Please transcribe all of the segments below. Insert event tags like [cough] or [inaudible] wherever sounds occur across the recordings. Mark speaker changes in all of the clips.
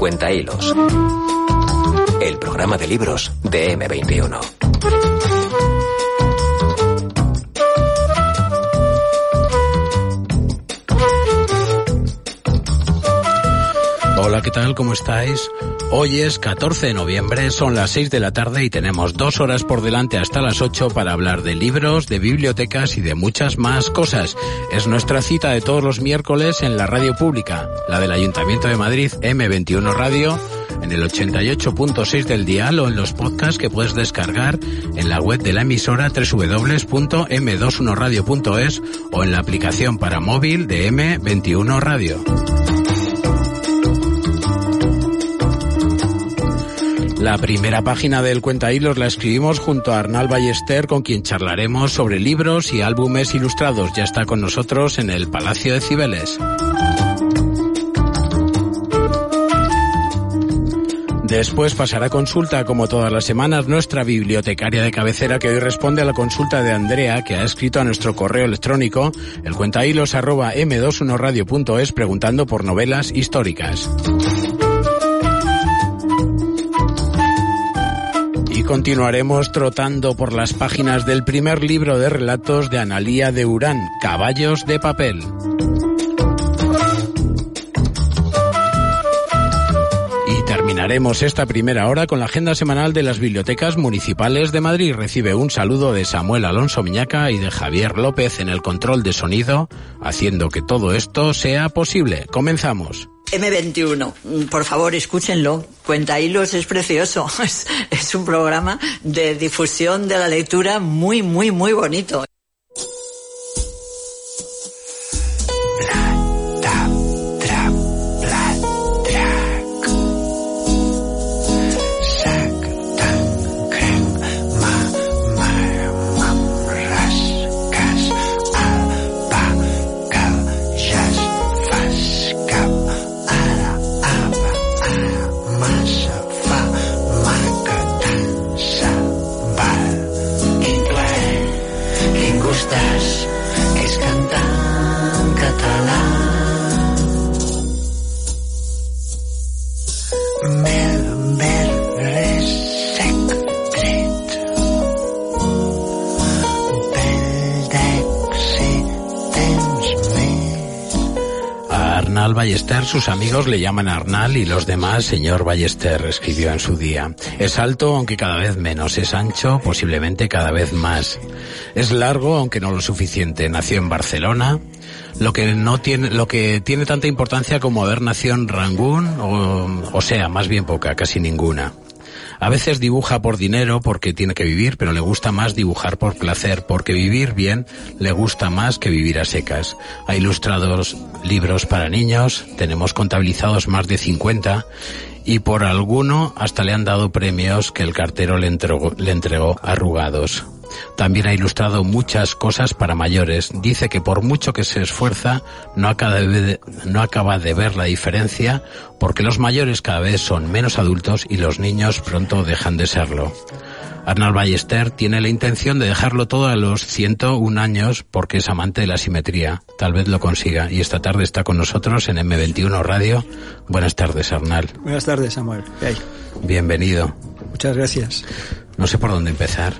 Speaker 1: Cuenta Hilos. El programa de libros de M21.
Speaker 2: Hola, ¿qué tal? ¿Cómo estáis? Hoy es 14 de noviembre, son las 6 de la tarde y tenemos dos horas por delante hasta las 8 para hablar de libros, de bibliotecas y de muchas más cosas. Es nuestra cita de todos los miércoles en la radio pública, la del Ayuntamiento de Madrid, M21 Radio, en el 88.6 del dial o en los podcasts que puedes descargar en la web de la emisora www.m21radio.es o en la aplicación para móvil de M21 Radio. La primera página del Cuenta Hilos la escribimos junto a Arnal Ballester, con quien charlaremos sobre libros y álbumes ilustrados. Ya está con nosotros en el Palacio de Cibeles. Después pasará consulta, como todas las semanas, nuestra bibliotecaria de cabecera que hoy responde a la consulta de Andrea, que ha escrito a nuestro correo electrónico, el cuentahilos arroba m21radio.es, preguntando por novelas históricas. Continuaremos trotando por las páginas del primer libro de relatos de Analía de Urán, Caballos de Papel. Y terminaremos esta primera hora con la agenda semanal de las bibliotecas municipales de Madrid. Recibe un saludo de Samuel Alonso Miñaca y de Javier López en el control de sonido, haciendo que todo esto sea posible. Comenzamos.
Speaker 3: M21, por favor, escúchenlo. Cuenta Hilos es precioso. [laughs] Es, es un programa de difusión de la lectura muy, muy, muy bonito.
Speaker 2: Ballester, sus amigos le llaman Arnal y los demás señor Ballester, escribió en su día. Es alto, aunque cada vez menos. Es ancho, posiblemente cada vez más. Es largo, aunque no lo suficiente. Nació en Barcelona, lo que no tiene, lo que tiene tanta importancia como haber nacido en Rangún, o sea, más bien poca, casi ninguna. A veces dibuja por dinero porque tiene que vivir, pero le gusta más dibujar por placer, porque vivir bien le gusta más que vivir a secas. Ha ilustrado libros para niños, tenemos contabilizados más de 50 y por alguno hasta le han dado premios que el cartero le entregó, le entregó arrugados. También ha ilustrado muchas cosas para mayores. Dice que por mucho que se esfuerza, no acaba de, no acaba de ver la diferencia porque los mayores cada vez son menos adultos y los niños pronto dejan de serlo. Arnald Ballester tiene la intención de dejarlo todo a los 101 años porque es amante de la simetría. Tal vez lo consiga. Y esta tarde está con nosotros en M21 Radio. Buenas tardes, Arnald.
Speaker 4: Buenas tardes, Samuel. ¿Qué hay?
Speaker 2: Bienvenido.
Speaker 4: Muchas gracias.
Speaker 2: No sé por dónde empezar.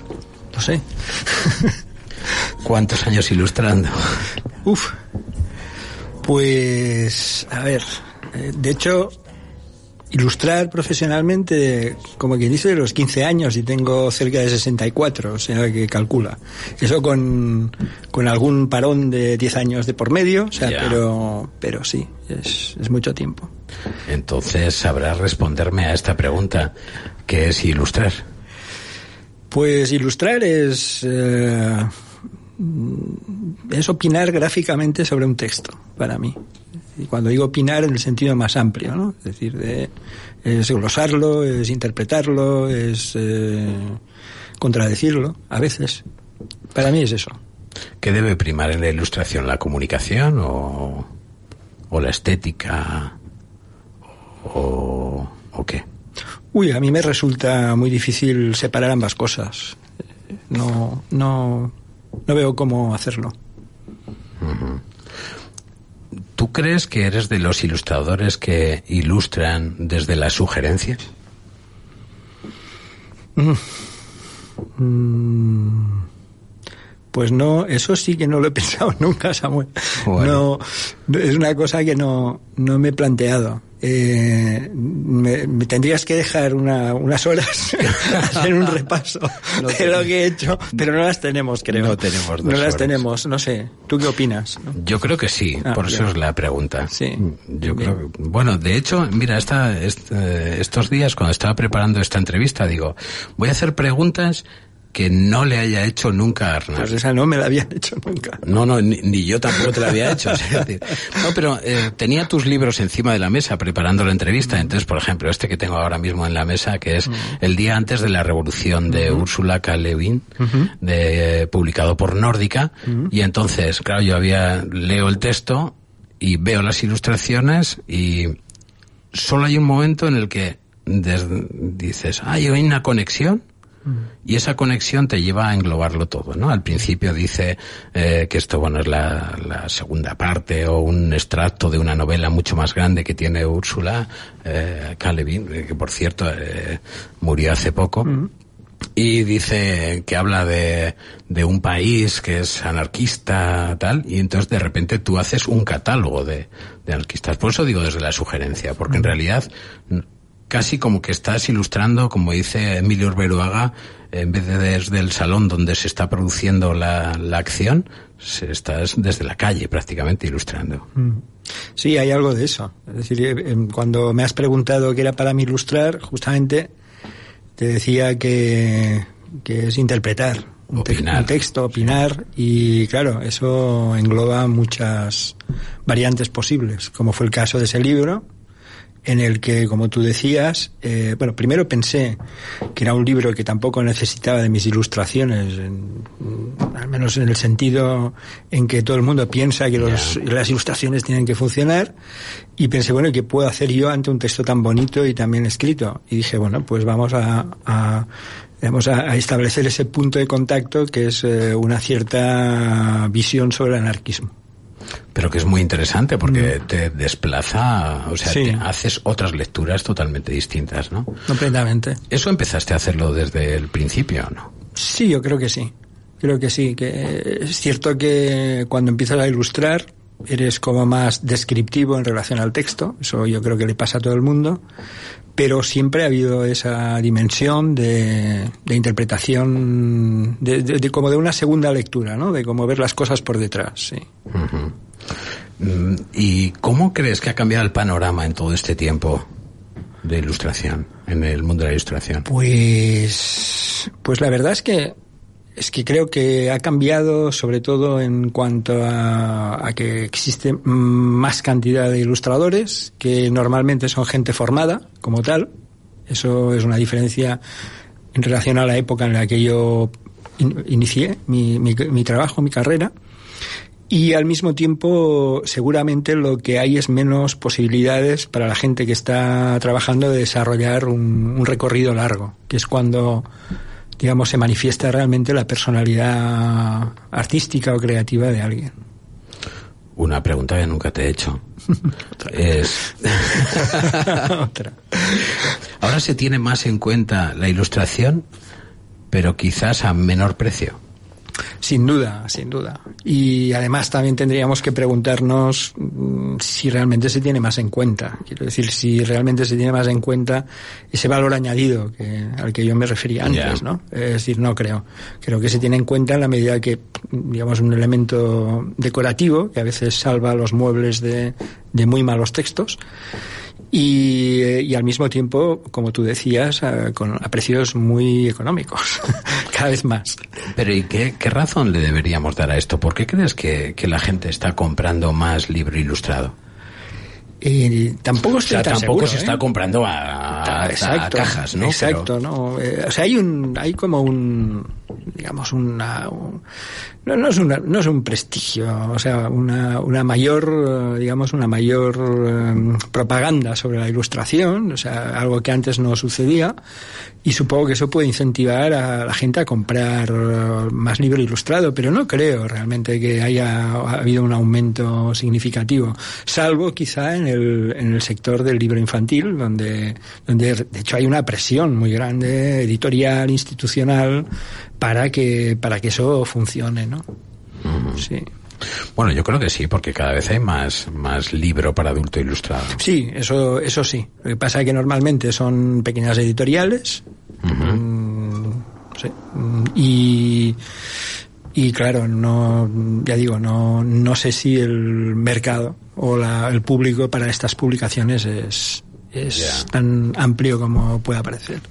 Speaker 4: No sé. [laughs]
Speaker 2: ¿Cuántos años ilustrando?
Speaker 4: Uf. Pues, a ver, eh, de hecho, ilustrar profesionalmente, como quien dice, de los 15 años y tengo cerca de 64, o sea que calcula. Eso con, con algún parón de 10 años de por medio, o sea, pero, pero sí, es, es mucho tiempo.
Speaker 2: Entonces sabrás responderme a esta pregunta, ¿qué es ilustrar?
Speaker 4: Pues ilustrar es, eh, es opinar gráficamente sobre un texto, para mí. Y cuando digo opinar en el sentido más amplio, ¿no? Es decir, de, es glosarlo, es interpretarlo, es eh, contradecirlo, a veces. Para mí es eso.
Speaker 2: ¿Qué debe primar en la ilustración? ¿La comunicación o, o la estética? O, ¿O qué?
Speaker 4: Uy, a mí me resulta muy difícil separar ambas cosas. No, no, no veo cómo hacerlo.
Speaker 2: ¿Tú crees que eres de los ilustradores que ilustran desde la sugerencia?
Speaker 4: Mm, pues no, eso sí que no lo he [laughs] pensado nunca, Samuel. No, es una cosa que no, no me he planteado eh, me, tendrías que dejar unas horas [laughs] hacer un repaso [laughs] de lo que he hecho, pero no las tenemos, creo.
Speaker 2: No tenemos
Speaker 4: No las tenemos, no sé. ¿Tú qué opinas?
Speaker 2: Yo creo que sí, ah, por eso es la pregunta.
Speaker 4: Sí.
Speaker 2: Yo creo, bueno, de hecho, mira, esta, estos días cuando estaba preparando esta entrevista, digo, voy a hacer preguntas que no le haya hecho nunca a Arnal.
Speaker 4: Pues esa no me la habían hecho nunca.
Speaker 2: No, no, ni, yo tampoco te la había hecho. [laughs] no, pero eh, tenía tus libros encima de la mesa preparando la entrevista. Mm. Entonces, por ejemplo, este que tengo ahora mismo en la mesa, que es mm. El día antes de la revolución de Úrsula K. Lewin, de, publicado por Nórdica. Y entonces, claro, yo había, leo el texto y veo las ilustraciones y solo hay un momento en el que dices, hay una conexión y esa conexión te lleva a englobarlo todo, ¿no? Al principio dice eh, que esto, bueno, es la, segunda parte o un extracto de una novela mucho más grande que tiene Úrsula eh, eh que por cierto eh, murió hace poco. Y dice que habla de, de un país que es anarquista, tal, y entonces de repente tú haces un catálogo de, de anarquistas. Por eso digo desde la sugerencia, porque en realidad casi como que estás ilustrando, como dice Emilio Urberuaga, en vez de desde el salón donde se está produciendo la, la acción, se estás desde la calle prácticamente ilustrando. Mm.
Speaker 4: Sí, hay algo de eso. Es decir, eh, cuando me has preguntado qué era para mí ilustrar, justamente te decía que, que es interpretar un, un, texto, opinar, y claro, eso engloba muchas variantes posibles, como fue el caso de ese libro, en el que, como tú decías, eh, bueno, primero pensé que era un libro que tampoco necesitaba de mis ilustraciones, al menos en el sentido en que todo el mundo piensa que las ilustraciones tienen que funcionar, y pensé, bueno, ¿qué puedo hacer yo ante un texto tan bonito y tan bien escrito? Y dije, bueno, pues vamos a, a vamos a, establecer ese punto de contacto que es eh, una cierta visión sobre el anarquismo.
Speaker 2: Pero que es muy interesante porque mm. te desplaza, o sea, te haces otras lecturas totalmente distintas, ¿no?
Speaker 4: Completamente.
Speaker 2: ¿Eso empezaste a hacerlo desde el principio o no?
Speaker 4: Sí, yo creo que sí. Creo que sí, que es cierto que cuando empiezas a ilustrar eres como más descriptivo en relación al texto, eso yo creo que le pasa a todo el mundo, pero siempre ha habido esa dimensión de, de interpretación, de, como de una segunda lectura, ¿no? De cómo ver las cosas por detrás, sí.
Speaker 2: Mm, ¿Y cómo crees que ha cambiado el panorama en todo este tiempo de ilustración, en el mundo de la ilustración?
Speaker 4: Pues, pues la verdad es que es que creo que ha cambiado sobre todo en cuanto a, que existe más cantidad de ilustradores, que normalmente son gente formada como tal. Eso es una diferencia en relación a la época en la que yo inicié mi, trabajo, mi carrera. Y al mismo tiempo, seguramente lo que hay es menos posibilidades para la gente que está trabajando de desarrollar un recorrido largo, que es cuando digamos, se manifiesta realmente la personalidad artística o creativa de alguien.
Speaker 2: Una pregunta que nunca te he hecho. [laughs] es... [laughs]
Speaker 4: Otra.
Speaker 2: Ahora se tiene más en cuenta la ilustración, pero quizás a menor precio.
Speaker 4: Sin duda, sin duda. Y además también tendríamos que preguntarnos mm, si realmente se tiene más en cuenta. Quiero decir, si realmente se tiene más en cuenta ese valor añadido que, al que yo me refería antes, ¿no? Es decir, no creo. Creo que se tiene en cuenta en la medida que, digamos, un elemento decorativo, que a veces salva los muebles de, de muy malos textos, y, y, al mismo tiempo, como tú decías, a, con, a precios muy económicos, [laughs] cada vez más.
Speaker 2: Pero ¿y qué, qué, razón le deberíamos dar a esto? ¿Por qué crees que, que la gente está comprando más libro ilustrado?
Speaker 4: Y tampoco
Speaker 2: o sea, tampoco se está ¿eh? comprando a, exacto, a, cajas, ¿no?
Speaker 4: Exacto, ¿no? Eh, o sea, hay un, hay como un, digamos, una, un, no, no, es una, no es un prestigio, o sea, una, una mayor, digamos, una mayor um, propaganda sobre la ilustración, o sea, algo que antes no sucedía, y supongo que eso puede incentivar a la gente a comprar más libro ilustrado, pero no creo realmente que haya habido un aumento significativo, salvo quizá en el, en el sector del libro infantil, donde, donde de hecho hay una presión muy grande, editorial, institucional, para que, para que eso funcione, ¿no? Sí.
Speaker 2: Bueno, yo creo que sí, porque cada vez hay más, más libro para adulto ilustrado.
Speaker 4: Sí, eso, eso sí. Lo que pasa es que normalmente son pequeñas editoriales. Mm, sí, y, y claro, no, ya digo, no, no sé si el mercado o la, el público para estas publicaciones es, es tan amplio como pueda parecer.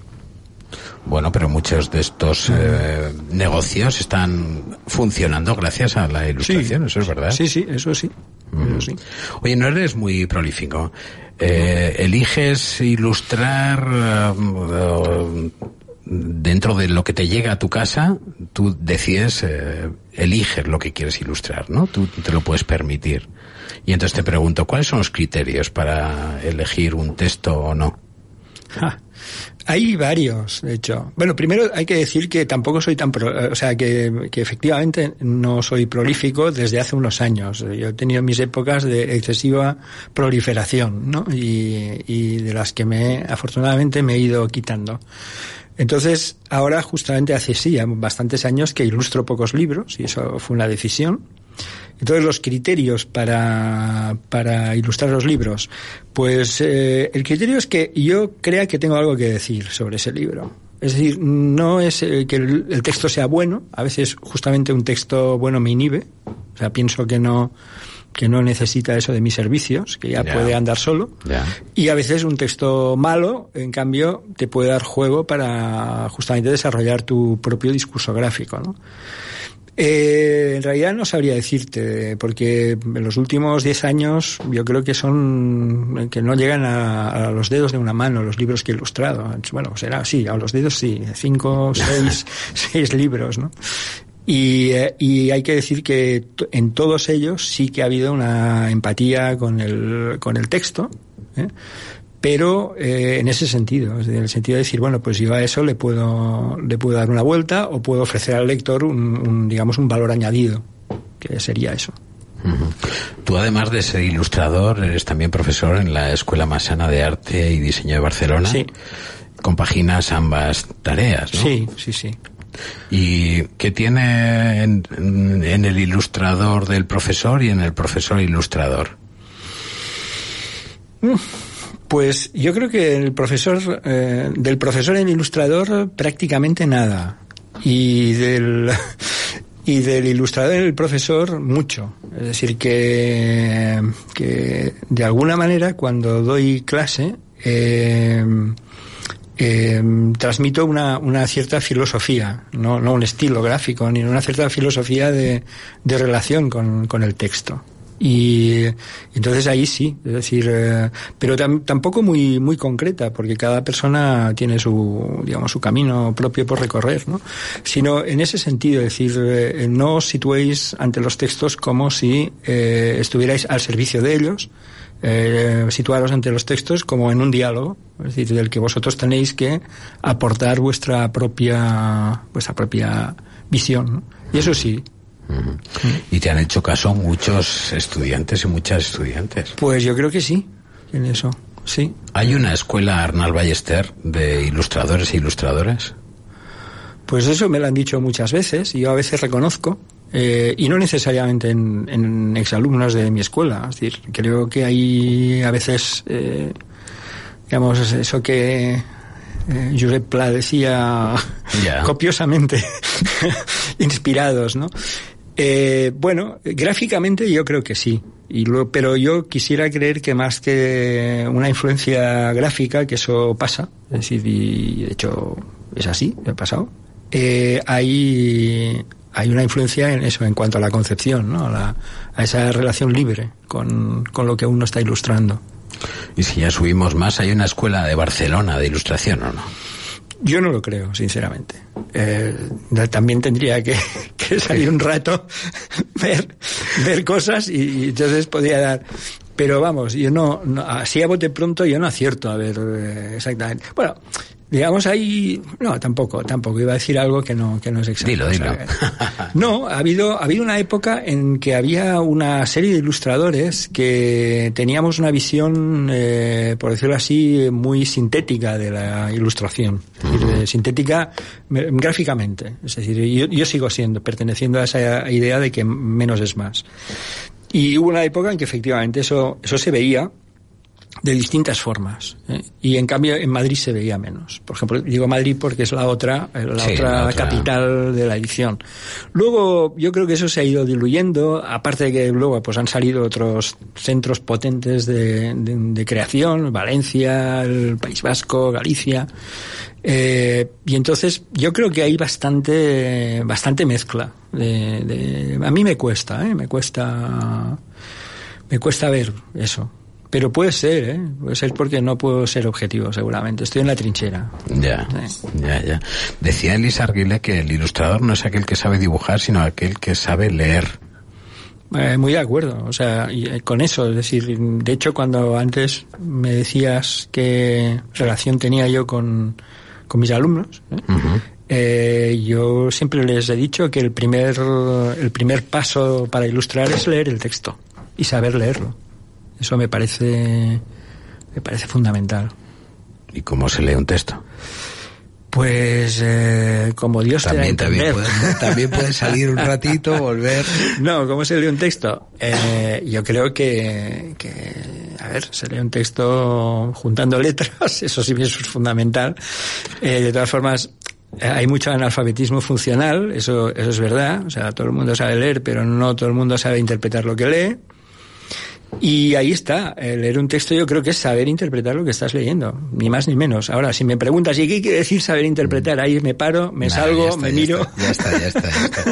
Speaker 2: Bueno, pero muchos de estos eh, negocios están funcionando gracias a la ilustración, eso es verdad.
Speaker 4: Sí, sí, eso sí. Eso sí.
Speaker 2: Oye, no eres muy prolífico. Eh, ¿Eliges ilustrar eh, dentro de lo que te llega a tu casa? Tú decides, eh, eliges lo que quieres ilustrar, ¿no? Tú te lo puedes permitir. Y entonces te pregunto, ¿cuáles son los criterios para elegir un texto o no?
Speaker 4: Ja. Hay varios, de hecho. Bueno, primero hay que decir que tampoco soy tan, pro, o sea, que, que, efectivamente no soy prolífico desde hace unos años. Yo he tenido mis épocas de excesiva proliferación, ¿no? Y, y de las que me, afortunadamente, me he ido quitando. Entonces, ahora justamente hace sí, bastantes años que ilustro pocos libros, y eso fue una decisión. Entonces, los criterios para, para ilustrar los libros. Pues eh, el criterio es que yo crea que tengo algo que decir sobre ese libro. Es decir, no es eh, que el, el, texto sea bueno, a veces justamente un texto bueno me inhibe, o sea, pienso que no que no necesita eso de mis servicios, que ya yeah. puede andar solo.
Speaker 2: Yeah.
Speaker 4: Y a veces un texto malo, en cambio, te puede dar juego para justamente desarrollar tu propio discurso gráfico, ¿no? Eh, en realidad no sabría decirte, porque en los últimos 10 años yo creo que son, que no llegan a, a, los dedos de una mano los libros que he ilustrado. Bueno, será así, a los dedos sí, 5, 6, 6 libros, ¿no? Y, eh, y, hay que decir que en todos ellos sí que ha habido una empatía con el, con el texto, ¿eh? Pero eh, en ese sentido, en el sentido de decir, bueno, pues yo a eso le puedo, le puedo dar una vuelta o puedo ofrecer al lector un, un digamos, un valor añadido, que sería eso.
Speaker 2: Uh -huh. Tú, además de ser ilustrador, eres también profesor en la Escuela Masana de Arte y Diseño de Barcelona.
Speaker 4: Sí.
Speaker 2: Compaginas ambas tareas, ¿no?
Speaker 4: Sí, sí, sí.
Speaker 2: ¿Y qué tiene en, en, el ilustrador del profesor y en el profesor ilustrador?
Speaker 4: Pues yo creo que el profesor, eh, del profesor en ilustrador prácticamente nada. Y del, [laughs] ilustrador en el profesor mucho. Es decir, que, de alguna manera cuando doy clase, eh, eh, transmito una, cierta filosofía, no, un estilo gráfico, ni una cierta filosofía de, relación con, el texto. Y entonces ahí sí, es decir, eh, pero tam, tampoco muy, muy concreta, porque cada persona tiene su, digamos, su camino propio por recorrer, ¿no? Sino en ese sentido, es decir, eh, no os situéis ante los textos como si eh, estuvierais al servicio de ellos, eh, situaros ante los textos como en un diálogo, es decir, del que vosotros tenéis que aportar vuestra propia, vuestra propia visión. ¿no? Y eso sí.
Speaker 2: ¿Y te han hecho caso muchos estudiantes y muchas estudiantes?
Speaker 4: Pues yo creo que sí, en eso, sí.
Speaker 2: ¿Hay una escuela Arnal Ballester de ilustradores e ilustradoras?
Speaker 4: Pues eso me lo han dicho muchas veces y yo a veces reconozco eh, y no necesariamente en, en, exalumnos de mi escuela. Es decir, creo que hay a veces, eh, digamos, eso que eh, Josep Pla decía
Speaker 2: yeah. [laughs]
Speaker 4: copiosamente [laughs] inspirados, ¿no? Eh, bueno, gráficamente yo creo que sí. Pero yo quisiera creer que más que una influencia gráfica, que eso pasa, es decir, y de hecho es así, ha pasado, eh, hay, hay una influencia en eso, en cuanto a la concepción, ¿no? a, a esa relación libre con, con, lo que uno está ilustrando.
Speaker 2: Y si ya subimos más, hay una escuela de Barcelona de ilustración, ¿o no?
Speaker 4: Yo no lo creo, sinceramente. Eh, también tendría que, [laughs] que, salir un rato, [laughs] ver, ver cosas y, entonces podía dar. Pero vamos, yo no, no, así a bote pronto yo no acierto a ver eh, exactamente. Bueno, digamos ahí, no, tampoco, tampoco iba a decir algo que no, que no es exacto.
Speaker 2: Dilo, dilo.
Speaker 4: Sea, no, ha habido, ha habido una época en que había una serie de ilustradores que teníamos una visión, eh, por decirlo así, muy sintética de la ilustración. Es decir, eh, sintética me- gráficamente. Es decir, yo, yo sigo siendo, perteneciendo a esa idea de que menos es más. Y hubo una época en que efectivamente eso, eso se veía de distintas formas. ¿eh? Y en cambio en Madrid se veía menos. Por ejemplo, digo Madrid porque es la otra, eh, la,
Speaker 2: Sí,
Speaker 4: otra
Speaker 2: la otra.
Speaker 4: capital de la edición. Luego yo creo que eso se ha ido diluyendo, aparte de que luego pues han salido otros centros potentes de, de- de creación, Valencia, el País Vasco, Galicia. Eh, y entonces yo creo que hay bastante, bastante mezcla. De, de- a mí me cuesta, ¿eh? me cuesta, me cuesta ver eso. Pero puede ser, ¿eh? Puede ser porque no puedo ser objetivo, seguramente. Estoy en la trinchera.
Speaker 2: Ya, ya, ya. Decía Elisa Arguile que el ilustrador no es aquel que sabe dibujar, sino aquel que sabe leer.
Speaker 4: Eh, muy de acuerdo, o sea, eh, con eso, es decir, de hecho cuando antes me decías qué relación tenía yo con, con mis alumnos, ¿eh? Eh, yo siempre les he dicho que el primer, el primer paso para ilustrar es leer el texto y saber leerlo. Eso me parece, me parece fundamental.
Speaker 2: ¿Y cómo se lee un texto?
Speaker 4: Pues eh, como Dios
Speaker 2: También,
Speaker 4: te da a
Speaker 2: también,
Speaker 4: entender.
Speaker 2: puede, también puede salir un ratito, volver.
Speaker 4: No, ¿cómo se lee un texto? Eh, yo creo que, que, a ver, se lee un texto juntando letras, [laughs] eso sí eso es fundamental. Eh, de todas formas, hay mucho analfabetismo funcional, eso, eso es verdad, o sea, todo el mundo sabe leer, pero no todo el mundo sabe interpretar lo que lee. Y ahí está, eh, leer un texto yo creo que es saber interpretar lo que estás leyendo, ni más ni menos. Ahora, si me preguntas, ¿y qué quiere decir saber interpretar? Ahí me paro, me
Speaker 2: Nah,
Speaker 4: salgo,
Speaker 2: está,
Speaker 4: me
Speaker 2: ya
Speaker 4: miro.
Speaker 2: está, Ya está, ya está, ya está.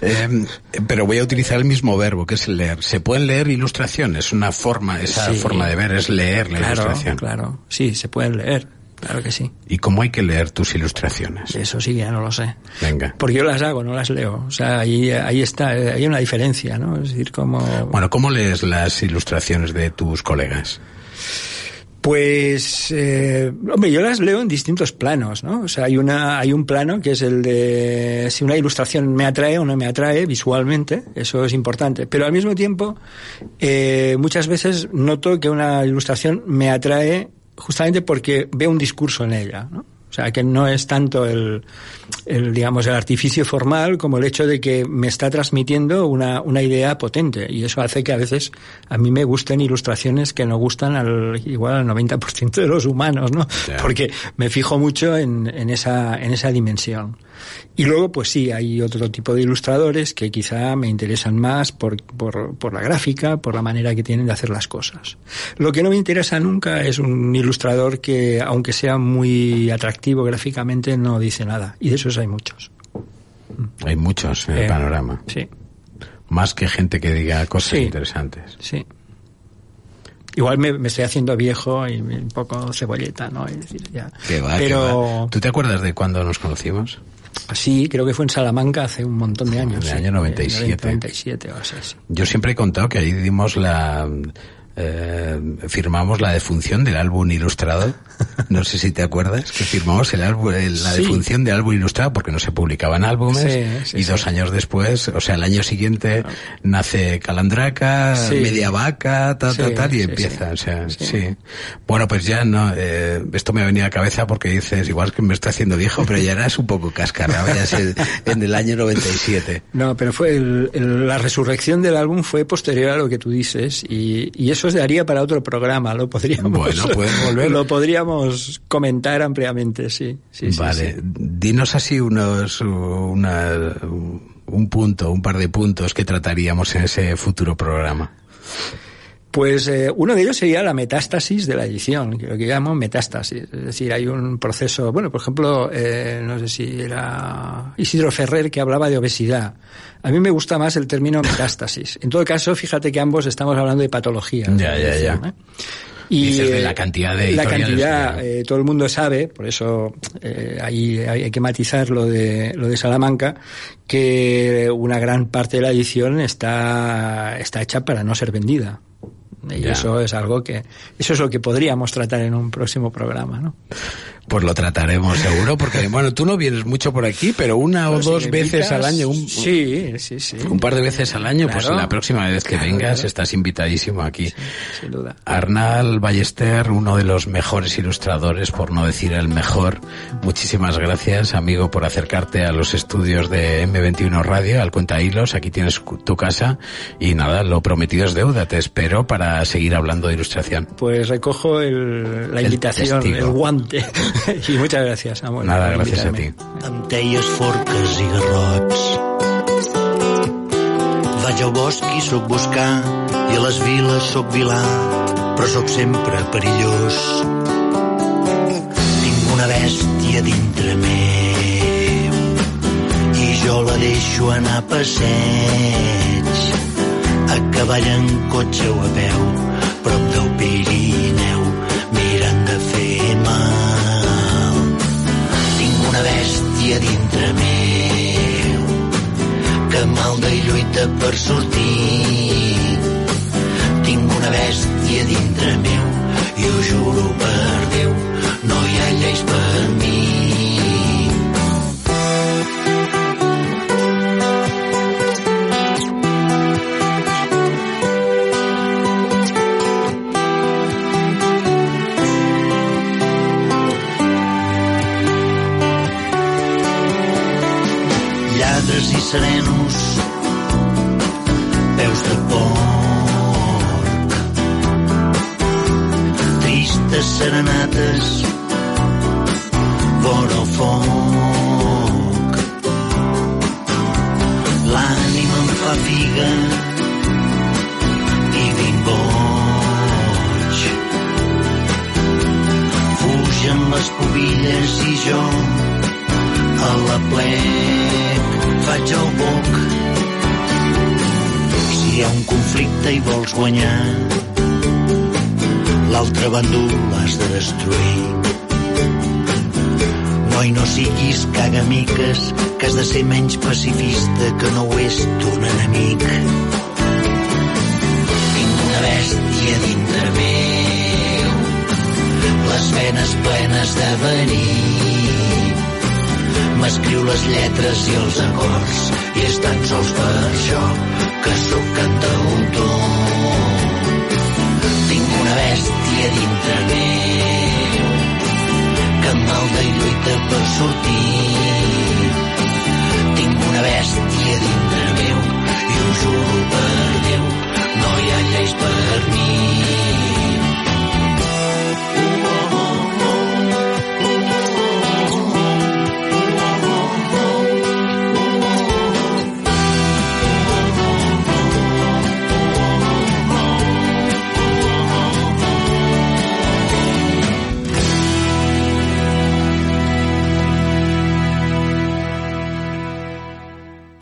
Speaker 2: [laughs] Eh, pero voy a utilizar el mismo verbo, que es leer. ¿Se pueden leer ilustraciones? Una forma, esa
Speaker 4: Sí.
Speaker 2: forma de ver es leer la
Speaker 4: Claro,
Speaker 2: ilustración.
Speaker 4: claro. Sí, se pueden leer. Claro que sí.
Speaker 2: ¿Y cómo hay que leer tus ilustraciones?
Speaker 4: Eso sí ya no lo sé.
Speaker 2: Venga.
Speaker 4: Porque yo las hago, no las leo. O sea, ahí, ahí está, hay una diferencia, ¿no? Es decir, como...
Speaker 2: Bueno, ¿cómo lees las ilustraciones de tus colegas?
Speaker 4: Pues, eh, hombre, yo las leo en distintos planos, ¿no? O sea, hay una, hay un plano que es el de si una ilustración me atrae o no me atrae visualmente, eso es importante. Pero al mismo tiempo, eh, muchas veces noto que una ilustración me atrae justamente porque veo un discurso en ella, ¿no? O sea, que no es tanto el, el, digamos, el artificio formal como el hecho de que me está transmitiendo una, una idea potente. Y eso hace que a veces a mí me gusten ilustraciones que no gustan al, igual al 90% de los humanos, ¿no? Porque me fijo mucho en, en esa, en esa dimensión. Y luego, pues sí, hay otro tipo de ilustradores que quizá me interesan más por, por, por la gráfica, por la manera que tienen de hacer las cosas. Lo que no me interesa nunca es un ilustrador que, aunque sea muy atractivo gráficamente, no dice nada. Y de esos hay muchos.
Speaker 2: Hay muchos en el
Speaker 4: Eh,
Speaker 2: panorama.
Speaker 4: Sí,
Speaker 2: Más que gente que diga cosas
Speaker 4: Sí.
Speaker 2: interesantes.
Speaker 4: sí. Igual me, me estoy haciendo viejo y un poco cebolleta, ¿no? Es decir, ya.
Speaker 2: Va,
Speaker 4: Pero
Speaker 2: va. ¿Tú te acuerdas de cuándo nos conocimos?
Speaker 4: Sí, creo que fue en Salamanca hace un montón de años.
Speaker 2: En el
Speaker 4: sí.
Speaker 2: año 97.
Speaker 4: 97 o sí.
Speaker 2: Yo siempre he contado que ahí dimos la... eh, firmamos la defunción del álbum ilustrado. No sé si te acuerdas que firmamos el álbum, el- la
Speaker 4: Sí.
Speaker 2: defunción del álbum ilustrado porque no se publicaban álbumes
Speaker 4: Sí, sí,
Speaker 2: y dos años después, o sea, el año siguiente nace Calandraca. Media Vaca, tal, tal, tal y
Speaker 4: sí,
Speaker 2: empieza, o sea, sí. Bueno, pues ya no, eh, esto me ha venido a la cabeza porque dices, igual que me estoy haciendo viejo, pero ya eras un poco cascarrado, ya sé, en el año 97.
Speaker 4: No, pero fue el- el- la resurrección del álbum fue posterior a lo que tú dices y, y eso se daría para otro programa, lo podríamos
Speaker 2: Bueno, puedes volver. [laughs]
Speaker 4: lo podríamos comentar ampliamente, sí.
Speaker 2: vale,
Speaker 4: sí.
Speaker 2: dinos así unos, una, un punto, un par de puntos que trataríamos en ese futuro programa.
Speaker 4: Pues eh, uno de ellos sería la metástasis de la edición, que lo que llamo metástasis. Es decir, hay un proceso, bueno, por ejemplo, eh, no sé si era Isidro Ferrer que hablaba de obesidad. A mí me gusta más el término [laughs] metástasis. En todo caso, fíjate que ambos estamos hablando de patología.
Speaker 2: Ya, ya, ya.
Speaker 4: ¿eh?
Speaker 2: Y Dices de la cantidad de
Speaker 4: La cantidad, eh, todo el mundo sabe, por eso eh, ahí hay, que matizar lo de, lo de Salamanca, que una gran parte de la edición está, está hecha para no ser vendida. Y eso es algo que, eso es lo que podríamos tratar en un próximo programa, ¿no?
Speaker 2: Pues lo trataremos seguro, porque [laughs] bueno, tú no vienes mucho por aquí, pero una o dos veces al año, un,
Speaker 4: sí, sí, sí.
Speaker 2: un par de veces al año, pues la próxima vez que vengas estás invitadísimo aquí.
Speaker 4: sin duda.
Speaker 2: Arnal Ballester, uno de los mejores ilustradores, por no decir el mejor. Muchísimas gracias, amigo, por acercarte a los estudios de M21 Radio, al Cuenta Hilos. Aquí tienes tu casa y nada, lo prometido es deuda. Te espero para seguir hablando de ilustración.
Speaker 4: Pues recojo la invitación, el guante. [laughs] I muchas gràcies, Samuel.
Speaker 2: Nada, gràcies a ti.
Speaker 5: Teies, forques i garrots. Vaig al bosc i sóc buscar, i a les viles sóc vilà, però sóc sempre perillós. Tinc una bèstia dintre meu, i jo la deixo anar a passeig, a cavall en cotxe o a peu, prop del Pirineu, mirant de fer mal una bèstia dintre meu que malda i lluita per sortir. Tinc una bèstia dintre meu i ho juro per Déu, no hi ha lleis per serenos, peus de porc. Tristes serenates, vora el foc. L'ànima em fa figa i vinc boig. Fugen les pobilles i jo a la plec faig el boc. Si hi ha un conflicte i vols guanyar, l'altre bàndol l'has de destruir. Noi, no siguis cagamiques, que has de ser menys pacifista que no ho és ton enemic. Tinc una bèstia dintre meu, les venes plenes de verí m'escriu les lletres i els acords i és tan sols per això que sóc cantautor. Tinc una bèstia dintre meu que malda i lluita per sortir. Tinc una bèstia dintre meu i ho juro per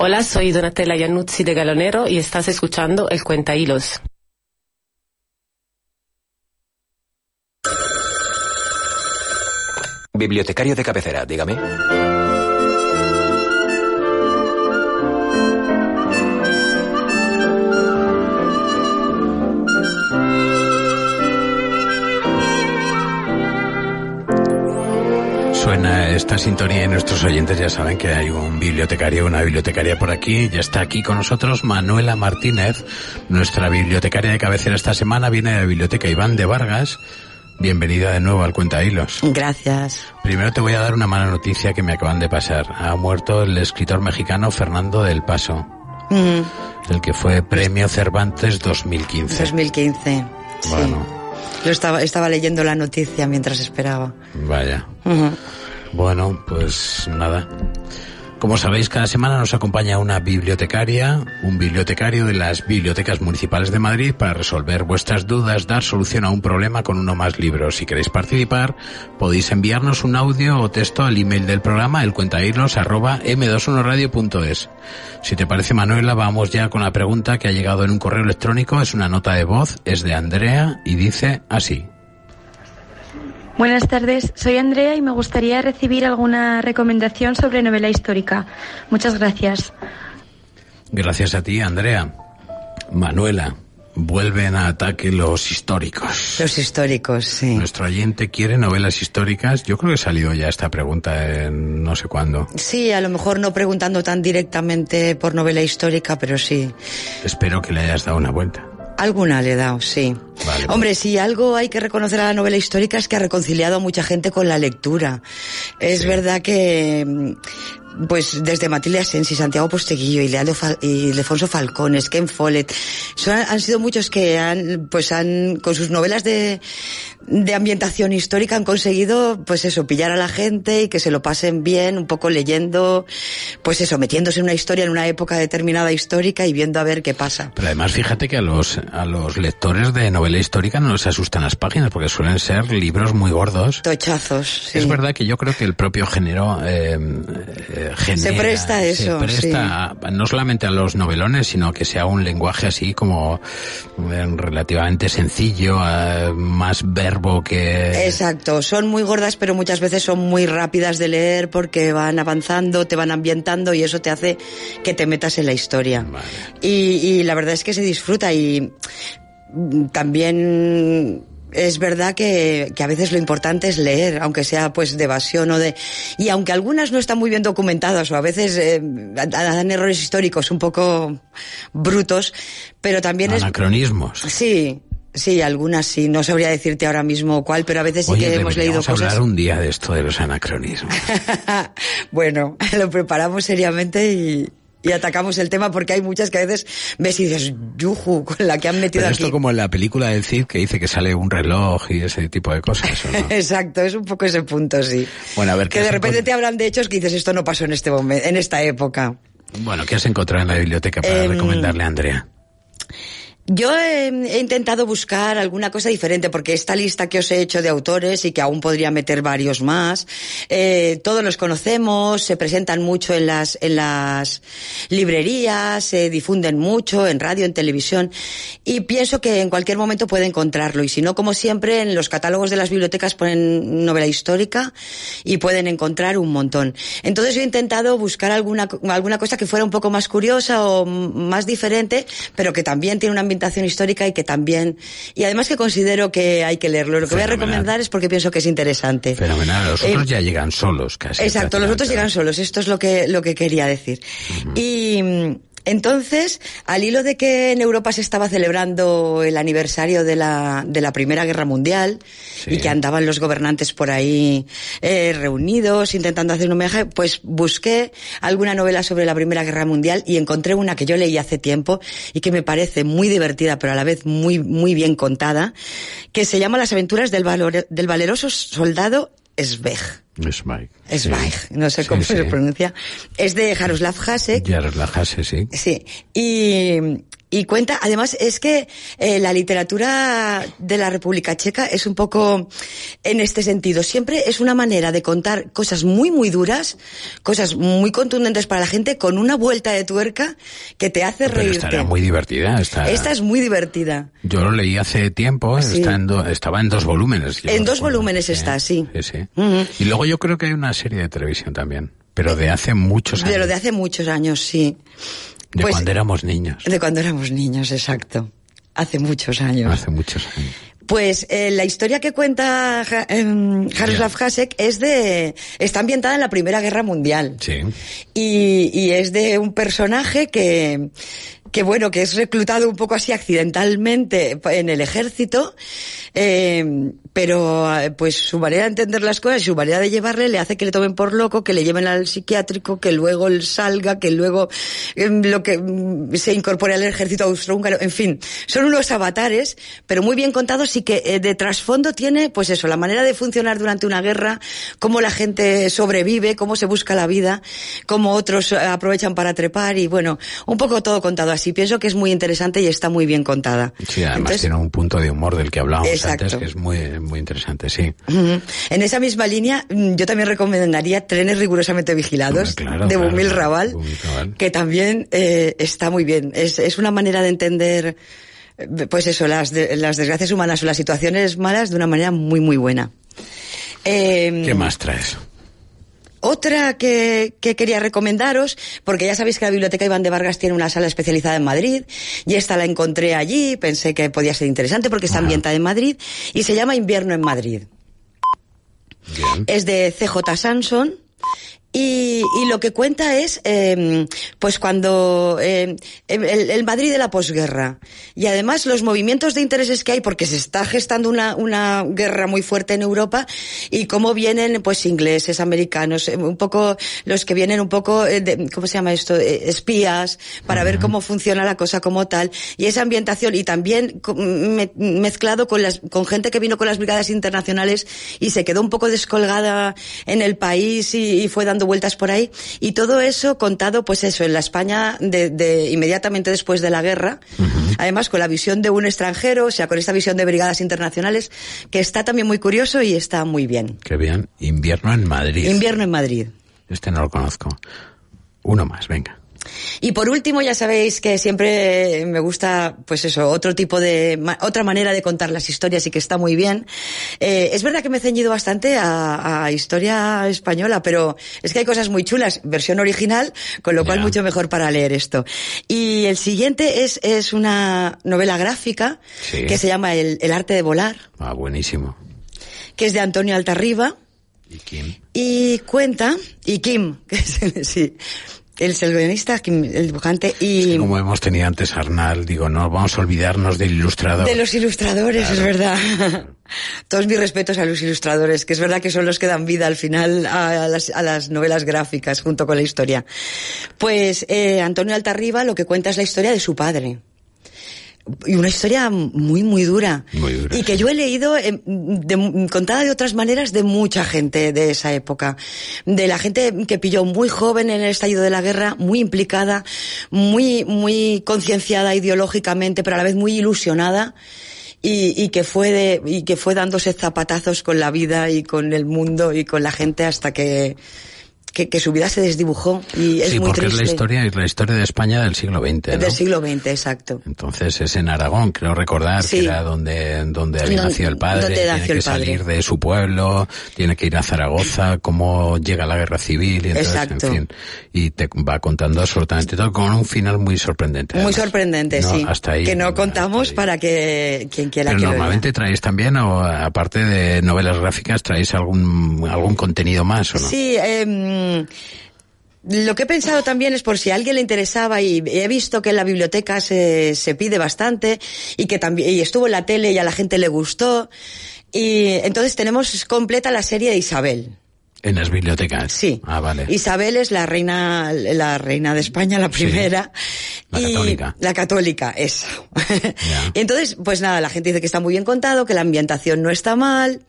Speaker 6: Hola, soy Donatella Iannuzzi de Galonero y estás escuchando El Cuenta Hilos.
Speaker 1: Bibliotecario de cabecera, dígame.
Speaker 2: Suena esta sintonía y nuestros oyentes ya saben que hay un bibliotecario, una bibliotecaria por aquí. Ya está aquí con nosotros Manuela Martínez, nuestra bibliotecaria de cabecera esta semana. Viene de la biblioteca Iván de Vargas. Bienvenida de nuevo al Cuenta Hilos.
Speaker 7: Gracias.
Speaker 2: Primero te voy a dar una mala noticia que me acaban de pasar. Ha muerto el escritor mexicano Fernando del Paso. El que fue Premio Cervantes 2015.
Speaker 7: 2015.
Speaker 2: Bueno.
Speaker 7: Yo estaba, estaba leyendo la noticia mientras esperaba.
Speaker 2: Vaya. Bueno, pues nada. Como sabéis, cada semana nos acompaña una bibliotecaria, un bibliotecario de las bibliotecas municipales de Madrid para resolver vuestras dudas, dar solución a un problema con uno más libros. Si queréis participar, podéis enviarnos un audio o texto al email del programa, el arroba m21radio.es. Si te parece, Manuela, vamos ya con la pregunta que ha llegado en un correo electrónico. Es una nota de voz, es de Andrea y dice así.
Speaker 8: Buenas tardes, soy Andrea y me gustaría recibir alguna recomendación sobre novela histórica. Muchas gracias.
Speaker 2: Gracias a ti, Andrea. Manuela, vuelven a ataque los históricos.
Speaker 7: Los históricos, sí.
Speaker 2: Nuestro oyente quiere novelas históricas. Yo creo que salió ya esta pregunta en no sé cuándo.
Speaker 7: Sí, a lo mejor no preguntando tan directamente por novela histórica, pero sí.
Speaker 2: Espero que le hayas dado una vuelta.
Speaker 7: Alguna le he dado, sí.
Speaker 2: Vale.
Speaker 7: Hombre, si algo hay que reconocer a la novela histórica es que ha reconciliado a mucha gente con la lectura. Es
Speaker 2: Sí.
Speaker 7: verdad que mm, pues desde Matilde Asensi, Santiago Posteguillo y Fal- y Ildefonso Falcones, Ken Follett, son, han sido muchos que han, pues han, con sus novelas de, de ambientación histórica han conseguido, pues eso, pillar a la gente y que se lo pasen bien, un poco leyendo, pues eso, metiéndose en una historia en una época determinada histórica y viendo a ver qué pasa.
Speaker 2: Pero además fíjate que a los, a los lectores de novela histórica no les asustan las páginas porque suelen ser libros muy gordos.
Speaker 7: Tochazos, sí.
Speaker 2: Es verdad que yo creo que el propio género eh, eh, genera,
Speaker 7: Se presta a
Speaker 2: se
Speaker 7: eso,
Speaker 2: presta a- no solamente a los novelones, sino que sea un lenguaje así como eh, relativamente sencillo, eh, más verbo que...
Speaker 7: Exacto, son muy gordas pero muchas veces son muy rápidas de leer porque van avanzando, te van ambientando y eso te hace que te metas en la historia.
Speaker 2: Vale.
Speaker 7: Y, y la verdad es que se disfruta y mm, también es verdad que, que a veces lo importante es leer, aunque sea pues de evasión o de... Y aunque algunas no están muy bien documentadas o a veces eh, dan errores históricos un poco brutos, pero también es...
Speaker 2: Anacronismos.
Speaker 7: Sí, sí, algunas sí. No sabría decirte ahora mismo cuál, pero a veces sí
Speaker 2: Oye,
Speaker 7: que hemos leído
Speaker 2: deberíamos hablar
Speaker 7: cosas.
Speaker 2: un día de esto de los anacronismos. [laughs]
Speaker 7: bueno, [laughs] lo preparamos seriamente y, y atacamos el tema porque hay muchas que a veces ves y dices, yuju, con la que han metido
Speaker 2: Pero
Speaker 7: aquí.
Speaker 2: esto como en la película del Cid que dice que sale un reloj y ese tipo de cosas, ¿o no? [laughs]
Speaker 7: Exacto, es un poco ese punto, sí.
Speaker 2: Bueno, a ver, ¿qué
Speaker 7: que de repente te hablan de hechos que dices, esto no pasó en este momento, en esta época.
Speaker 2: Bueno, ¿qué has encontrado en la biblioteca para
Speaker 7: Em,
Speaker 2: recomendarle a Andrea?
Speaker 7: Yo he, he intentado buscar alguna cosa diferente porque esta lista que os he hecho de autores y que aún podría meter varios más, eh, todos los conocemos, se presentan mucho en las en las librerías, se difunden mucho en radio, en televisión y pienso que en cualquier momento puede encontrarlo y si no como siempre en los catálogos de las bibliotecas ponen novela histórica y pueden encontrar un montón. Entonces yo he intentado buscar alguna alguna cosa que fuera un poco más curiosa o más diferente, pero que también tiene una ambientación histórica y que también y además que considero que hay que leerlo. Lo que voy a recomendar es porque pienso que es interesante.
Speaker 2: Fenomenal, los otros
Speaker 7: Eh,
Speaker 2: ya llegan solos casi.
Speaker 7: Exacto, los otros llegan solos, esto es lo que, lo que quería decir. Y mm, entonces, al hilo de que en Europa se estaba celebrando el aniversario de la, de la Primera Guerra Mundial
Speaker 2: Sí.
Speaker 7: y que andaban los gobernantes por ahí eh, reunidos intentando hacer un homenaje, pues busqué alguna novela sobre la Primera Guerra Mundial y encontré una que yo leí hace tiempo y que me parece muy divertida, pero a la vez muy, muy bien contada, que se llama Las aventuras del, valor- del valeroso soldado Sveg.
Speaker 2: Zweig.
Speaker 7: Zweig, no sé
Speaker 2: Sí,
Speaker 7: cómo
Speaker 2: sí.
Speaker 7: se pronuncia. Es de Jaroslav Hasek.
Speaker 2: Ya relajase, sí.
Speaker 7: Sí. Y, y cuenta, además, es que eh, la literatura de la República Checa es un poco en este sentido. Siempre es una manera de contar cosas muy, muy duras, cosas muy contundentes para la gente, con una vuelta de tuerca que te hace
Speaker 2: Pero
Speaker 7: reírte.
Speaker 2: estará muy divertida.
Speaker 7: Esta es muy divertida.
Speaker 2: Yo lo leí hace tiempo,
Speaker 7: Sí.
Speaker 2: está en do- estaba en dos volúmenes.
Speaker 7: En dos volúmenes está, sí.
Speaker 2: Sí, sí. Y luego yo creo que hay una serie de televisión también, pero de hace muchos años.
Speaker 7: Pero de hace muchos años, sí.
Speaker 2: De
Speaker 7: pues-
Speaker 2: cuando éramos niños.
Speaker 7: De cuando éramos niños, exacto. Hace muchos años.
Speaker 2: Hace muchos años.
Speaker 7: Pues eh, la historia que cuenta Ja- em, Jaroslav Hasek es de está ambientada en la Primera Guerra Mundial
Speaker 2: Sí.
Speaker 7: y, y es de un personaje que que bueno que es reclutado un poco así accidentalmente en el ejército eh, pero eh, pues su manera de entender las cosas y su manera de llevarle le hace que le tomen por loco que le lleven al psiquiátrico que luego él salga que luego em, lo que mm, se incorpore al ejército austrohúngaro. En fin son unos avatares pero muy bien contados y que eh, de trasfondo tiene pues eso la manera de funcionar durante una guerra cómo la gente sobrevive cómo se busca la vida cómo otros eh, aprovechan para trepar y bueno un poco todo contado así pienso que es muy interesante y está muy bien contada
Speaker 2: Sí, además
Speaker 7: Entonces,
Speaker 2: tiene un punto de humor del que hablábamos
Speaker 7: Exacto.
Speaker 2: antes que es muy, muy interesante, sí.
Speaker 7: En esa misma línea, mm, yo también recomendaría Trenes rigurosamente vigilados
Speaker 2: claro,
Speaker 7: de Bumil
Speaker 2: claro,
Speaker 7: Raval, que también eh, está muy bien. Es, es una manera de entender, eh, pues eso, las, de- las desgracias humanas o las situaciones malas de una manera muy, muy buena. Eh,
Speaker 2: ¿Qué más traes?
Speaker 7: Otra que, que, quería recomendaros, porque ya sabéis que la Biblioteca Iván de Vargas tiene una sala especializada en Madrid, y esta la encontré allí, pensé que podía ser interesante porque está ambientada en Madrid, y se llama Invierno en Madrid.
Speaker 2: Bien.
Speaker 7: Es de CJ Sanson. Y, y, lo que cuenta es, eh, pues cuando eh, el, el, Madrid de la posguerra y además los movimientos de intereses que hay, porque se está gestando una, una guerra muy fuerte en Europa y cómo vienen, pues ingleses, americanos, un poco los que vienen un poco, eh, de, ¿cómo se llama esto? Eh, espías para uh -huh. ver cómo funciona la cosa como tal y esa ambientación y también me, mezclado con las con gente que vino con las brigadas internacionales y se quedó un poco descolgada en el país y, y fue dando vueltas por ahí. Y todo eso contado pues eso en la España de, de inmediatamente después de la guerra. Uh -huh. además con la visión de un extranjero o sea con esta visión de brigadas internacionales que está también muy curioso y está muy bien.
Speaker 2: Qué bien. Invierno en Madrid.
Speaker 7: Invierno en Madrid.
Speaker 2: Este no lo conozco. Uno más venga
Speaker 7: y por último, ya sabéis que siempre me gusta, pues eso, otro tipo de, otra manera de contar las historias y que está muy bien. Eh, es verdad que me he ceñido bastante a, a, historia española, pero es que hay cosas muy chulas, versión original, con lo cual yeah. mucho mejor para leer esto. Y el siguiente es, es una novela gráfica
Speaker 2: sí.
Speaker 7: que se llama el, el arte de volar.
Speaker 2: Ah, buenísimo.
Speaker 7: Que es de Antonio Altarriba.
Speaker 2: ¿Y Kim?
Speaker 7: Y cuenta, y Kim, [laughs] es, el guionista, el dibujante y...
Speaker 2: Sí, como hemos tenido antes Arnal, digo, no vamos a olvidarnos del ilustrador.
Speaker 7: De los ilustradores, claro. es verdad. [laughs] Todos mis respetos a los ilustradores, que es verdad que son los que dan vida al final a las, a las novelas gráficas junto con la historia. Pues eh, Antonio Altarriba lo que cuenta es la historia de su padre y una historia muy muy dura,
Speaker 2: muy dura
Speaker 7: y que
Speaker 2: sí.
Speaker 7: yo he leído de, contada de otras maneras de mucha gente de esa época de la gente que pilló muy joven en el estallido de la guerra muy implicada muy muy concienciada ideológicamente pero a la vez muy ilusionada y, y, que fue de, y que fue dándose zapatazos con la vida y con el mundo y con la gente hasta que que, que, su vida se desdibujó y es
Speaker 2: sí,
Speaker 7: muy
Speaker 2: porque
Speaker 7: triste.
Speaker 2: es la historia, la historia de España del siglo XX, ¿no?
Speaker 7: Del siglo XX, exacto.
Speaker 2: Entonces es en Aragón, creo recordar
Speaker 7: sí.
Speaker 2: que era donde, donde había
Speaker 7: donde,
Speaker 2: nacido el padre, tiene que salir de su pueblo, tiene que ir a Zaragoza, cómo llega la guerra civil y entonces,
Speaker 7: exacto.
Speaker 2: en fin, y te va contando absolutamente todo con un final muy sorprendente.
Speaker 7: Muy
Speaker 2: además.
Speaker 7: sorprendente,
Speaker 2: no,
Speaker 7: sí.
Speaker 2: Hasta ahí,
Speaker 7: que no contamos para que quien quiera
Speaker 2: Pero
Speaker 7: que
Speaker 2: normalmente traéis también, o aparte de novelas gráficas, traéis algún, algún contenido más, ¿o no?
Speaker 7: Sí, eh, lo que he pensado también es por si a alguien le interesaba y he visto que en la biblioteca se, se pide bastante y que también y estuvo en la tele y a la gente le gustó y entonces tenemos completa la serie de Isabel.
Speaker 2: En las bibliotecas.
Speaker 7: Sí.
Speaker 2: Ah, vale.
Speaker 7: Isabel es la reina, la reina de España, la primera.
Speaker 2: Sí. La
Speaker 7: y
Speaker 2: católica.
Speaker 7: La católica, eso. [laughs] y entonces, pues nada, la gente dice que está muy bien contado, que la ambientación no está mal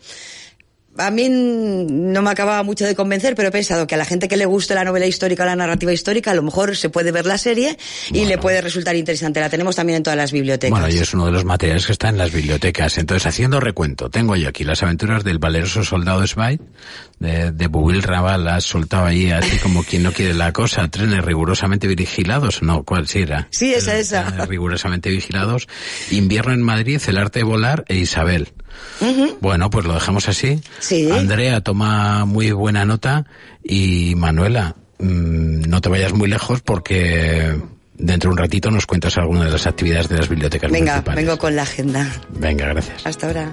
Speaker 7: a mí no me acababa mucho de convencer, pero he pensado que a la gente que le guste la novela histórica, la narrativa histórica, a lo mejor se puede ver la serie y bueno. le puede resultar interesante. La tenemos también en todas las bibliotecas.
Speaker 2: Bueno, y es uno de los materiales que está en las bibliotecas. Entonces, haciendo recuento, tengo yo aquí las aventuras del valeroso soldado Smite, de, de Bubil Raval, has soltado ahí así como quien no quiere la cosa, trenes rigurosamente vigilados, no, ¿cuál sí era?
Speaker 7: Sí, esa, esa.
Speaker 2: Rigurosamente vigilados, Invierno en Madrid, El arte de volar e Isabel.
Speaker 7: Uh -huh.
Speaker 2: Bueno, pues lo dejamos así.
Speaker 7: Sí.
Speaker 2: Andrea toma muy buena nota y Manuela, mmm, no te vayas muy lejos porque dentro de un ratito nos cuentas alguna de las actividades de las bibliotecas
Speaker 7: Venga,
Speaker 2: municipales.
Speaker 7: vengo con la agenda.
Speaker 2: Venga, gracias.
Speaker 7: Hasta ahora.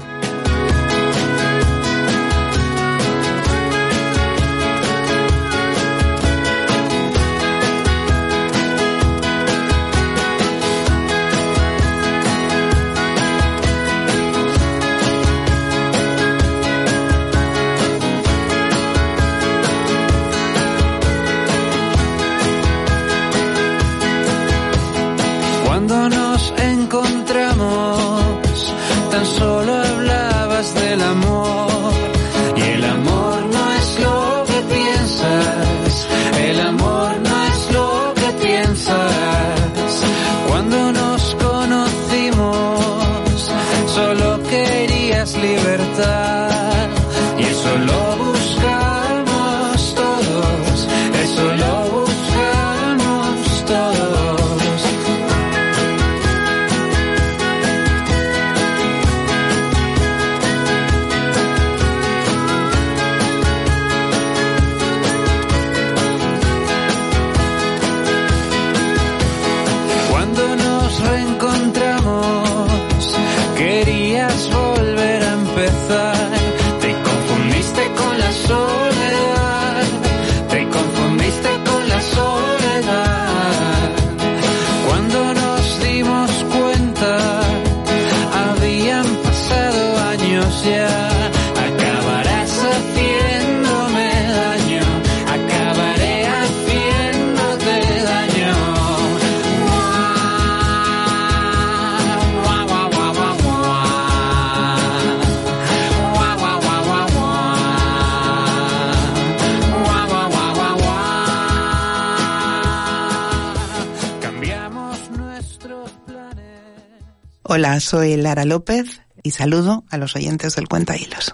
Speaker 9: Soy Lara López y saludo a los oyentes del Cuenta Hilos.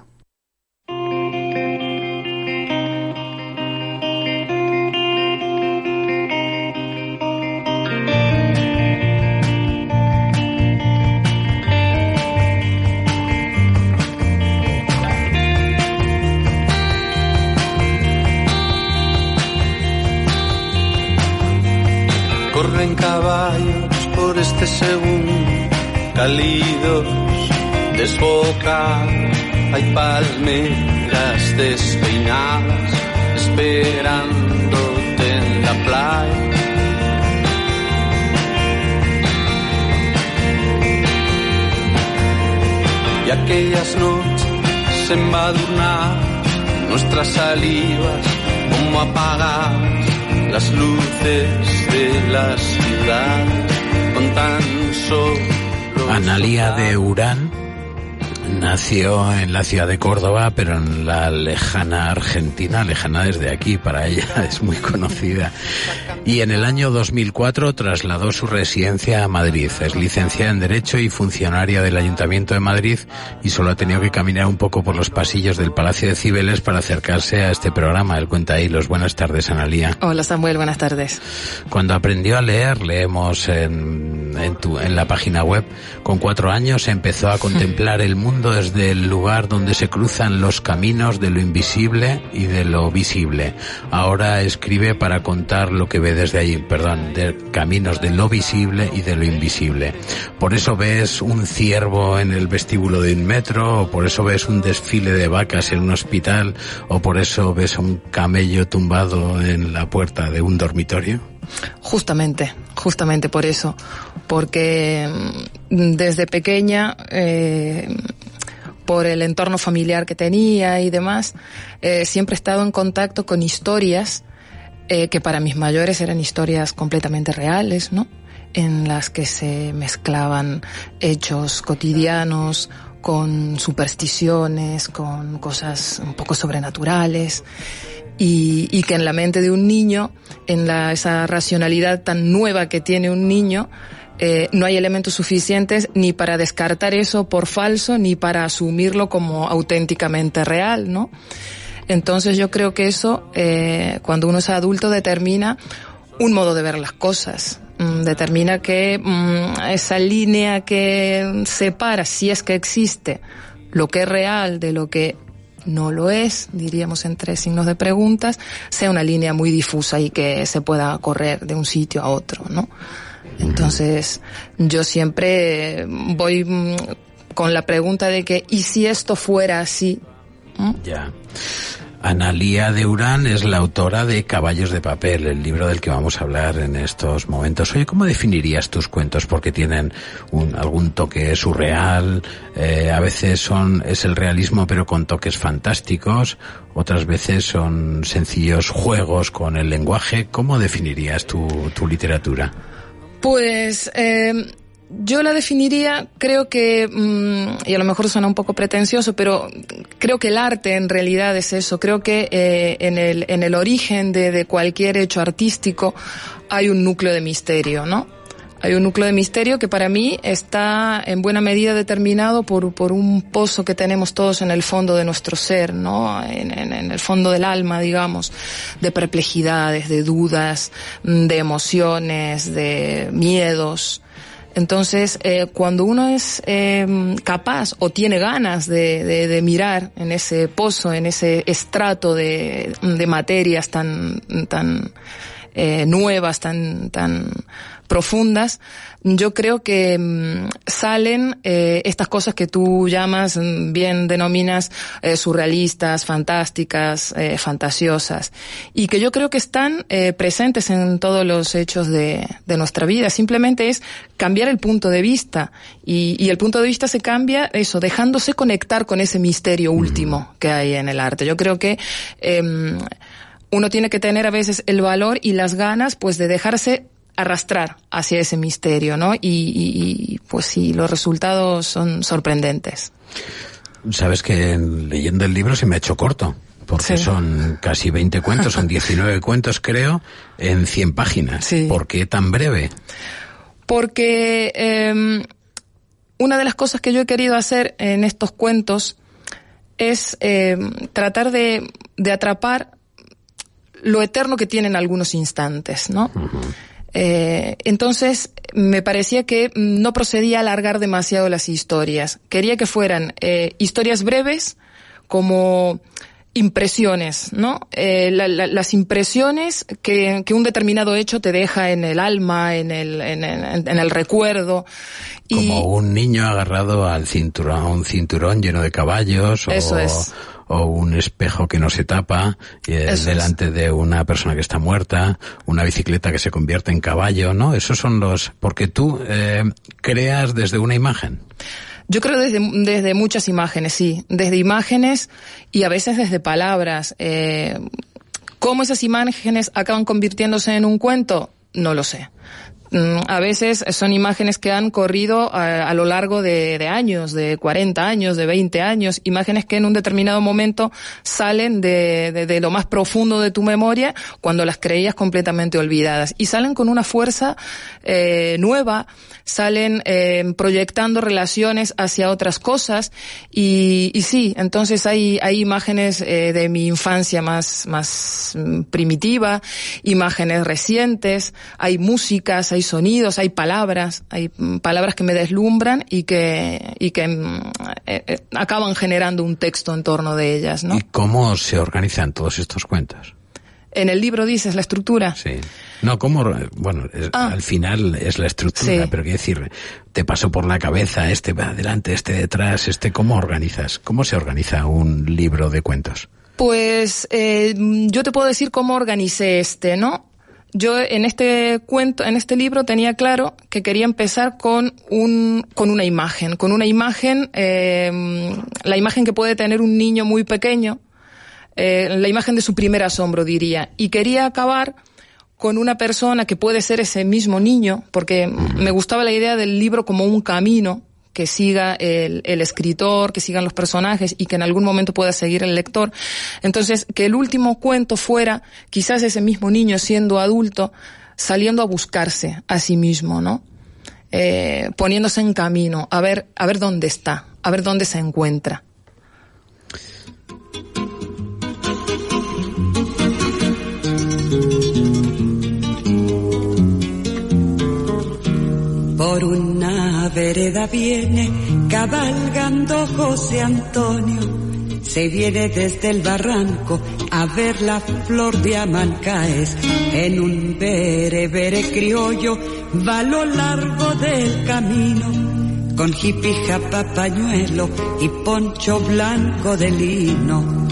Speaker 10: Salivas como apagadas las luces de la ciudad con tan solo
Speaker 2: Analía de Urán nació en la ciudad de Córdoba, pero en la lejana Argentina, lejana desde aquí, para ella [laughs] es muy conocida. Y en el año 2004 trasladó su residencia a Madrid. Es licenciada en Derecho y funcionaria del Ayuntamiento de Madrid y solo ha tenido que caminar un poco por los pasillos del Palacio de Cibeles para acercarse a este programa, El Cuenta Hilos. Buenas tardes, Analía.
Speaker 11: Hola Samuel, buenas tardes.
Speaker 2: Cuando aprendió a leer, leemos en, en, tu, en la página web, con cuatro años empezó a contemplar el mundo desde el lugar donde se cruzan los caminos de lo invisible y de lo visible. Ahora escribe para contar lo que ve desde ahí, perdón, de caminos de lo visible y de lo invisible. Por eso ves un ciervo en el vestíbulo de un metro, o por eso ves un desfile de vacas en un hospital, o por eso ves un camello tumbado en la puerta de un dormitorio.
Speaker 11: Justamente, justamente por eso, porque desde pequeña, eh, por el entorno familiar que tenía y demás, eh, siempre he estado en contacto con historias eh, que para mis mayores eran historias completamente reales, ¿no? En las que se mezclaban hechos cotidianos con supersticiones, con cosas un poco sobrenaturales. Y, y, que en la mente de un niño, en la, esa racionalidad tan nueva que tiene un niño, eh, no hay elementos suficientes ni para descartar eso por falso, ni para asumirlo como auténticamente real, ¿no? Entonces yo creo que eso, eh, cuando uno es adulto, determina un modo de ver las cosas. Mm, determina que mm, esa línea que separa, si es que existe, lo que es real de lo que no lo es, diríamos en tres signos de preguntas, sea una línea muy difusa y que se pueda correr de un sitio a otro, ¿no? Entonces, yo siempre voy mm, con la pregunta de que, ¿y si esto fuera así?
Speaker 2: ¿Mm? Ya. Analía de Urán es la autora de Caballos de Papel, el libro del que vamos a hablar en estos momentos. Oye, ¿cómo definirías tus cuentos? Porque tienen un, algún toque surreal, eh, a veces son, es el realismo pero con toques fantásticos, otras veces son sencillos juegos con el lenguaje. ¿Cómo definirías tu, tu literatura?
Speaker 11: Pues eh, yo la definiría, creo que, mmm, y a lo mejor suena un poco pretencioso, pero creo que el arte en realidad es eso. Creo que eh, en, el, en el origen de, de cualquier hecho artístico hay un núcleo de misterio, ¿no? Hay un núcleo de misterio que para mí está en buena medida determinado por, por un pozo que tenemos todos en el fondo de nuestro ser, ¿no? En, en, en, el fondo del alma, digamos, de perplejidades, de dudas, de emociones, de miedos. Entonces, eh, cuando uno es eh, capaz o tiene ganas de, de, de, mirar en ese pozo, en ese estrato de, de materias tan, tan eh, nuevas, tan, tan profundas, yo creo que mmm, salen eh, estas cosas que tú llamas, mm, bien denominas, eh, surrealistas, fantásticas, eh, fantasiosas, y que yo creo que están eh, presentes en todos los hechos de, de, nuestra vida. Simplemente es cambiar el punto de vista, y, y, el punto de vista se cambia, eso, dejándose conectar con ese misterio último que hay en el arte. Yo creo que em, uno tiene que tener a veces el valor y las ganas, pues, de dejarse arrastrar hacia ese misterio, ¿no? Y, y, y, pues sí, los resultados son sorprendentes.
Speaker 2: Sabes que leyendo el libro se me ha hecho corto, porque sí. son casi 20 cuentos, son [laughs] 19 cuentos creo, en 100 páginas.
Speaker 11: Sí.
Speaker 2: ¿Por qué tan breve?
Speaker 11: Porque eh, una de las cosas que yo he querido hacer en estos cuentos es eh, tratar de, de, atrapar lo eterno que tienen algunos instantes, ¿no? Eh, entonces, me parecía que no procedía a alargar demasiado las historias. Quería que fueran eh, historias breves, como impresiones, ¿no? Eh, la, la, las impresiones que, que, un determinado hecho te deja en el alma, en el, en, en, en el recuerdo.
Speaker 2: Y... Como un niño agarrado al cinturón, un cinturón lleno de caballos.
Speaker 11: Eso
Speaker 2: o,
Speaker 11: es.
Speaker 2: O un espejo que no se tapa eh, delante
Speaker 11: es.
Speaker 2: de una persona que está muerta, una bicicleta que se convierte en caballo, ¿no? Esos son los... porque tú eh, creas desde una imagen.
Speaker 11: Yo creo desde, desde muchas imágenes, sí. Desde imágenes y a veces desde palabras. Eh, ¿Cómo esas imágenes acaban convirtiéndose en un cuento? No lo sé. Mm, A veces son imágenes que han corrido a, a lo largo de, años, de 40 años, de 20 años, imágenes que en un determinado momento salen de, de, lo más profundo de tu memoria cuando las creías completamente olvidadas. Y salen con una fuerza eh, nueva, salen eh, proyectando relaciones hacia otras cosas. Y, sí, entonces hay, hay imágenes eh, de mi infancia más, más mm, primitiva, imágenes recientes, hay músicas, hay sonidos, hay palabras, hay mm, palabras que me deslumbran y que, y que eh, eh, acaban generando un texto en torno de ellas, ¿no?
Speaker 2: ¿Y cómo se organizan todos estos cuentos?
Speaker 11: En el libro dices la estructura.
Speaker 2: Sí. No, ¿cómo? Bueno, es, ah. al final es la estructura, sí. pero quiero decir, te pasó por la cabeza, este va adelante, este detrás, este, ¿cómo organizas? ¿Cómo se organiza un libro de cuentos?
Speaker 11: Pues eh, yo te puedo decir cómo organicé este, ¿no? Yo en este cuento, en este libro tenía claro que quería empezar con un, con una imagen, con una imagen, eh, la imagen que puede tener un niño muy pequeño, eh, la imagen de su primer asombro, diría. Y quería acabar con una persona que puede ser ese mismo niño, porque me gustaba la idea del libro como un camino que siga el, el, escritor, que sigan los personajes y que en algún momento pueda seguir el lector. Entonces, que el último cuento fuera quizás ese mismo niño siendo adulto, saliendo a buscarse a sí mismo, ¿no? Eh, poniéndose en camino, a ver, a ver dónde está, a ver dónde se encuentra.
Speaker 12: Por una vereda viene cabalgando José Antonio. Se viene desde el barranco a ver la flor de Amancaes. En un bere bere criollo va a lo largo del camino. Con jipija papañuelo y poncho blanco de lino.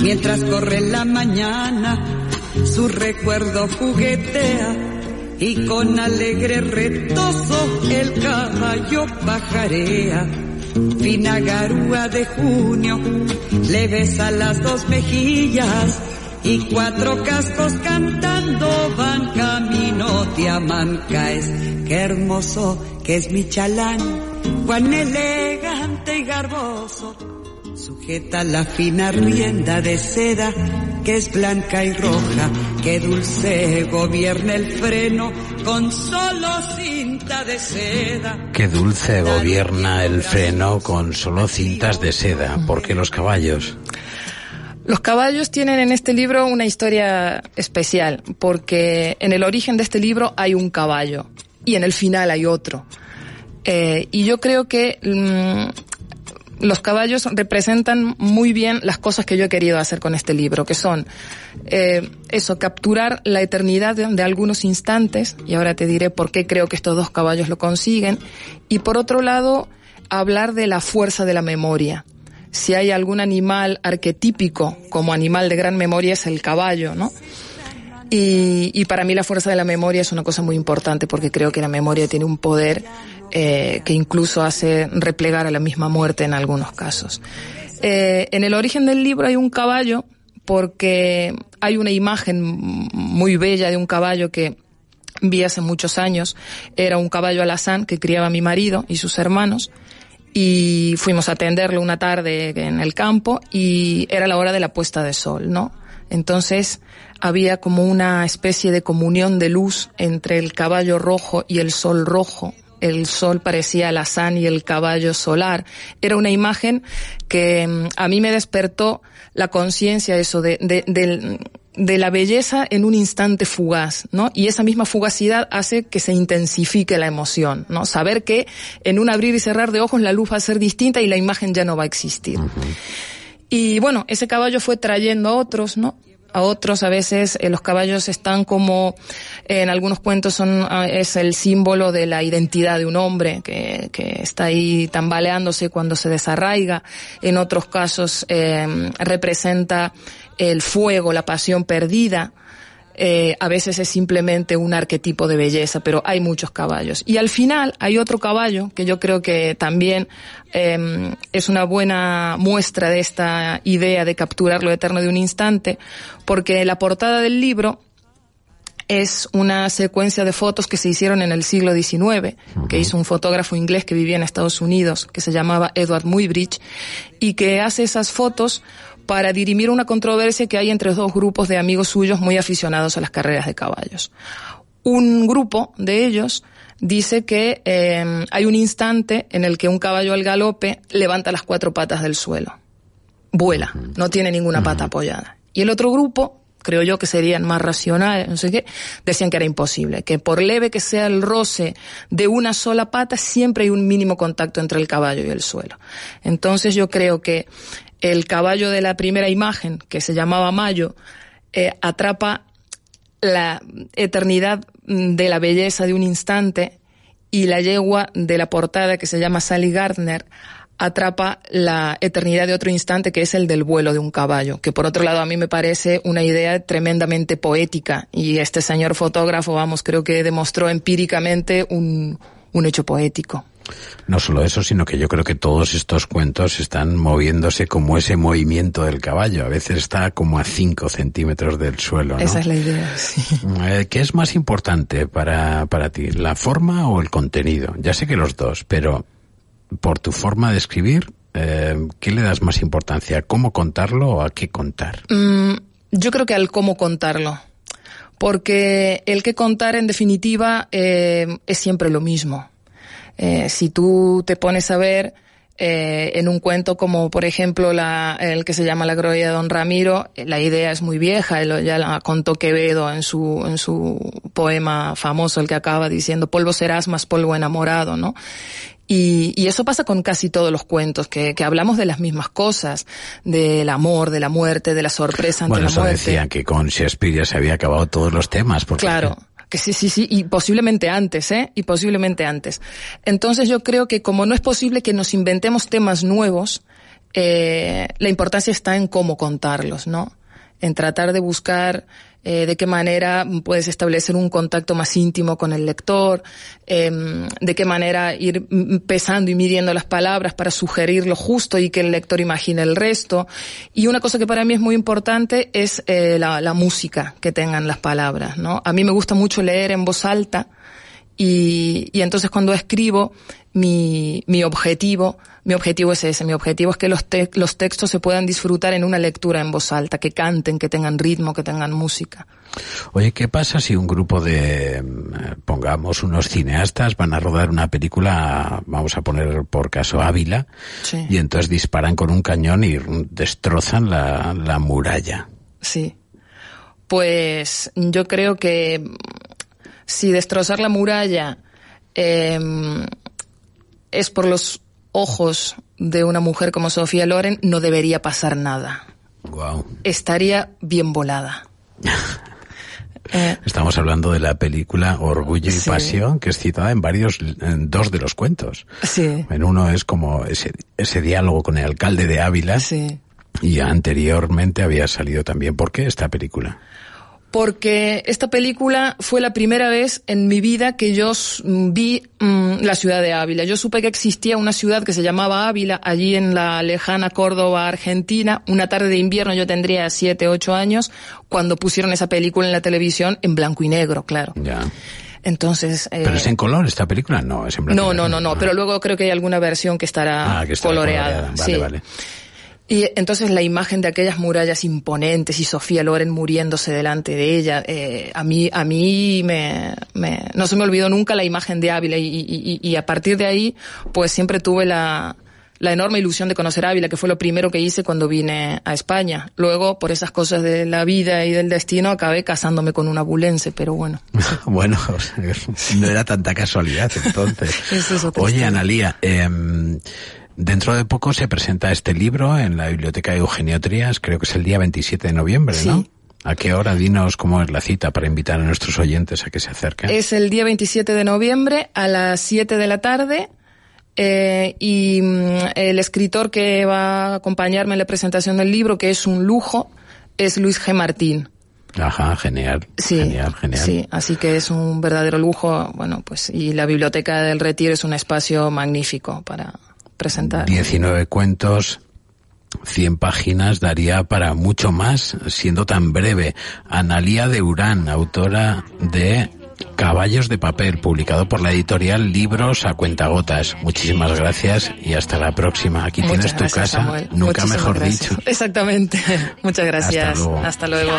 Speaker 12: Mientras corre la mañana, su recuerdo juguetea y con alegre retozo el caballo pajarea. Fina garúa de junio le besa las dos mejillas y cuatro cascos cantando van camino de Amancaes. Qué hermoso que es mi chalán, cuán elegante y garboso. Sujeta la fina rienda de seda que es blanca y roja, que dulce gobierna el freno con solo cinta de seda.
Speaker 2: Que dulce gobierna el freno con solo cintas de seda, porque los caballos.
Speaker 11: Los caballos tienen en este libro una historia especial, porque en el origen de este libro hay un caballo y en el final hay otro. Eh, y yo creo que mmm, los caballos representan muy bien las cosas que yo he querido hacer con este libro, que son eh, eso, capturar la eternidad de, de, algunos instantes, y ahora te diré por qué creo que estos dos caballos lo consiguen, y por otro lado, hablar de la fuerza de la memoria. Si hay algún animal arquetípico como animal de gran memoria es el caballo, ¿no? Y, y, para mí la fuerza de la memoria es una cosa muy importante porque creo que la memoria tiene un poder eh, que incluso hace replegar a la misma muerte en algunos casos. Eh, en el origen del libro hay un caballo porque hay una imagen muy bella de un caballo que vi hace muchos años. Era un caballo alazán que criaba mi marido y sus hermanos y fuimos a atenderlo una tarde en el campo y era la hora de la puesta de sol, ¿no? Entonces había como una especie de comunión de luz entre el caballo rojo y el sol rojo el sol parecía el asán y el caballo solar. Era una imagen que mm, a mí me despertó la conciencia eso de, de, del- de la belleza en un instante fugaz, ¿no? Y esa misma fugacidad hace que se intensifique la emoción, ¿no? Saber que en un abrir y cerrar de ojos la luz va a ser distinta y la imagen ya no va a existir. Y bueno, ese caballo fue trayendo a otros, ¿no? A otros a veces eh, los caballos están como eh, en algunos cuentos son ah, es el símbolo de la identidad de un hombre que, que está ahí tambaleándose cuando se desarraiga. En otros casos eh, representa el fuego, la pasión perdida. Eh, a veces es simplemente un arquetipo de belleza, pero hay muchos caballos. Y al final hay otro caballo que yo creo que también eh, es una buena muestra de esta idea de capturar lo eterno de un instante, porque la portada del libro es una secuencia de fotos que se hicieron en el siglo XIX, que hizo un fotógrafo inglés que vivía en Estados Unidos, que se llamaba Edward Muybridge, y que hace esas fotos para dirimir una controversia que hay entre dos grupos de amigos suyos muy aficionados a las carreras de caballos. Un grupo de ellos dice que eh, hay un instante en el que un caballo al galope levanta las cuatro patas del suelo. Vuela, no tiene ninguna pata apoyada. Y el otro grupo, creo yo que serían más racionales, no sé qué, decían que era imposible, que por leve que sea el roce de una sola pata, siempre hay un mínimo contacto entre el caballo y el suelo. Entonces yo creo que el caballo de la primera imagen, que se llamaba Mayo, eh, atrapa la eternidad mm, de la belleza de un instante y la yegua de la portada que se llama Sally Gardner atrapa la eternidad de otro instante que es el del vuelo de un caballo, que por otro lado a mí me parece una idea tremendamente poética y este señor fotógrafo, vamos, creo que demostró empíricamente un, un hecho poético.
Speaker 2: No solo eso, sino que yo creo que todos estos cuentos están moviéndose como ese movimiento del caballo. A veces está como a 5 centímetros del suelo, ¿no?
Speaker 11: Esa es la idea, sí.
Speaker 2: Eh, ¿Qué es más importante para, para ti, la forma o el contenido? Ya sé que los dos, pero por tu forma de escribir, eh, ¿qué le das más importancia? ¿Cómo contarlo o a qué contar?
Speaker 11: Mm, yo creo que al cómo contarlo. Porque el que contar, en definitiva, eh, es siempre lo mismo. Eh, si tú te pones a ver eh, en un cuento como, por ejemplo, la, el que se llama La Gloria de Don Ramiro, eh, la idea es muy vieja, ya la contó Quevedo en su, en su poema famoso, el que acaba diciendo, polvo serás más polvo enamorado, ¿no? Y, y, eso pasa con casi todos los cuentos, que, que, hablamos de las mismas cosas, del amor, de la muerte, de la sorpresa ante
Speaker 2: bueno,
Speaker 11: la
Speaker 2: eso
Speaker 11: muerte.
Speaker 2: decían que con Shakespeare ya se había acabado todos los temas. Porque...
Speaker 11: Claro. Que sí, sí, sí, y posiblemente antes, ¿eh? Y posiblemente antes. Entonces yo creo que como no es posible que nos inventemos temas nuevos, eh, la importancia está en cómo contarlos, ¿no? En tratar de buscar eh, de qué manera puedes establecer un contacto más íntimo con el lector, eh, de qué manera ir pesando y midiendo las palabras para sugerir lo justo y que el lector imagine el resto. Y una cosa que para mí es muy importante es eh, la, la, música que tengan las palabras, ¿no? A mí me gusta mucho leer en voz alta y, y entonces cuando escribo mi, mi objetivo, mi objetivo es ese, mi objetivo es que los, te los textos se puedan disfrutar en una lectura en voz alta, que canten, que tengan ritmo, que tengan música.
Speaker 2: Oye, ¿qué pasa si un grupo de, pongamos, unos cineastas van a rodar una película, vamos a poner por caso Ávila,
Speaker 11: sí.
Speaker 2: y entonces disparan con un cañón y destrozan la, la muralla?
Speaker 11: Sí. Pues yo creo que si destrozar la muralla eh, es por los ojos de una mujer como Sofía Loren, no debería pasar nada.
Speaker 2: Wow.
Speaker 11: Estaría bien volada.
Speaker 2: eh, [laughs] Estamos hablando de la película Orgullo y
Speaker 11: sí.
Speaker 2: Pasión, que es citada en varios, en dos de los cuentos.
Speaker 11: Sí.
Speaker 2: En uno es como ese, ese diálogo con el alcalde de Ávila.
Speaker 11: Sí.
Speaker 2: Y anteriormente había salido también. ¿Por qué esta película?
Speaker 11: Porque esta película fue la primera vez en mi vida que yo vi mmm, la ciudad de Ávila. Yo supe que existía una ciudad que se llamaba Ávila, allí en la lejana Córdoba, Argentina. Una tarde de invierno, yo tendría siete, ocho años, cuando pusieron esa película en la televisión en blanco y negro, claro.
Speaker 2: Ya.
Speaker 11: Entonces.
Speaker 2: Eh, ¿Pero es en color esta película? No, es en blanco
Speaker 11: no,
Speaker 2: y negro.
Speaker 11: No, no, no, no, pero luego creo que hay alguna versión que estará
Speaker 2: ah, que
Speaker 11: coloreada.
Speaker 2: coloreada. Vale,
Speaker 11: sí.
Speaker 2: vale.
Speaker 13: Y entonces la imagen de aquellas murallas imponentes y Sofía Loren muriéndose delante de ella, eh, a mí, a mí me, me, no se me olvidó nunca la imagen de Ávila y, y, y a partir de ahí, pues siempre tuve la, la enorme ilusión de conocer Ávila, que fue lo primero que hice cuando vine a España. Luego, por esas cosas de la vida y del destino, acabé casándome con un abulense, pero bueno. [laughs]
Speaker 2: bueno, [laughs] no era tanta casualidad entonces. [laughs]
Speaker 13: Eso es
Speaker 2: Oye. Analía, eh, dentro de poco se presenta este libro en la Biblioteca de Eugenio Trías, creo que es el día 27 de noviembre, ¿no?
Speaker 13: Sí.
Speaker 2: ¿A qué hora? Dinos cómo es la cita para invitar a nuestros oyentes a que se acerquen.
Speaker 13: Es el día 27 de noviembre a las 7 de la tarde. eh, y mm, el escritor que va a acompañarme en la presentación del libro, que es un lujo, es Luis G. Martín.
Speaker 2: Ajá, genial.
Speaker 13: Sí,
Speaker 2: Genial, genial.
Speaker 13: sí, así que es un verdadero lujo. Bueno, pues y la Biblioteca del Retiro es un espacio magnífico para presentar.
Speaker 2: 19 cuentos, 100 páginas, daría para mucho más, siendo tan breve. Analía de Urán, autora de Caballos de Papel, publicado por la editorial Libros a Cuentagotas. Muchísimas gracias y hasta la próxima. Aquí
Speaker 13: Muchas
Speaker 2: tienes tu
Speaker 13: gracias,
Speaker 2: casa,
Speaker 13: Samuel.
Speaker 2: nunca
Speaker 13: Muchísimas
Speaker 2: mejor
Speaker 13: gracias.
Speaker 2: dicho. [laughs]
Speaker 13: Exactamente. Muchas gracias.
Speaker 2: luego.
Speaker 13: Hasta luego.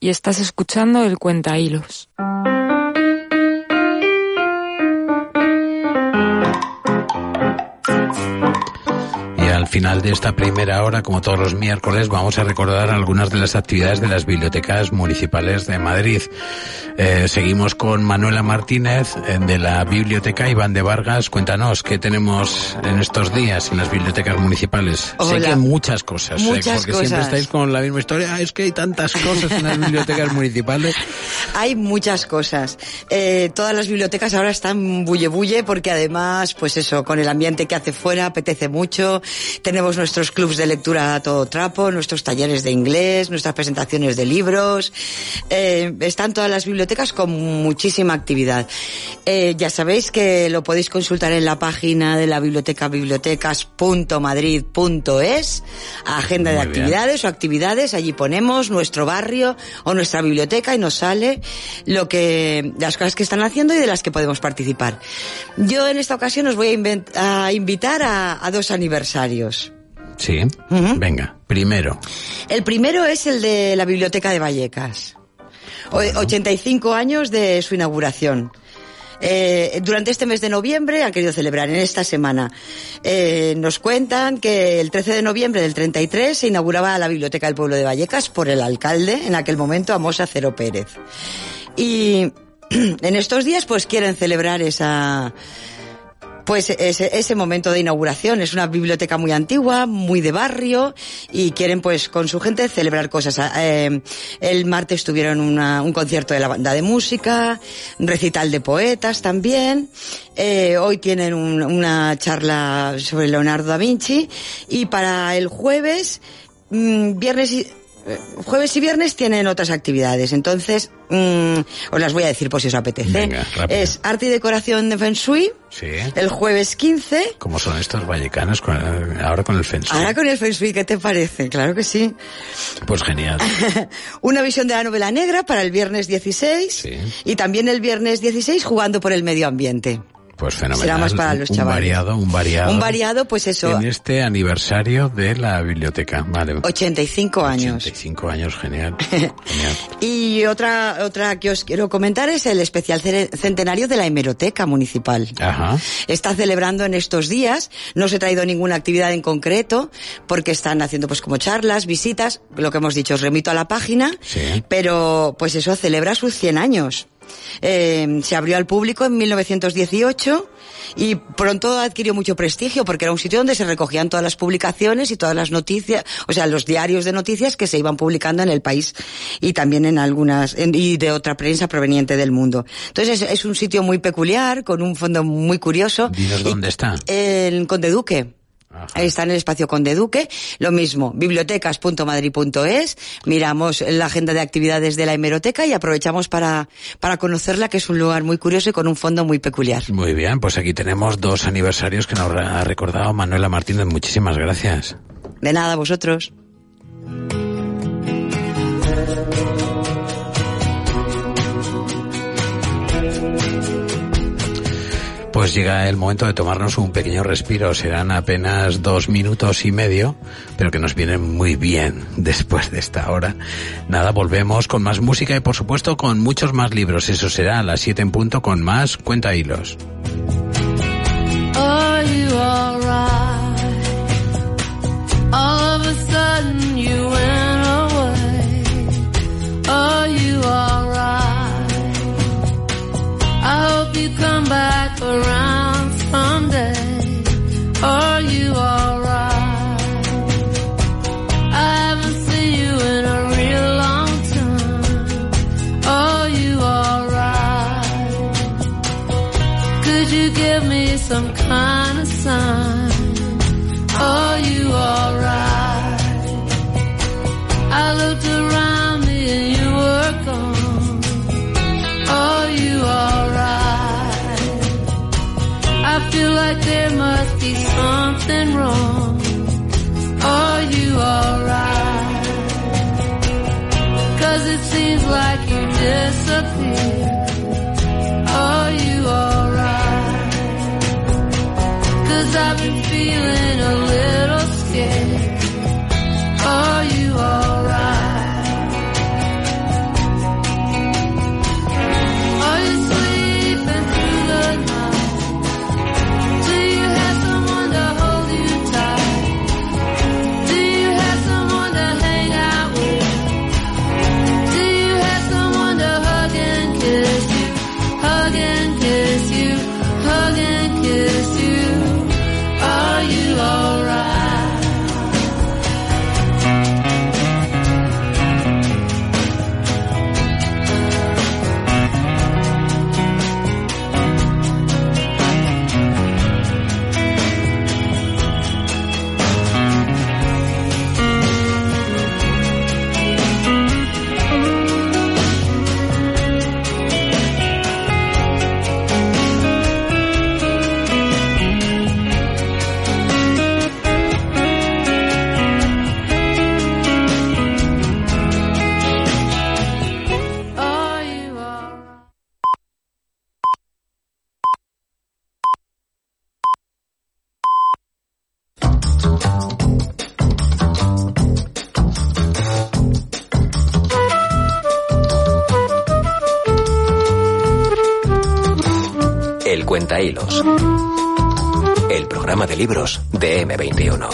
Speaker 14: Y estás escuchando el Cuenta Hilos.
Speaker 2: Al final de esta primera hora, como todos los miércoles, vamos a recordar algunas de las actividades de las bibliotecas municipales de Madrid. Eh, seguimos con Manuela Martínez eh, de la Biblioteca Iván de Vargas. Cuéntanos, ¿qué tenemos en estos días en las bibliotecas municipales? Sé que muchas cosas, eh, porque
Speaker 7: cosas.
Speaker 2: siempre estáis con la misma historia. "Ah, es que hay tantas cosas en las bibliotecas municipales.
Speaker 7: Hay muchas cosas. Eh, todas las bibliotecas ahora están bulle bulle porque además, pues eso, con el ambiente que hace fuera apetece mucho. Tenemos nuestros clubs de lectura a todo trapo, nuestros talleres de inglés, nuestras presentaciones de libros. Eh, están todas las bibliotecas con muchísima actividad. Eh, ya sabéis que lo podéis consultar en la página de la biblioteca bibliotecas.madrid.es, agenda de
Speaker 2: bien.
Speaker 7: actividades o actividades, allí ponemos nuestro barrio o nuestra biblioteca y nos sale lo que, las cosas que están haciendo y de las que podemos participar. Yo en esta ocasión os voy a, invent- a invitar a, a dos aniversarios.
Speaker 2: Sí, venga, primero.
Speaker 7: El primero es el de la Biblioteca de Vallecas. O- 85 años de su inauguración. Eh, durante este mes de noviembre han querido celebrar en esta semana. Eh, nos cuentan que el 13 de noviembre del 33 se inauguraba la Biblioteca del Pueblo de Vallecas por el alcalde, en aquel momento Amosa Cero Pérez. Y [clears throat] en estos días pues quieren celebrar esa pues ese, ese momento de inauguración. Es una biblioteca muy antigua, muy de barrio y quieren pues con su gente celebrar cosas. Eh, el martes tuvieron una- un concierto de la banda de música, recital de poetas también. Eh, hoy tienen un- una charla sobre Leonardo da Vinci y para el jueves, mm, viernes y jueves y viernes tienen otras actividades. Entonces, mm, os las voy a decir por si os apetece.
Speaker 2: Venga,
Speaker 7: es arte y decoración de Feng Shui.
Speaker 2: Sí.
Speaker 7: El jueves 15.
Speaker 2: Como son estos vallecanos con el- ahora con el Feng Shui?
Speaker 7: Ahora con el Feng Shui, ¿qué te parece? Claro que sí.
Speaker 2: Pues genial. [laughs]
Speaker 7: Una visión de la novela negra para el viernes 16. Y también el viernes 16 jugando por el medio ambiente.
Speaker 2: Pues fenomenal.
Speaker 7: Será más para los
Speaker 2: un
Speaker 7: chavales.
Speaker 2: variado, un variado.
Speaker 7: Un variado, pues eso,
Speaker 2: En este aniversario de la biblioteca. Vale.
Speaker 7: 85 años.
Speaker 2: 85 años, genial. genial. [laughs]
Speaker 7: Y otra, otra que os quiero comentar es el especial centenario de la hemeroteca municipal.
Speaker 2: Ajá.
Speaker 7: Está celebrando en estos días, no se ha traído ninguna actividad en concreto, porque están haciendo pues como charlas, visitas, lo que hemos dicho, os remito a la página,
Speaker 2: Sí.
Speaker 7: pero pues eso celebra sus 100 años. Eh, se abrió al público en 1918 y pronto adquirió mucho prestigio porque era un sitio donde se recogían todas las publicaciones y todas las noticias, o sea, los diarios de noticias que se iban publicando en el país y también en algunas, en- y de otra prensa proveniente del mundo. Entonces es, es un sitio muy peculiar, con un fondo muy curioso.
Speaker 2: Dinos dónde está.
Speaker 7: En Conde Duque. Está en el espacio Conde Duque. Lo mismo, bibliotecas.madrid.es. Miramos la agenda de actividades de la hemeroteca y aprovechamos para, para conocerla, que es un lugar muy curioso y con un fondo muy peculiar.
Speaker 2: Muy bien, pues aquí tenemos dos aniversarios que nos ha recordado Manuela Martínez. Muchísimas gracias.
Speaker 7: De nada, vosotros.
Speaker 2: Pues llega el momento de tomarnos un pequeño respiro. Serán apenas dos minutos y medio, pero que nos vienen muy bien después de esta hora. Nada, volvemos con más música y por supuesto con muchos más libros. Eso será a las 7 en punto con más Cuenta Hilos.
Speaker 13: You come back around someday. Are you alright? I haven't seen you in a real long time. Are you alright? Could you give me some kind of sign? Are you alright? I looked around feel like there must be something wrong. Are you alright? Cause it seems like you disappeared. Are you alright? Cause I've been feeling a little scared.
Speaker 1: Cuentahilos. El programa de libros de M21.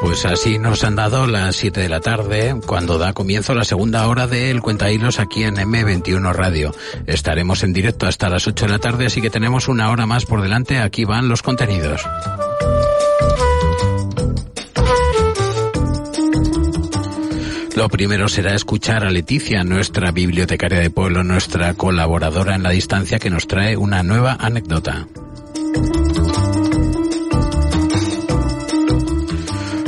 Speaker 2: Pues así nos han dado las 7 de la tarde, cuando da comienzo la segunda hora del Cuentahilos aquí en M21 Radio. Estaremos en directo hasta las 8 de la tarde, así que tenemos una hora más por delante. Aquí van los contenidos. Lo primero será escuchar a Leticia, nuestra bibliotecaria de pueblo, nuestra colaboradora en la distancia, que nos trae una nueva anécdota.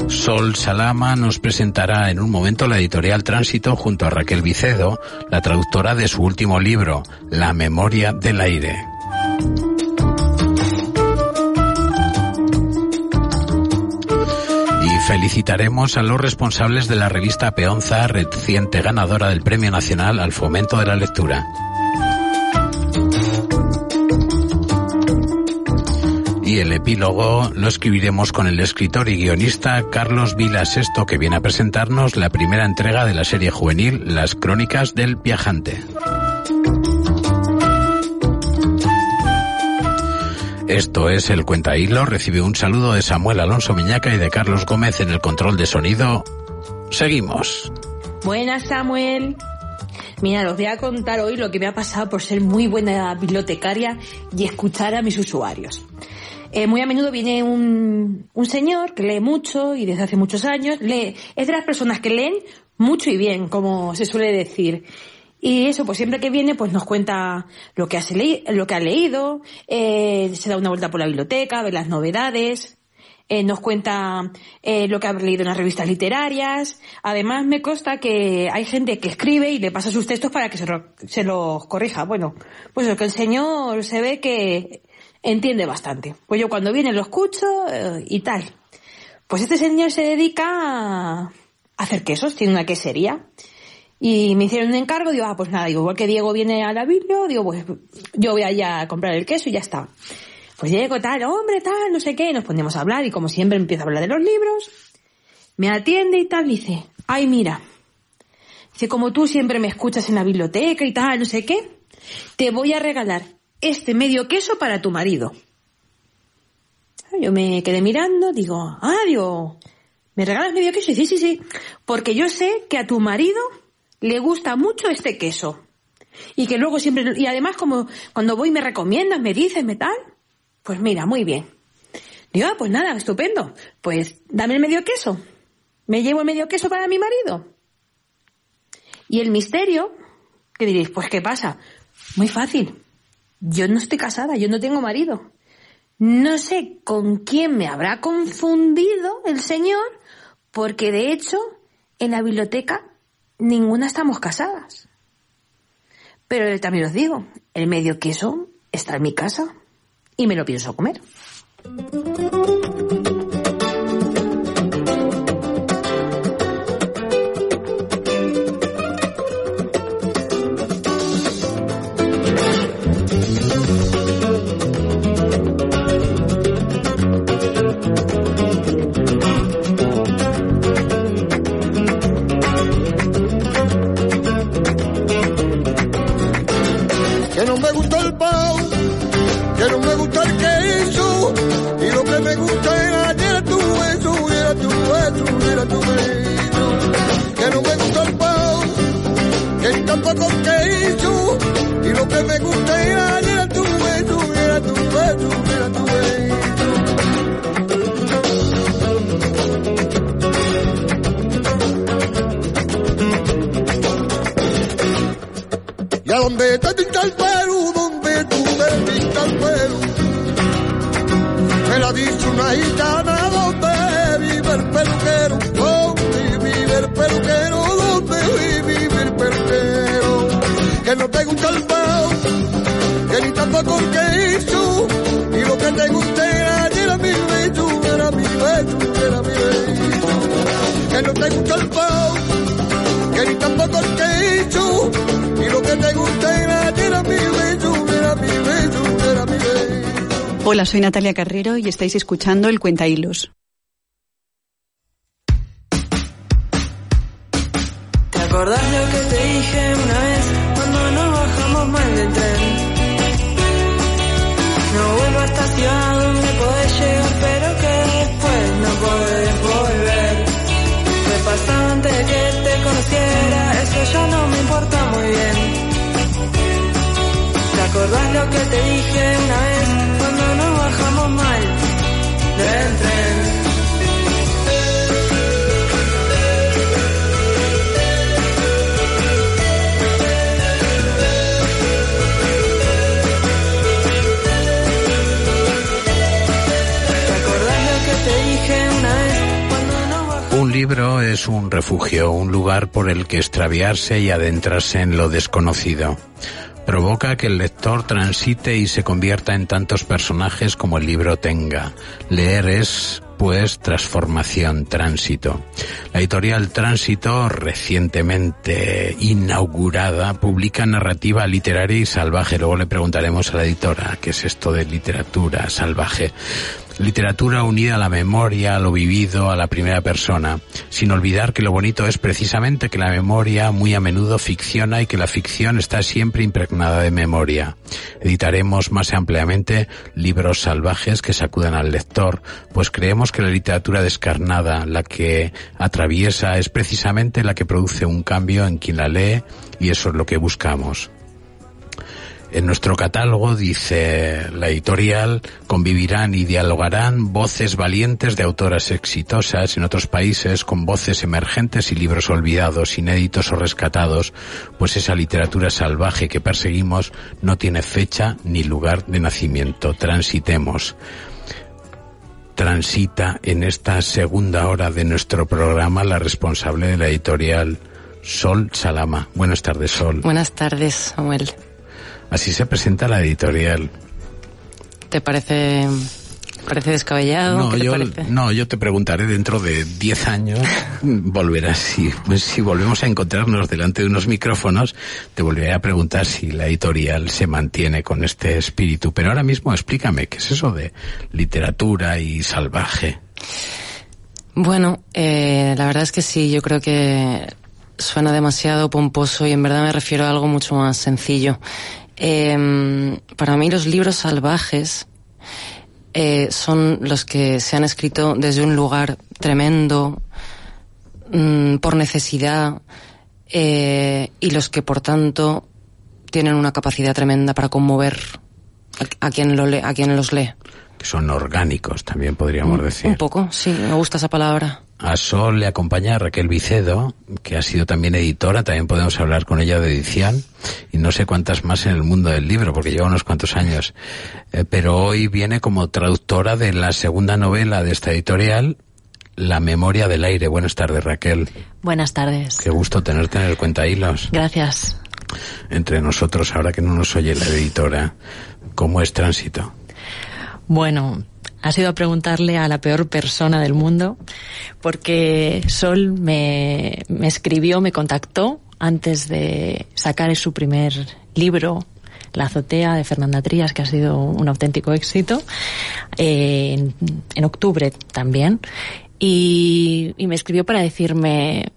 Speaker 2: Sol Salama nos presentará en un momento la editorial Tránsito junto a Raquel Vicedo, la traductora de su último libro, La memoria del aire. Felicitaremos a los responsables de la revista Peonza, reciente ganadora del Premio Nacional al Fomento de la Lectura. y el epílogo lo escribiremos con el escritor y guionista Carlos Vila Sesto, que viene a presentarnos la primera entrega de la serie juvenil Las Crónicas del Viajante. Esto es el Cuenta Hilo. Recibe un saludo de Samuel Alonso Miñaca y de Carlos Gómez en el control de sonido. Seguimos.
Speaker 15: Buenas, Samuel. Mira, os voy a contar hoy lo que me ha pasado por ser muy buena bibliotecaria y escuchar a mis usuarios. Eh, muy a menudo viene un, un señor que lee mucho y desde hace muchos años lee, es de las personas que leen mucho y bien, como se suele decir. Y eso, pues siempre que viene, pues nos cuenta lo que, le lo que ha leído, eh, se da una vuelta por la biblioteca, ve las novedades, eh, nos cuenta eh, lo que ha leído en las revistas literarias. Además, me consta que hay gente que escribe y le pasa sus textos para que se, se los corrija. Bueno, pues lo que el señor se ve que entiende bastante. Pues yo cuando viene lo escucho eh, y tal. Pues este señor se dedica a hacer quesos, tiene una quesería. Y me hicieron un encargo, digo, ah, pues nada, digo, igual que Diego viene a la Biblia, digo, pues yo voy allá a comprar el queso y ya está. Pues llego tal, hombre, tal, no sé qué, nos ponemos a hablar y como siempre empiezo a hablar de los libros, me atiende y tal, dice, ay, mira, dice, como tú siempre me escuchas en la biblioteca y tal, no sé qué, te voy a regalar este medio queso para tu marido. Yo me quedé mirando, digo, ah, digo, ¿me regalas medio queso? Y sí, sí, sí, porque yo sé que a tu marido le gusta mucho este queso. Y que luego siempre, y además como cuando voy me recomiendas, me dices, me tal, pues mira, muy bien. Digo, ah, pues nada, estupendo. Pues dame el medio queso. Me llevo el medio queso para mi marido. Y el misterio, que diréis, pues ¿qué pasa? Muy fácil. Yo no estoy casada, yo no tengo marido. No sé con quién me habrá confundido el señor, porque de hecho, en la biblioteca ninguna estamos casadas. Pero también os digo, el medio queso está en mi casa y me lo pienso comer.
Speaker 16: Soy Natalia Carrero y estáis escuchando el Cuenta Hilos.
Speaker 2: Un lugar por el que extraviarse y adentrarse en lo desconocido. Provoca que el lector transite y se convierta en tantos personajes como el libro tenga. Leer es, pues, transformación, tránsito. La editorial Tránsito, recientemente inaugurada, publica narrativa literaria y salvaje. Luego le preguntaremos a la editora qué es esto de literatura salvaje. Literatura unida a la memoria, a lo vivido, a la primera persona, sin olvidar que lo bonito es precisamente que la memoria muy a menudo ficciona y que la ficción está siempre impregnada de memoria. Editaremos más ampliamente libros salvajes que sacudan al lector, pues creemos que la literatura descarnada, la que atraviesa, es precisamente la que produce un cambio en quien la lee y eso es lo que buscamos. En nuestro catálogo, dice la editorial, convivirán y dialogarán voces valientes de autoras exitosas en otros países con voces emergentes y libros olvidados, inéditos o rescatados, pues esa literatura salvaje que perseguimos no tiene fecha ni lugar de nacimiento. Transitemos. Transita en esta segunda hora de nuestro programa la responsable de la editorial Sol Salama. Buenas tardes, Sol.
Speaker 17: Buenas tardes, Samuel.
Speaker 2: Así se presenta la editorial.
Speaker 17: ¿Te parece, parece descabellado?
Speaker 2: No
Speaker 17: ¿Qué te
Speaker 2: yo,
Speaker 17: parece?
Speaker 2: no, yo te preguntaré dentro de 10 años, [laughs] volverás, si, pues, si volvemos a encontrarnos delante de unos micrófonos, te volveré a preguntar si la editorial se mantiene con este espíritu. Pero ahora mismo explícame, ¿qué es eso de literatura y salvaje?
Speaker 17: Bueno, eh, la verdad es que sí, yo creo que suena demasiado pomposo y en verdad me refiero a algo mucho más sencillo. Eh, para mí los libros salvajes eh, son los que se han escrito desde un lugar tremendo, mm, por necesidad, eh, y los que por tanto tienen una capacidad tremenda para conmover a, a quien lo lee, a quien los lee.
Speaker 2: Que son orgánicos, también podríamos decir.
Speaker 17: Un poco, sí, me gusta esa palabra.
Speaker 2: A Sol le acompaña Raquel Vicedo, que ha sido también editora, también podemos hablar con ella de edición, y no sé cuántas más en el mundo del libro, porque lleva unos cuantos años. Eh, pero hoy viene como traductora de la segunda novela de esta editorial, La memoria del aire. Buenas tardes, Raquel.
Speaker 18: Buenas tardes.
Speaker 2: Qué gusto tenerte en el Cuenta Hilos.
Speaker 18: Gracias.
Speaker 2: Entre nosotros, ahora que no nos oye la editora, ¿cómo es tránsito?
Speaker 18: Bueno, ha sido a preguntarle a la peor persona del mundo, porque Sol me, me escribió, me contactó antes de sacar su primer libro, La azotea de Fernanda Trías, que ha sido un auténtico éxito, en, octubre también, y, me escribió para decirme,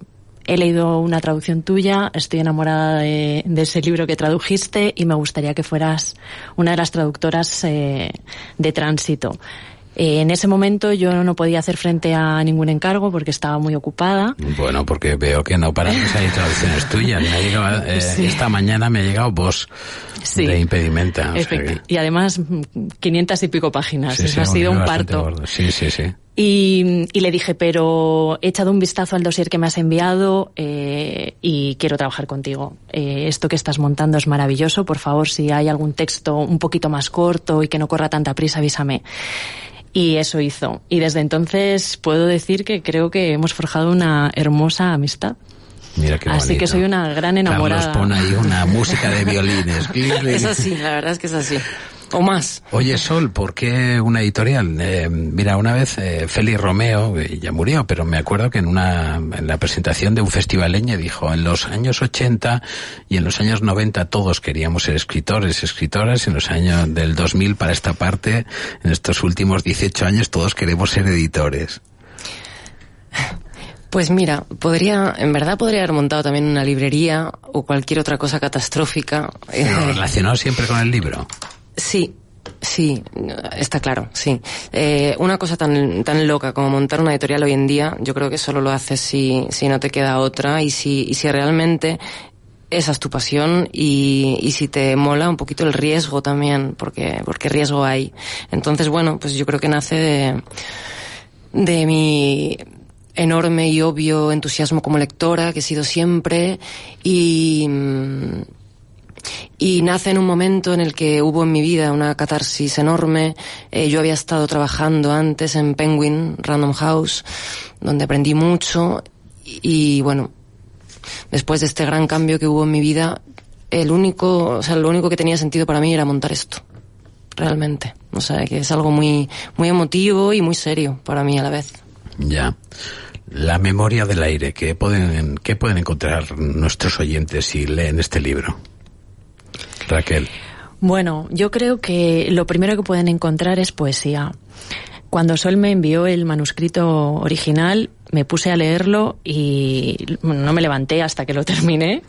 Speaker 18: he leído una traducción tuya, estoy enamorada de, de ese libro que tradujiste y me gustaría que fueras una de las traductoras eh, de tránsito. Eh, en ese momento yo no podía hacer frente a ningún encargo porque estaba muy ocupada.
Speaker 2: Bueno, porque veo que no paran salir traducciones tuyas. Me ha llegado, eh, [laughs]
Speaker 18: Sí.
Speaker 2: Esta mañana me ha llegado vos
Speaker 18: Sí.
Speaker 2: de impedimenta. o sea que-
Speaker 18: Y además, mm, 500 y pico páginas.
Speaker 2: sí,
Speaker 18: Eso ha sido un parto.
Speaker 2: gordo. Sí, sí, sí.
Speaker 18: Y, y le dije, pero he echado un vistazo al dossier que me has enviado eh, y quiero trabajar contigo. Eh, esto que estás montando es maravilloso. Por favor, si hay algún texto un poquito más corto y que no corra tanta prisa, avísame. Y eso hizo. Y desde entonces puedo decir que creo que hemos forjado una hermosa amistad.
Speaker 2: Mira qué
Speaker 18: Así que soy una gran enamorada.
Speaker 2: Pone ahí una música de violines. [laughs]
Speaker 17: Es así, la verdad es que es así. O más.
Speaker 2: Oye, Sol, ¿por qué una editorial? Eh, mira, una vez eh, Félix Romeo, eh, ya murió, pero me acuerdo que en una en la presentación de un festivaleño dijo, en los años 80 y en los años 90 todos queríamos ser escritores, escritoras, en los años del 2000 para esta parte, en estos últimos 18 años todos queremos ser editores.
Speaker 17: Pues mira, podría, en verdad podría haber montado también una librería o cualquier otra cosa catastrófica.
Speaker 2: Pero [laughs] relacionado siempre con el libro.
Speaker 17: Sí, sí, está claro, sí. Eh, una cosa tan, tan loca como montar una editorial hoy en día, yo creo que solo lo haces si, si no te queda otra y si, y si realmente esa es tu pasión y, y si te mola un poquito el riesgo también, porque, porque riesgo hay. Entonces, bueno, pues yo creo que nace de, de mi enorme y obvio entusiasmo como lectora, que he sido siempre, y, mm, y nace en un momento en el que hubo en mi vida una catarsis enorme. Eh, yo había estado trabajando antes en Penguin Random House, donde aprendí mucho y, y, bueno, después de este gran cambio que hubo en mi vida, el único, o sea, lo único que tenía sentido para mí era montar esto. Realmente. O sea, que es algo muy, muy emotivo y muy serio para mí a la vez.
Speaker 2: Ya. La memoria del aire, ¿qué pueden, qué pueden encontrar nuestros oyentes si leen este libro? Raquel.
Speaker 18: Bueno, yo creo que lo primero que pueden encontrar es poesía. Cuando Sol me envió el manuscrito original, me puse a leerlo y no me levanté hasta que lo terminé.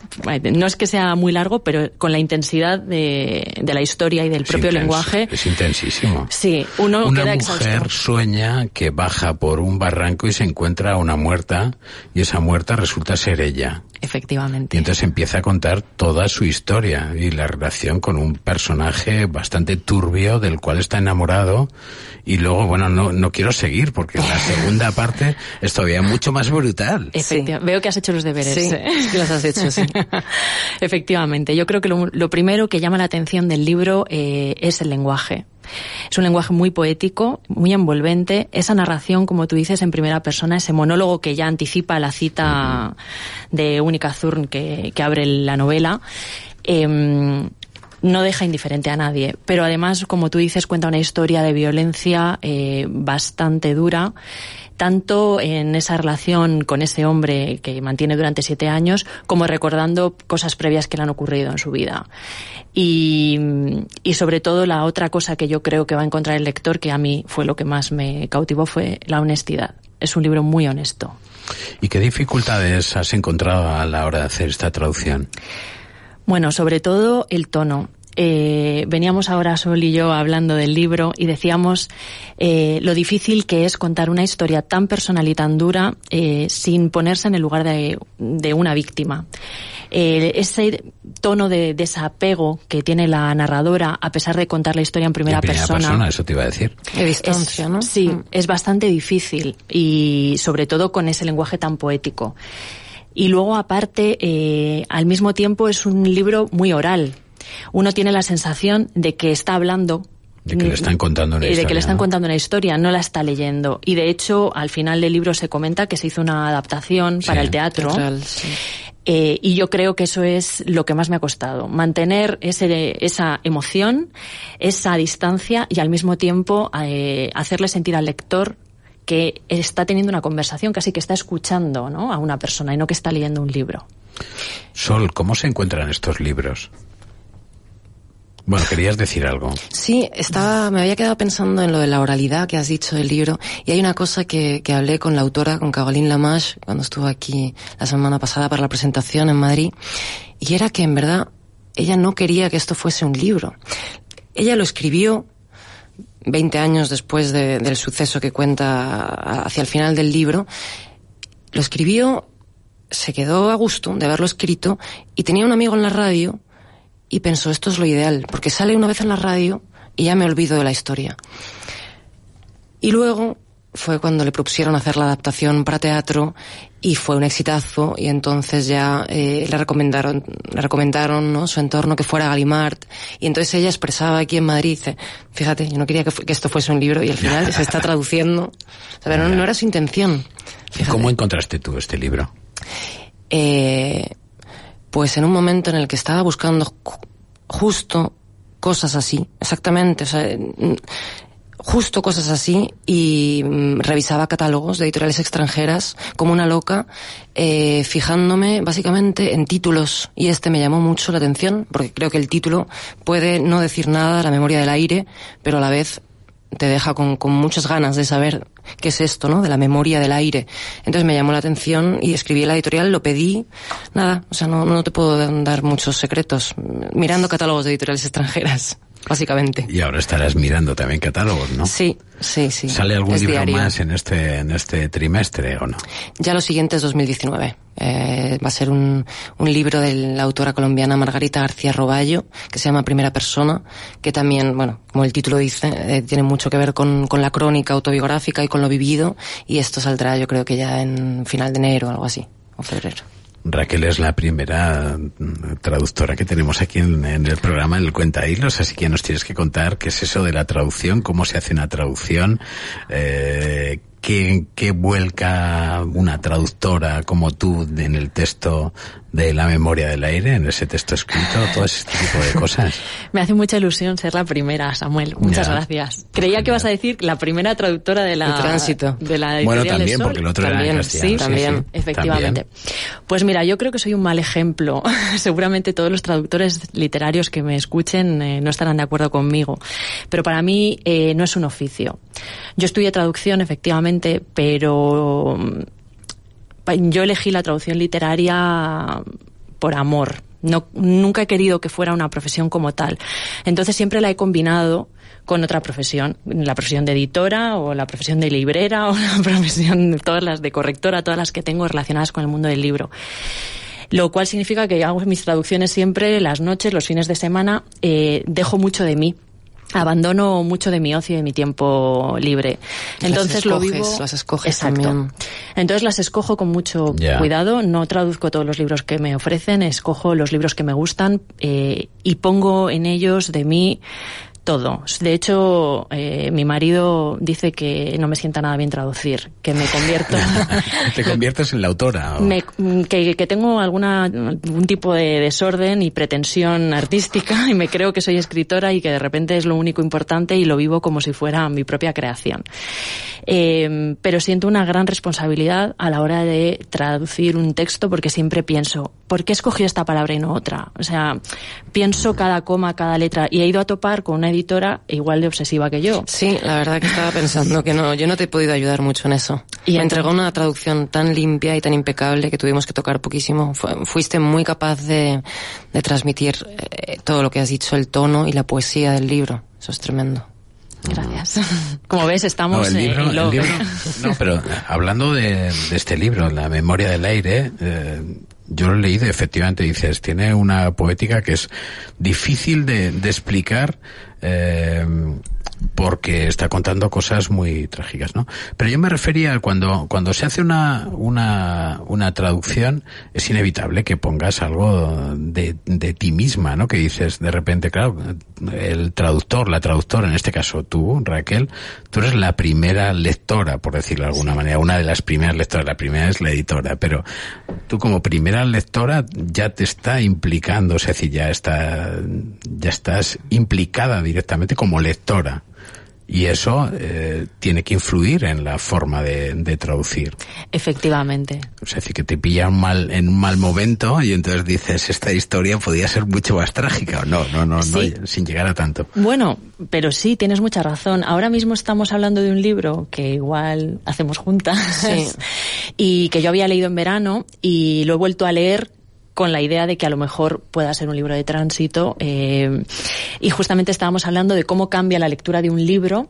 Speaker 18: No es que sea muy largo, pero con la intensidad de, de la historia y del
Speaker 2: Es
Speaker 18: propio
Speaker 2: intenso,
Speaker 18: lenguaje.
Speaker 2: Es intensísimo.
Speaker 18: Sí, uno
Speaker 2: una
Speaker 18: queda
Speaker 2: mujer
Speaker 18: exhausto.
Speaker 2: sueña que baja por un barranco y se encuentra a una muerta y esa muerta resulta ser ella.
Speaker 18: Efectivamente.
Speaker 2: Y entonces empieza a contar toda su historia y la relación con un personaje bastante turbio del cual está enamorado y luego, bueno, no, no quiero seguir porque la segunda [laughs] parte es todavía mucho más brutal.
Speaker 18: Efectiva- Veo que has hecho los deberes.
Speaker 17: Sí,
Speaker 18: ¿eh?
Speaker 17: es que los has hecho, sí. [laughs]
Speaker 18: Efectivamente. Yo creo que lo, lo primero que llama la atención del libro eh, es el lenguaje. Es un lenguaje muy poético, muy envolvente. Esa narración, como tú dices, en primera persona, ese monólogo que ya anticipa la cita de Única Zurn que, que abre la novela. em, no deja indiferente a nadie, pero además, como tú dices, cuenta una historia de violencia eh, bastante dura, tanto en esa relación con ese hombre que mantiene durante siete años, como recordando cosas previas que le han ocurrido en su vida. Y, y sobre todo la otra cosa que yo creo que va a encontrar el lector, que a mí fue lo que más me cautivó, fue la honestidad. Es un libro muy honesto.
Speaker 2: ¿Y qué dificultades has encontrado a la hora de hacer esta traducción?
Speaker 18: Bueno, sobre todo el tono. Eh, veníamos ahora Sol y yo hablando del libro y decíamos eh, lo difícil que es contar una historia tan personal y tan dura eh, sin ponerse en el lugar de, de una víctima. Eh, ese tono de desapego que tiene la narradora a pesar de contar la historia en primera,
Speaker 2: en primera persona.
Speaker 18: persona
Speaker 2: eso te iba a decir.
Speaker 17: De distancia,
Speaker 18: es,
Speaker 17: ¿no?
Speaker 18: Sí, es bastante difícil y sobre todo con ese lenguaje tan poético. Y luego, aparte, eh, al mismo tiempo es un libro muy oral. Uno tiene la sensación de que está hablando
Speaker 2: De que le están contando una
Speaker 18: y de
Speaker 2: historia.
Speaker 18: que le están
Speaker 2: ¿no?
Speaker 18: contando una historia, no la está leyendo. Y de hecho, al final del libro se comenta que se hizo una adaptación para el teatro.
Speaker 17: Teatral, sí.
Speaker 18: Eh, y yo creo que eso es lo que más me ha costado. Mantener ese, esa emoción, esa distancia y al mismo tiempo eh, hacerle sentir al lector que está teniendo una conversación, casi que está escuchando ¿no? a una persona y no que está leyendo un libro.
Speaker 2: Sol, ¿cómo se encuentran estos libros? Bueno, querías decir algo.
Speaker 17: Sí, estaba, me había quedado pensando en lo de la oralidad que has dicho del libro y hay una cosa que, que hablé con la autora, con Caroline Lamache, cuando estuvo aquí la semana pasada para la presentación en Madrid, y era que en verdad ella no quería que esto fuese un libro. Ella lo escribió 20 años después de- del suceso que cuenta hacia el final del libro, lo escribió, se quedó a gusto de haberlo escrito y tenía un amigo en la radio y pensó, esto es lo ideal, porque sale una vez en la radio y ya me olvido de la historia. Y luego fue cuando le propusieron hacer la adaptación para teatro y fue un exitazo y entonces ya eh, le recomendaron le recomendaron ¿no? su entorno que fuera a Galimart y entonces ella expresaba aquí en Madrid dice fíjate yo no quería que, esto fuese un libro y al final se está traduciendo o sea, pero no, no era su intención
Speaker 2: ¿Cómo encontraste tú este libro?
Speaker 17: eh, pues en un momento en el que estaba buscando ju- justo cosas así, exactamente, o sea, justo cosas así y mm, revisaba catálogos de editoriales extranjeras como una loca, eh, fijándome básicamente en títulos y este me llamó mucho la atención porque creo que el título puede no decir nada, la memoria del aire, pero a la vez te deja con, con muchas ganas de saber qué es esto, ¿no? De la memoria del aire. Entonces me llamó la atención y escribí la editorial, lo pedí. Nada, o sea, no, no te puedo dar muchos secretos. Mirando catálogos de editoriales extranjeras, básicamente.
Speaker 2: Y ahora estarás mirando también catálogos, ¿no?
Speaker 17: Sí, sí, sí.
Speaker 2: ¿Sale algún
Speaker 17: Es
Speaker 2: libro
Speaker 17: diario.
Speaker 2: más en este, en este trimestre o no?
Speaker 17: Ya lo siguiente es 2019. Eh, va a ser un, un libro de la autora colombiana Margarita García Roballo, que se llama Primera Persona, que también, bueno, como el título dice, eh, tiene mucho que ver con, con la crónica autobiográfica y con lo vivido, y esto saldrá yo creo que ya en final de enero o algo así, o febrero.
Speaker 2: Raquel es la primera mm, traductora que tenemos aquí en, el programa, en el Cuenta Hilos, así que nos tienes que contar qué es eso de la traducción, cómo se hace una traducción, eh, qué, qué vuelca una traductora como tú en el texto de La memoria del aire, en ese texto escrito, todo ese tipo de [laughs] cosas.
Speaker 18: Me hace mucha ilusión ser la primera, Samuel. Muchas
Speaker 2: Ya.
Speaker 18: gracias. Creía que vas a decir la primera traductora de la
Speaker 17: De Tránsito.
Speaker 18: de la
Speaker 2: Bueno, también,
Speaker 18: Sol.
Speaker 2: porque el otro era en
Speaker 18: También,
Speaker 2: castellano,
Speaker 18: sí,
Speaker 2: sí,
Speaker 18: también,
Speaker 2: sí,
Speaker 18: efectivamente. Pues mira, yo creo que soy un mal ejemplo. [laughs] Seguramente todos los traductores literarios que me escuchen eh, no estarán de acuerdo conmigo. Pero para mí eh, no es un oficio. Yo estudié traducción, efectivamente, pero mm, yo elegí la traducción literaria por amor. No, nunca he querido que fuera una profesión como tal. Entonces siempre la he combinado con otra profesión, la profesión de editora o la profesión de librera [laughs] o la profesión, todas las de correctora, todas las que tengo relacionadas con el mundo del libro. Lo cual significa que hago mis traducciones siempre las noches, los fines de semana, eh, dejo mucho de mí. Abandono mucho de mi ocio y de mi tiempo libre.
Speaker 17: Las
Speaker 18: Entonces lo
Speaker 17: escoges,
Speaker 18: vivo.
Speaker 17: las escoges
Speaker 18: Exacto.
Speaker 17: también.
Speaker 18: Entonces las escojo con mucho cuidado. No traduzco todos los libros que me ofrecen, escojo los libros que me gustan eh, y pongo en ellos de mí todo. De hecho, eh, mi marido dice que no me sienta nada bien traducir, que me convierto. [laughs]
Speaker 2: Te conviertes en la autora.
Speaker 18: Me- que, que tengo alguna algún tipo de desorden y pretensión artística y me creo que soy escritora y que de repente es lo único importante y lo vivo como si fuera mi propia creación. Eh, pero siento una gran responsabilidad a la hora de traducir un texto porque siempre pienso, ¿por qué escogí esta palabra y no otra? O sea, pienso cada coma, cada letra y he ido a topar con una editora igual de obsesiva que yo.
Speaker 17: Sí, la verdad que estaba pensando que no, yo no te he podido ayudar mucho en eso.
Speaker 18: Y
Speaker 17: me entregó una traducción tan limpia y tan impecable que tuvimos que tocar poquísimo. Fu- Fuiste muy capaz de, de transmitir eh, todo lo que has dicho, el tono y la poesía del libro. Eso es tremendo.
Speaker 18: Gracias. [laughs] Como ves, estamos
Speaker 2: No, el libro,
Speaker 18: en
Speaker 2: el
Speaker 18: lo-
Speaker 2: libro- [laughs] no, pero hablando de, de este libro, La memoria del aire, eh, yo lo he leído, efectivamente dices, tiene una poética que es difícil de, de explicar eh, porque está contando cosas muy trágicas, ¿no? Pero yo me refería a cuando, cuando se hace una, una, una traducción, es inevitable que pongas algo de, de ti misma, ¿no? Que dices, de repente, claro, el traductor, la traductora, en este caso tú, Raquel, tú eres la primera lectora, por decirlo de alguna manera, una de las primeras lectoras, la primera es la editora, pero tú como primera lectora ya te está implicando, es decir, ya está, ya estás implicada directamente como lectora. Y eso eh, tiene que influir en la forma de, de traducir.
Speaker 18: Efectivamente.
Speaker 2: Es decir, que te pilla un mal, en un mal momento y entonces dices, esta historia podría ser mucho más trágica. o No, no, no,
Speaker 18: Sí.
Speaker 2: no, sin llegar a tanto.
Speaker 18: Bueno, pero sí, tienes mucha razón. Ahora mismo estamos hablando de un libro que igual hacemos juntas
Speaker 17: Sí. [laughs]
Speaker 18: y que yo había leído en verano y lo he vuelto a leer con la idea de que a lo mejor pueda ser un libro de tránsito eh, y justamente estábamos hablando de cómo cambia la lectura de un libro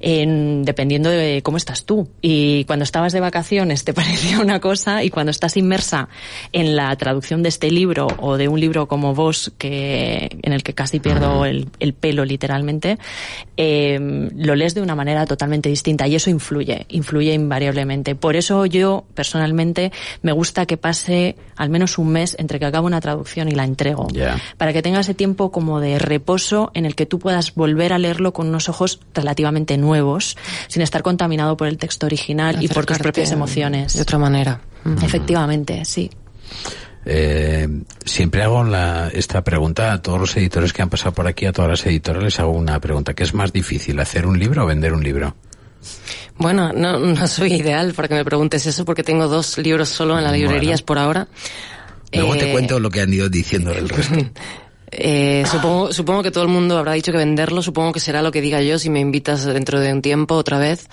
Speaker 18: en- dependiendo de cómo estás tú. Y cuando estabas de vacaciones te [laughs] parecía una cosa y cuando estás inmersa en la traducción de este libro o de un libro como vos que en el que casi pierdo el, el pelo literalmente eh, lo lees de una manera totalmente distinta y eso influye influye invariablemente. Por eso yo personalmente me gusta que pase al menos un mes entre que acabo una traducción y la entrego para que tenga ese tiempo como de reposo en el que tú puedas volver a leerlo con unos ojos relativamente nuevos, sin estar contaminado por el texto original y por tus propias emociones.
Speaker 17: De otra manera.
Speaker 18: Efectivamente, sí.
Speaker 2: Eh, siempre hago la, esta pregunta a todos los editores que han pasado por aquí, a todas las editoras les hago una pregunta. ¿Qué es más difícil, hacer un libro o vender un libro?
Speaker 17: Bueno, no, no soy ideal para que me preguntes eso porque tengo dos libros solo en las
Speaker 2: Bueno.
Speaker 17: librerías por ahora.
Speaker 2: Luego te
Speaker 17: Eh,
Speaker 2: cuento lo que han ido diciendo del resto. [laughs]
Speaker 17: Eh, supongo, supongo que todo el mundo habrá dicho que venderlo, supongo que será lo que diga yo si me invitas dentro de un tiempo otra vez.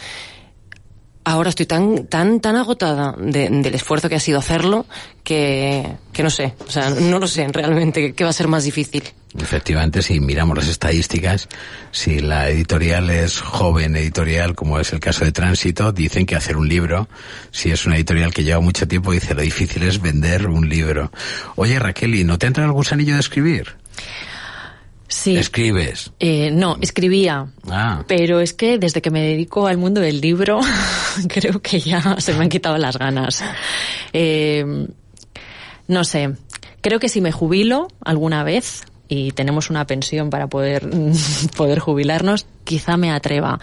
Speaker 17: Ahora estoy tan, tan, tan agotada de- del esfuerzo que ha sido hacerlo que, que no sé, o sea, no lo sé realmente qué va a ser más difícil.
Speaker 2: Efectivamente, si miramos las estadísticas, si la editorial es joven editorial, como es el caso de Tránsito, dicen que hacer un libro, si es una editorial que lleva mucho tiempo, dice lo difícil es vender un libro. Oye Raquel, ¿y no te entra el gusanillo de escribir?
Speaker 18: Sí.
Speaker 2: Escribes.
Speaker 18: Eh, no, escribía.
Speaker 2: Ah.
Speaker 18: Pero es que desde que me dedico al mundo del libro, [laughs] creo que ya se me han quitado las ganas. Eh, no sé, creo que si me jubilo alguna vez y tenemos una pensión para poder, [laughs] poder jubilarnos, quizá me atreva.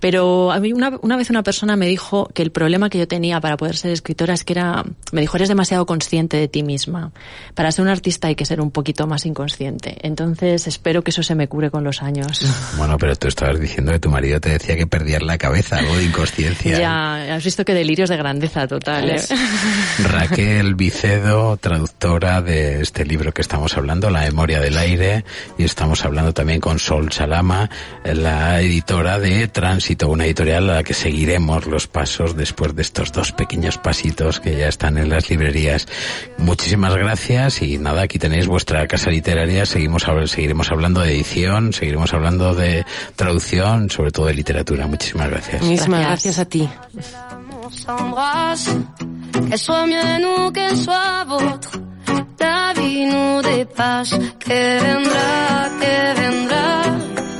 Speaker 18: Pero a mí una, una vez una persona me dijo que el problema que yo tenía para poder ser escritora es que era, me dijo, eres demasiado consciente de ti misma. Para ser un artista hay que ser un poquito más inconsciente. Entonces espero que eso se me cure con los años. [laughs]
Speaker 2: Bueno, pero tú estabas diciendo que tu marido te decía que perdías la cabeza, algo de inconsciencia.
Speaker 18: Ya, has visto que delirios de grandeza totales. [laughs]
Speaker 2: Raquel Vicedo, traductora de este libro que estamos hablando, La memoria del aire, y estamos hablando también con Sol Salama, la editora de Tránsito, una editorial a la que seguiremos los pasos después de estos dos pequeños pasitos que ya están en las librerías. Muchísimas gracias y nada, aquí tenéis vuestra casa literaria, seguimos seguiremos hablando de edición, seguiremos hablando de traducción, sobre todo de literatura. Muchísimas gracias.
Speaker 17: Muchísimas gracias a ti.
Speaker 19: on s'embrasse, qu'elle soit mienne ou qu'elle soit vôtre. La vie nous dépasse, que vendrá, que vendrá.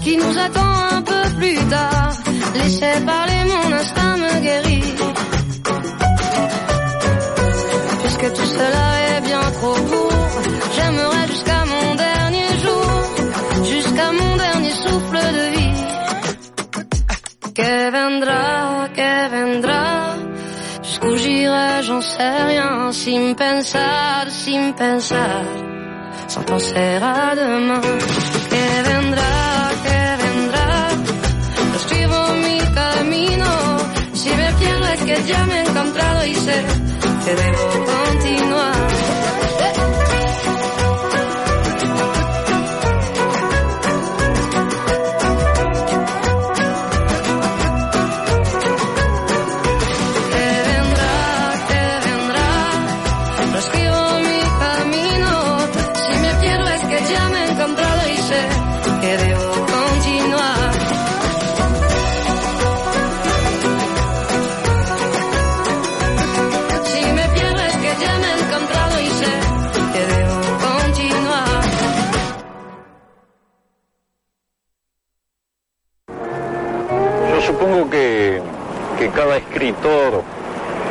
Speaker 19: Qui nous attend un peu plus tard. Laissez parler, mon instinct me guérit. Puisque tout cela est bien trop court, j'aimerais jusqu'à mon dernier jour, jusqu'à mon dernier souffle de vie. Que vendrá, que vendrá, jusqu'où j'irai, j'en sais rien, sin pensar, sin pensar sans penser à demain. Y sé que debo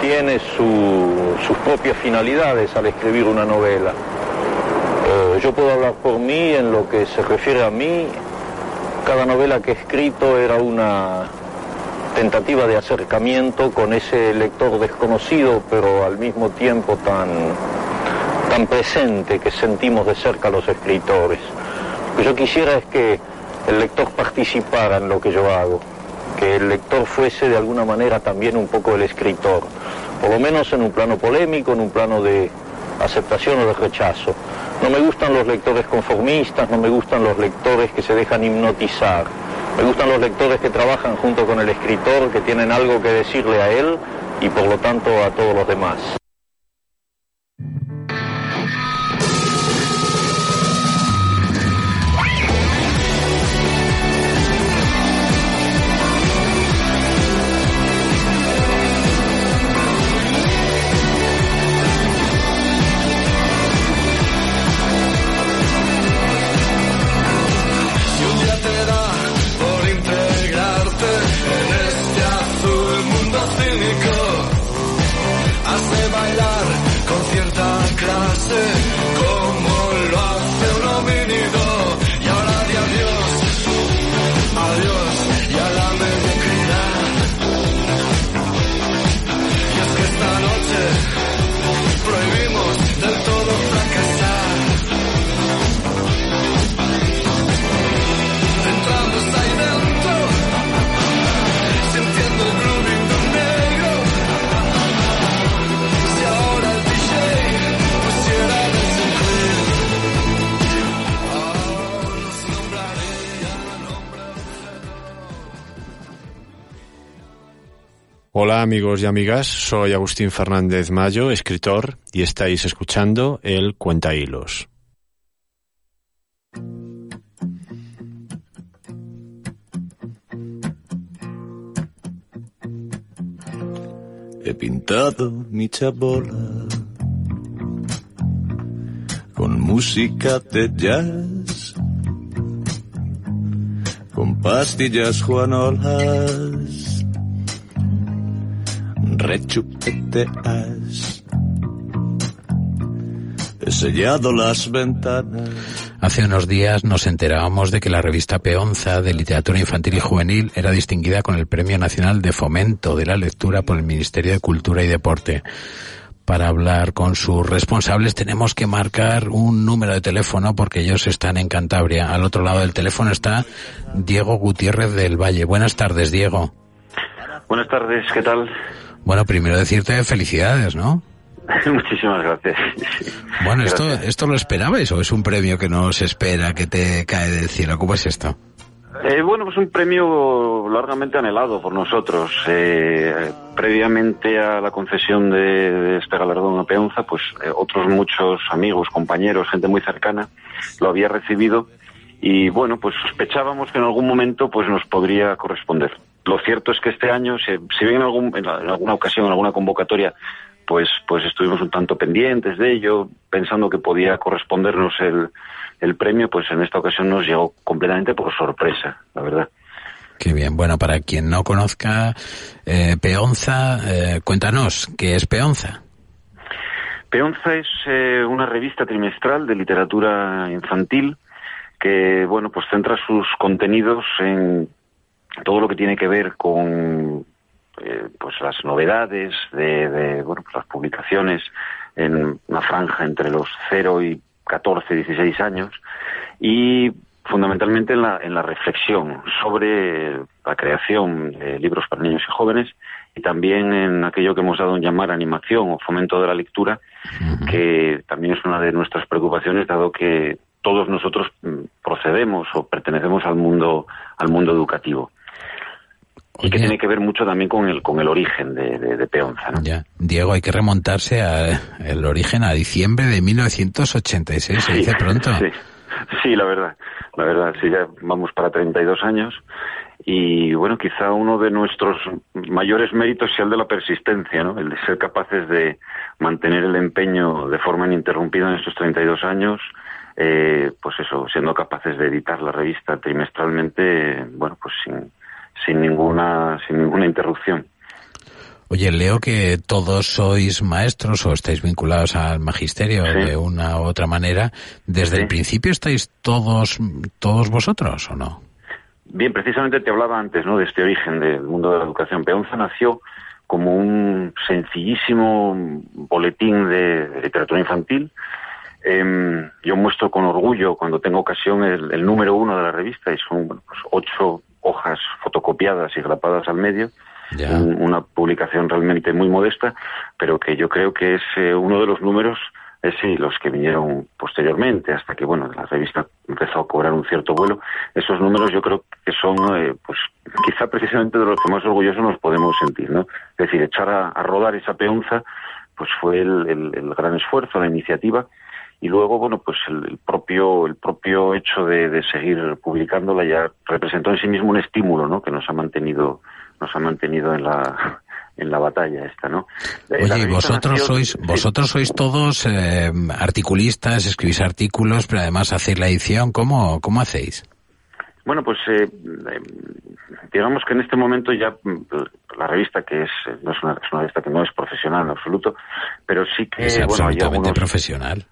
Speaker 20: tiene su- sus propias finalidades al escribir una novela. Eh, yo puedo hablar por mí en lo que se refiere a mí. Cada novela que he escrito era una tentativa de acercamiento con ese lector desconocido, pero al mismo tiempo tan, tan presente que sentimos de cerca los escritores. Lo que yo quisiera es que el lector participara en lo que yo hago, que el lector fuese de alguna manera también un poco el escritor, por lo menos en un plano polémico, en un plano de aceptación o de rechazo. No me gustan los lectores conformistas, no me gustan los lectores que se dejan hipnotizar. Me gustan los lectores que trabajan junto con el escritor, que tienen algo que decirle a él y por lo tanto a todos los demás.
Speaker 21: Hola amigos y amigas, soy Agustín Fernández Mayo, escritor, y estáis escuchando el Cuenta Hilos.
Speaker 22: He pintado mi chabola con música de jazz, con pastillas juanolas, rechupeteas. He sellado las ventanas.
Speaker 2: Hace unos días nos enterábamos de que la revista Peonza de Literatura Infantil y Juvenil era distinguida con el Premio Nacional de Fomento de la Lectura por el Ministerio de Cultura y Deporte. Para hablar con sus responsables tenemos que marcar un número de teléfono porque ellos están en Cantabria. Al otro lado del teléfono está Diego Gutiérrez del Valle. Buenas tardes, Diego.
Speaker 23: Buenas tardes, ¿qué tal?
Speaker 2: Bueno, primero decirte felicidades, ¿no? [laughs]
Speaker 23: Muchísimas gracias.
Speaker 2: Bueno, esto, ¿esto lo esperabais o es un premio que no se espera, que te cae del cielo? ¿Cómo es esto?
Speaker 23: Eh, bueno, pues un premio largamente anhelado por nosotros. Eh, previamente a la concesión de, de este galardón a Peonza, pues eh, otros muchos amigos, compañeros, gente muy cercana lo había recibido y bueno, pues sospechábamos que en algún momento pues nos podría corresponder. Lo cierto es que este año, si, si bien en, algún, en, la- en alguna ocasión, en alguna convocatoria, pues, pues estuvimos un tanto pendientes de ello, pensando que podía correspondernos el, el premio, pues en esta ocasión nos llegó completamente por sorpresa, la verdad.
Speaker 2: Qué bien. Bueno, para quien no conozca eh, Peonza, eh, cuéntanos, ¿qué es Peonza?
Speaker 23: Peonza es eh, una revista trimestral de literatura infantil que, bueno, pues centra sus contenidos en todo lo que tiene que ver con eh, pues las novedades de, de, bueno, pues las publicaciones en una franja entre los 0 y 14, 16 años y fundamentalmente en la, en la reflexión sobre la creación de libros para niños y jóvenes y también en aquello que hemos dado en llamar animación o fomento de la lectura, que también es una de nuestras preocupaciones, dado que todos nosotros mm, procedemos o pertenecemos al mundo, al mundo educativo. Y que tiene que ver mucho también con el, con el origen de, de, de Peonza. ¿no?
Speaker 2: Ya. Diego, hay que remontarse al origen, a diciembre de 1986, se dice pronto.
Speaker 23: Sí, sí, la verdad, la verdad, sí, ya vamos para 32 años y bueno, quizá uno de nuestros mayores méritos sea el de la persistencia, ¿no? El de ser capaces de mantener el empeño de forma ininterrumpida en estos 32 años, eh, pues eso, siendo capaces de editar la revista trimestralmente, bueno, pues sin, sin ninguna, sin ninguna interrupción.
Speaker 2: Oye, leo que todos sois maestros o estáis vinculados al magisterio
Speaker 23: Sí.
Speaker 2: de una u otra manera. ¿Desde el principio estáis todos, todos vosotros o no?
Speaker 23: Bien, precisamente te hablaba antes, ¿no? De este origen del mundo de la educación. Peonza nació como un sencillísimo boletín de, de literatura infantil. Em, yo muestro con orgullo cuando tengo ocasión el, el número uno de la revista y son bueno, pues, ocho hojas fotocopiadas y grapadas al medio. Un- una publicación realmente muy modesta, pero que yo creo que es eh, uno de los números eh, sí, los que vinieron posteriormente, hasta que, bueno, la revista empezó a cobrar un cierto vuelo, esos números yo creo que son, eh, pues, quizá precisamente de los que más orgullosos nos podemos sentir, ¿no? Es decir, echar a, a rodar esa peonza, pues fue el, el- el gran esfuerzo, la iniciativa, y luego, bueno, pues el, el propio, el propio hecho de, de seguir publicándola ya representó en sí mismo un estímulo, ¿no? Que nos ha mantenido, nos ha mantenido en la, [laughs] en la batalla esta, ¿no?
Speaker 2: Oye, y vosotros sois,
Speaker 23: sí.
Speaker 2: vosotros sois todos eh, articulistas, escribís artículos, pero además hacéis la edición. ¿Cómo, cómo hacéis?
Speaker 23: Bueno, pues eh, eh, digamos que en este momento ya mm, la revista que es no es una, es una revista que no es profesional en absoluto, pero sí que
Speaker 2: Es
Speaker 23: bueno hay
Speaker 2: absolutamente
Speaker 23: algunos
Speaker 2: profesional.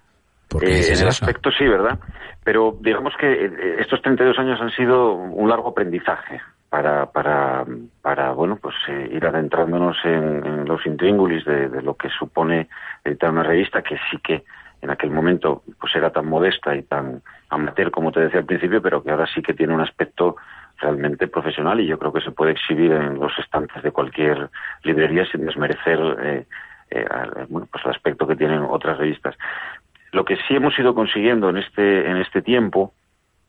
Speaker 2: ¿Por qué
Speaker 23: eh, en el aspecto sí, ¿verdad? Pero digamos que eh, estos 32 años han sido un largo aprendizaje para, para, para bueno, pues eh, ir adentrándonos en, en los intríngulis de, de lo que supone editar una revista que sí que en aquel momento pues era tan modesta y tan amateur como te decía al principio, pero que ahora sí que tiene un aspecto realmente profesional y yo creo que se puede exhibir en los estantes de cualquier librería sin desmerecer eh, eh, bueno, pues el aspecto que tienen otras revistas. Lo que sí hemos ido consiguiendo en este, en este tiempo,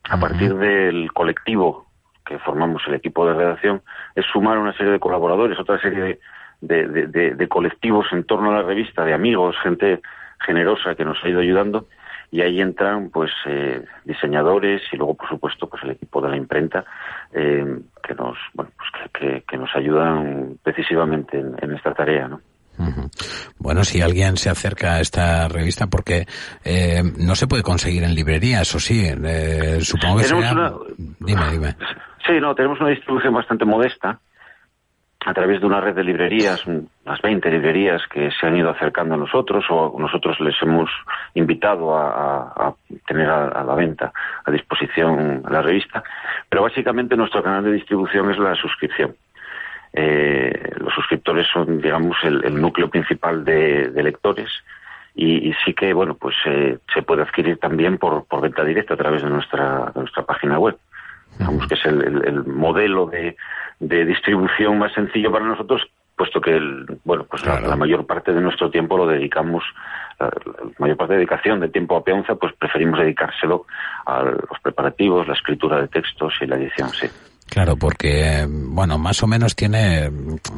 Speaker 23: a partir del colectivo que formamos el equipo de redacción, es sumar una serie de colaboradores, otra serie de, de, de- de- de colectivos en torno a la revista, de amigos, gente generosa que nos ha ido ayudando, y ahí entran pues eh, diseñadores y luego por supuesto pues el equipo de la imprenta eh, que nos bueno pues que, que- que nos ayudan decisivamente en, en esta tarea, ¿no?
Speaker 2: Bueno, si alguien se acerca a esta revista, porque eh, no se puede conseguir en librería, eso sí. eh, supongo que
Speaker 23: Tenemos
Speaker 2: será...
Speaker 23: una-
Speaker 2: Dime, dime.
Speaker 23: Sí, no, tenemos una distribución bastante modesta a través de una red de librerías, un- unas 20 librerías que se han ido acercando a nosotros o nosotros les hemos invitado a, a- a tener a, a la venta, a disposición la revista. Pero básicamente nuestro canal de distribución es la suscripción. Eh, los suscriptores son, digamos, el, el núcleo principal de, de lectores y, y sí que, bueno, pues eh, se puede adquirir también por, por venta directa a través de nuestra, de nuestra página web. Digamos que es el, el- el modelo de, de distribución más sencillo para nosotros, puesto que, el, bueno, pues la, la mayor parte de nuestro tiempo lo dedicamos, la, la mayor parte de dedicación de tiempo a Peonza, pues preferimos dedicárselo a los preparativos, la escritura de textos y la edición, sí.
Speaker 2: Claro, porque, bueno, más o menos tiene,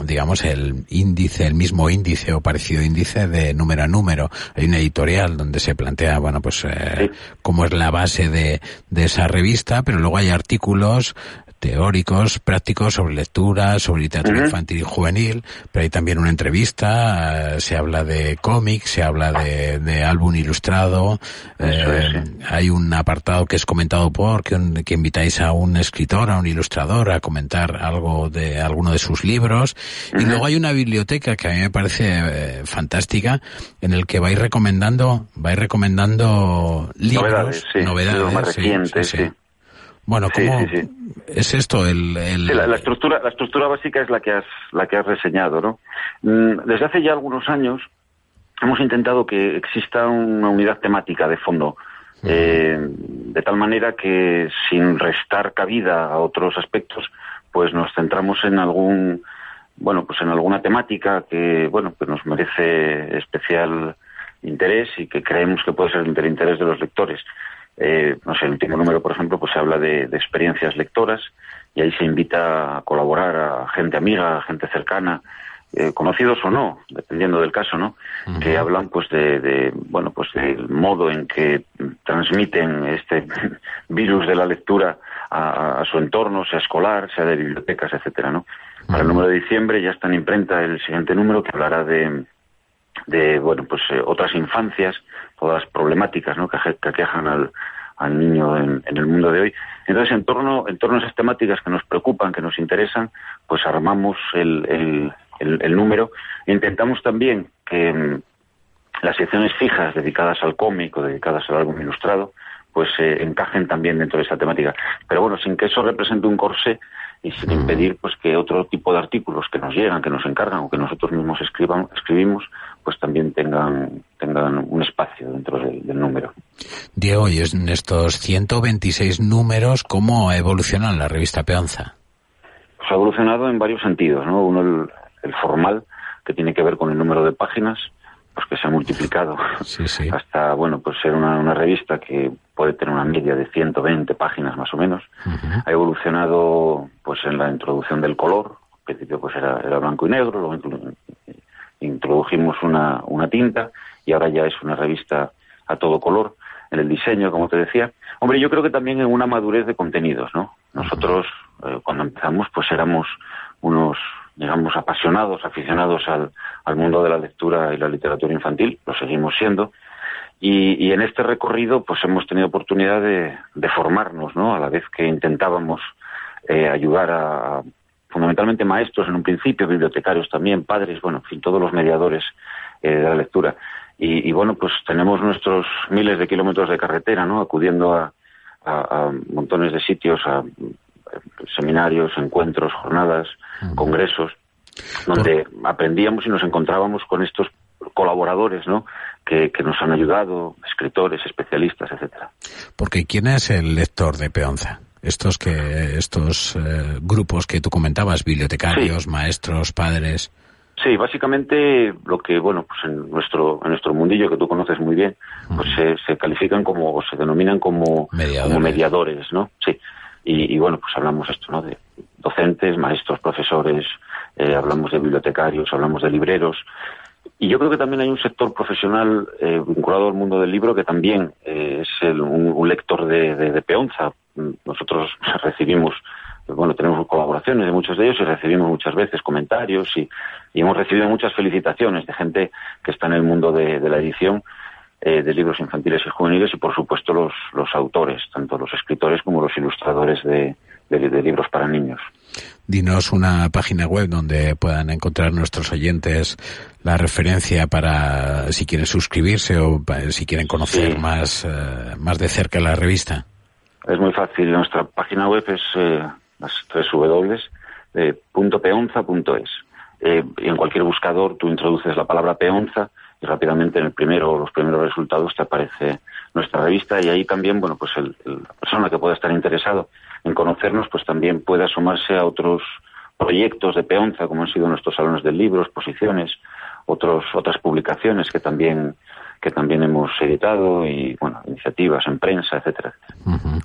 Speaker 2: digamos, el índice, el mismo índice o parecido índice de número a número. Hay una editorial donde se plantea, bueno, pues, eh, cómo es la base de, de esa revista, pero luego hay artículos teóricos, prácticos sobre lectura, sobre literatura infantil y juvenil, pero hay también una entrevista, eh, se habla de cómics, se habla de, de álbum ilustrado, eh, hay un apartado que es comentado por, que, un- que invitáis a un escritor, a un ilustrador a comentar algo de alguno de sus libros, y luego hay una biblioteca que a mí me parece eh, fantástica, en el que vais recomendando, vais recomendando libros,
Speaker 23: Novedades, sí, libros más
Speaker 2: sí,
Speaker 23: recientes,
Speaker 2: sí. Bueno, ¿cómo
Speaker 23: sí, sí.
Speaker 2: es esto el, el-
Speaker 23: Sí, la, la estructura, la estructura básica es la que has, la que has reseñado, ¿no? Mm, Desde hace ya algunos años hemos intentado que exista una unidad temática de fondo, eh, de tal manera que sin restar cabida a otros aspectos, pues nos centramos en algún, bueno, pues en alguna temática que, bueno, que nos merece especial interés y que creemos que puede ser del interés de los lectores. Eh, no sé, el último número, por ejemplo, pues se habla de, de experiencias lectoras y ahí se invita a colaborar a gente amiga, a gente cercana, eh, conocidos o no, dependiendo del caso, ¿no? Que hablan, pues, de, de, bueno, pues del modo en que transmiten este [laughs] virus de la lectura a, a su entorno, sea escolar, sea de bibliotecas, etcétera, ¿no? Para el número de diciembre ya está en imprenta el siguiente número que hablará de, de bueno pues eh, otras infancias todas las problemáticas ¿no? que, aquejan al, al niño en, el mundo de hoy. Entonces en torno en torno a esas temáticas que nos preocupan que nos interesan pues armamos el número. E intentamos también que mm, las secciones fijas dedicadas al cómic o dedicadas al álbum ilustrado pues eh, encajen también dentro de esa temática. Pero bueno sin que eso represente un corsé y sin impedir pues que otro tipo de artículos que nos llegan, que nos encargan o que nosotros mismos escriban, escribimos, pues también tengan, tengan un espacio dentro del, del número.
Speaker 2: Diego, y en estos 126 números, ¿cómo evoluciona la revista Peonza?
Speaker 23: Pues ha evolucionado en varios sentidos, ¿no? Uno el, el formal, que tiene que ver con el número de páginas, pues que se ha multiplicado [laughs] hasta, bueno, pues ser una, una revista que puede tener una media de 120 páginas más o menos. Ha evolucionado, pues en la introducción del color, al principio pues era, era blanco y negro, luego inclu- introdujimos una, una tinta y ahora ya es una revista a todo color en el diseño, como te decía. Hombre, yo creo que también en una madurez de contenidos, ¿no? Nosotros, eh, cuando empezamos, pues éramos unos, digamos, apasionados, aficionados al, al mundo de la lectura y la literatura infantil, lo seguimos siendo, y, y en este recorrido, pues hemos tenido oportunidad de, de formarnos, ¿no? A la vez que intentábamos eh, ayudar a, fundamentalmente maestros en un principio, bibliotecarios también, padres, bueno, en fin, todos los mediadores eh, de la lectura. Y, y, bueno, pues tenemos nuestros miles de kilómetros de carretera, ¿no? Acudiendo a, a, a montones de sitios, a eh, seminarios, encuentros, jornadas, congresos, donde aprendíamos y nos encontrábamos con estos colaboradores, ¿no? Que, que nos han ayudado, escritores, especialistas, etcétera.
Speaker 2: Porque ¿quién es el lector de Peonza? Estos que estos eh, grupos que tú comentabas, bibliotecarios, maestros, padres.
Speaker 23: Sí, básicamente lo que, bueno, pues en nuestro, en nuestro mundillo que tú conoces muy bien, pues se, se califican como, o se denominan como
Speaker 2: mediadores,
Speaker 23: como mediadores ¿no? Sí. Y, y, bueno, pues hablamos esto, ¿no? De docentes, maestros, profesores, eh, hablamos de bibliotecarios, hablamos de libreros. Y yo creo que también hay un sector profesional eh, vinculado al mundo del libro que también eh, es el, un, lector de, peonza. Nosotros [laughs] recibimos bueno, tenemos colaboraciones de muchos de ellos y recibimos muchas veces comentarios y, hemos recibido muchas felicitaciones de gente que está en el mundo de, la edición eh, de libros infantiles y juveniles y, por supuesto, los, autores, tanto los escritores como los ilustradores de libros para niños.
Speaker 2: Dinos una página web donde puedan encontrar nuestros oyentes la referencia para si quieren suscribirse o si quieren conocer sí. más, uh, más de cerca la revista.
Speaker 23: Es muy fácil. Nuestra página web es eh, las tres W, eh, punto. Eh, y en cualquier buscador tú introduces la palabra peonza y rápidamente en el primero o los primeros resultados te aparece nuestra revista y ahí también, bueno, pues el, el, la persona que pueda estar interesado en conocernos, pues también puede asomarse a otros proyectos de peonza, como han sido nuestros salones del libro, exposiciones, otros, otras publicaciones que también que también hemos editado y, bueno, iniciativas en prensa, etcétera, etcétera.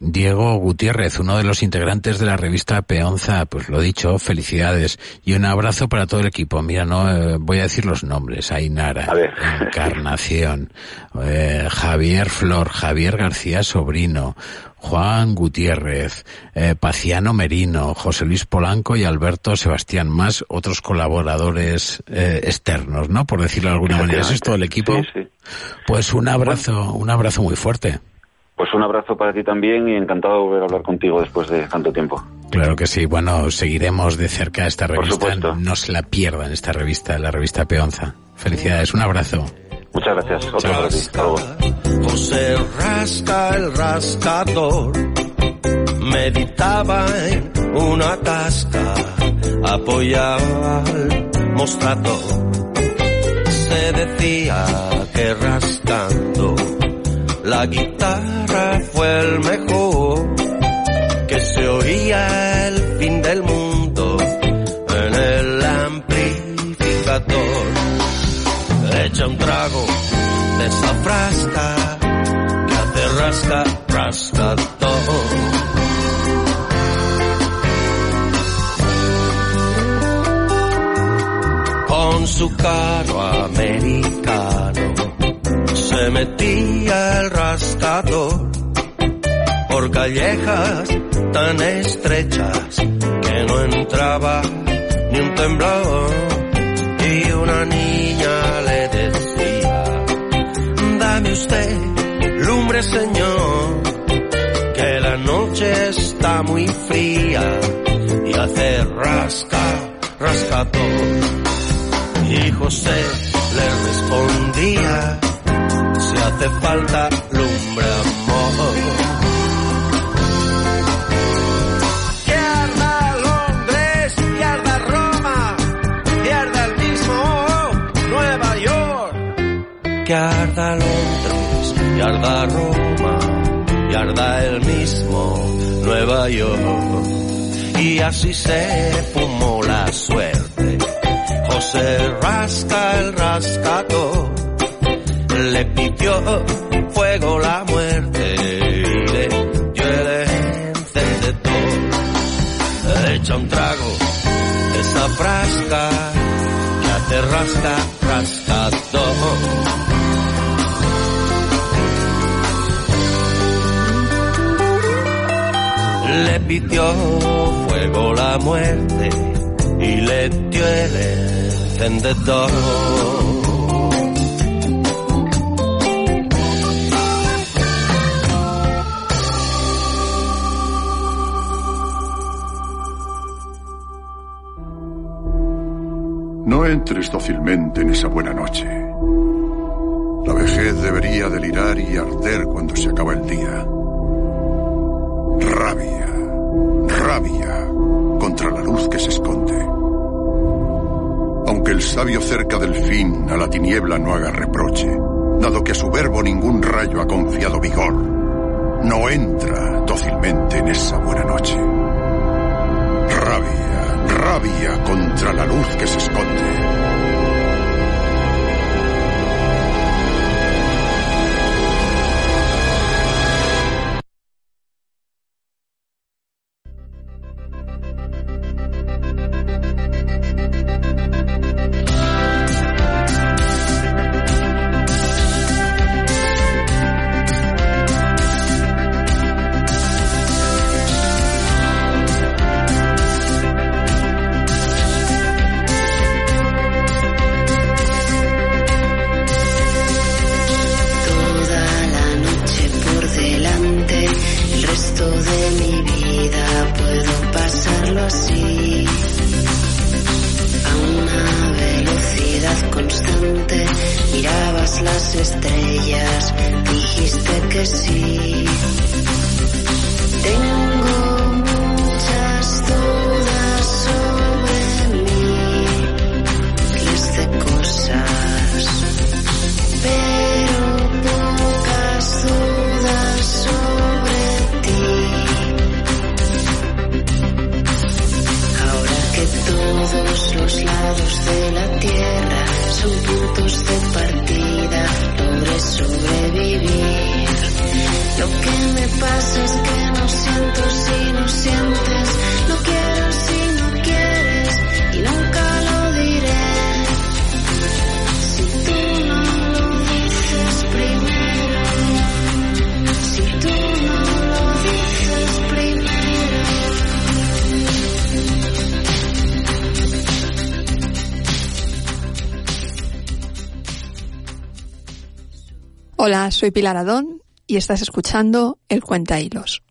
Speaker 2: Diego Gutiérrez, uno de los integrantes de la revista Peonza, pues lo dicho, felicidades y un abrazo para todo el equipo. Mira, no eh, voy a decir los nombres: Ainara, Encarnación, eh, Javier Flor, Javier García Sobrino, Juan Gutiérrez, eh, Paciano Merino, José Luis Polanco y Alberto Sebastián, más otros colaboradores eh, externos, ¿no? Por decirlo de alguna manera. ¿Eso es todo el equipo?
Speaker 23: Sí, sí.
Speaker 2: Pues un abrazo, un abrazo muy fuerte.
Speaker 23: Pues un abrazo para ti también y encantado de volver a hablar contigo después de tanto tiempo.
Speaker 2: Claro que sí. Bueno, seguiremos de cerca esta revista. No se la pierdan esta revista, la revista Peonza. Felicidades, un abrazo.
Speaker 23: Muchas gracias. Otro para ti. Hasta luego.
Speaker 22: José Rasca el rascador meditaba en una casca apoyaba al mostrador. Se decía que rascando la guitarra fue el mejor, que se oía el fin del mundo en el amplificador. Echa un trago de esa frasca que hace rasca, rasca todo. Con su carro americano se metía el rascador por callejas tan estrechas que no entraba ni un temblor. Y una niña le decía dame usted lumbre señor que la noche está muy fría y hace rasca rascador y José le respondía hace falta lumbre amor. Que arda Londres, y arda Roma, y arda el mismo Nueva York. Que arda Londres, y arda Roma, y arda el mismo Nueva York. Y así se fumó la suerte. José rasca el rascador fuego la muerte y le encendedor. Echa un trago esa frasca que hace rasca, rascador. le pidió fuego la muerte y le dio el encendedor.
Speaker 24: No entres dócilmente en esa buena noche. La vejez debería delirar y arder cuando se acaba el día. Rabia, rabia contra la luz que se esconde. Aunque el sabio cerca del fin a la tiniebla no haga reproche, dado que a su verbo ningún rayo ha confiado vigor, no entra dócilmente en esa buena noche. Rabia, contra la luz que se esconde.
Speaker 13: Soy Pilar Adón y estás escuchando El Cuenta Hilos.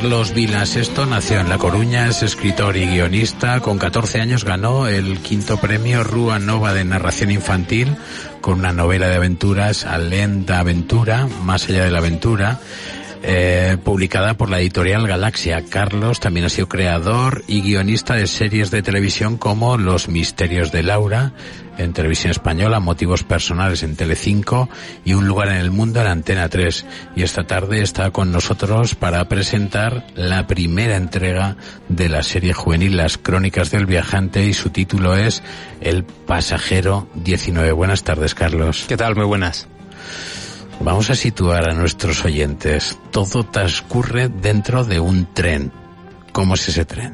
Speaker 2: Carlos Vilas Esto nació en La Coruña, es escritor y guionista. Con 14 años ganó el quinto premio Rúa Nova de narración infantil con una novela de aventuras, Alenta Aventura, Más allá de la aventura, eh, publicada por la editorial Galaxia. Carlos también ha sido creador y guionista de series de televisión como Los Misterios de Laura en televisión española, Motivos Personales en Telecinco y Un lugar en el mundo en Antena 3. Y esta tarde está con nosotros para presentar la primera entrega de la serie juvenil Las Crónicas del Viajante y su título es El Pasajero 19. Buenas tardes, Carlos.
Speaker 25: ¿Qué tal? Muy buenas.
Speaker 2: Vamos a situar a nuestros oyentes. Todo transcurre dentro de un tren. ¿Cómo es ese tren?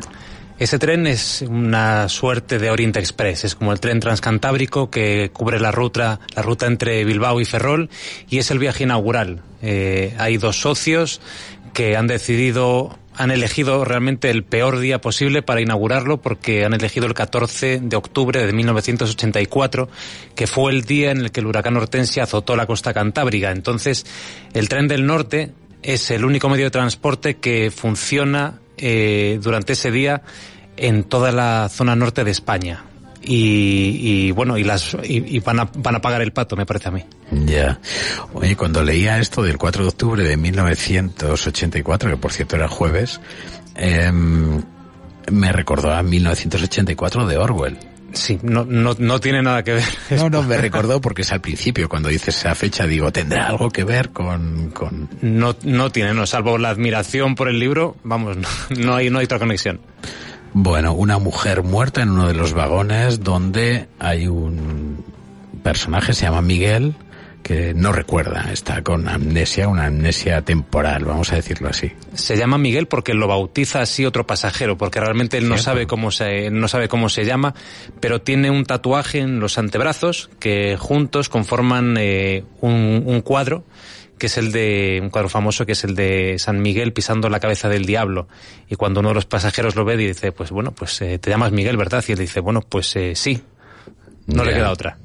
Speaker 25: Ese tren es una suerte de Oriente Express, es como el tren transcantábrico que cubre la ruta, la ruta entre Bilbao y Ferrol y es el viaje inaugural. Eh, hay dos socios que han decidido, han elegido realmente el peor día posible para inaugurarlo porque han elegido el 14 de octubre de 1984, que fue el día en el que el huracán Hortensia azotó la costa cantábrica. Entonces, el tren del norte es el único medio de transporte que funciona eh, durante ese día en toda la zona norte de España. y, y, bueno, y las y, y van, a, van a pagar el pato, me parece a mí.
Speaker 2: Ya. Oye, cuando leía esto del 4 de octubre de 1984, que por cierto era jueves, em, me recordó a 1984 de Orwell.
Speaker 25: Sí, no, no, no tiene nada que ver.
Speaker 2: No, no, me [laughs] recordó porque es al principio, cuando dices esa fecha, digo, ¿tendrá algo que ver con...? con...
Speaker 25: No, no tiene, no, salvo la admiración por el libro, vamos, no, no, hay, no hay otra conexión.
Speaker 2: Bueno, una mujer muerta en uno de los vagones donde hay un personaje, se llama Miguel, que no recuerda, está con amnesia, una amnesia temporal, vamos a decirlo así.
Speaker 25: Se llama Miguel porque lo bautiza así otro pasajero, porque realmente él no sabe cómo se, no sabe cómo se llama, pero tiene un tatuaje en los antebrazos que juntos conforman eh, un, un cuadro que es el de un cuadro famoso que es el de San Miguel pisando la cabeza del diablo. Y cuando uno de los pasajeros lo ve dice pues bueno pues eh, te llamas Miguel verdad y él dice bueno pues eh, sí no le queda otra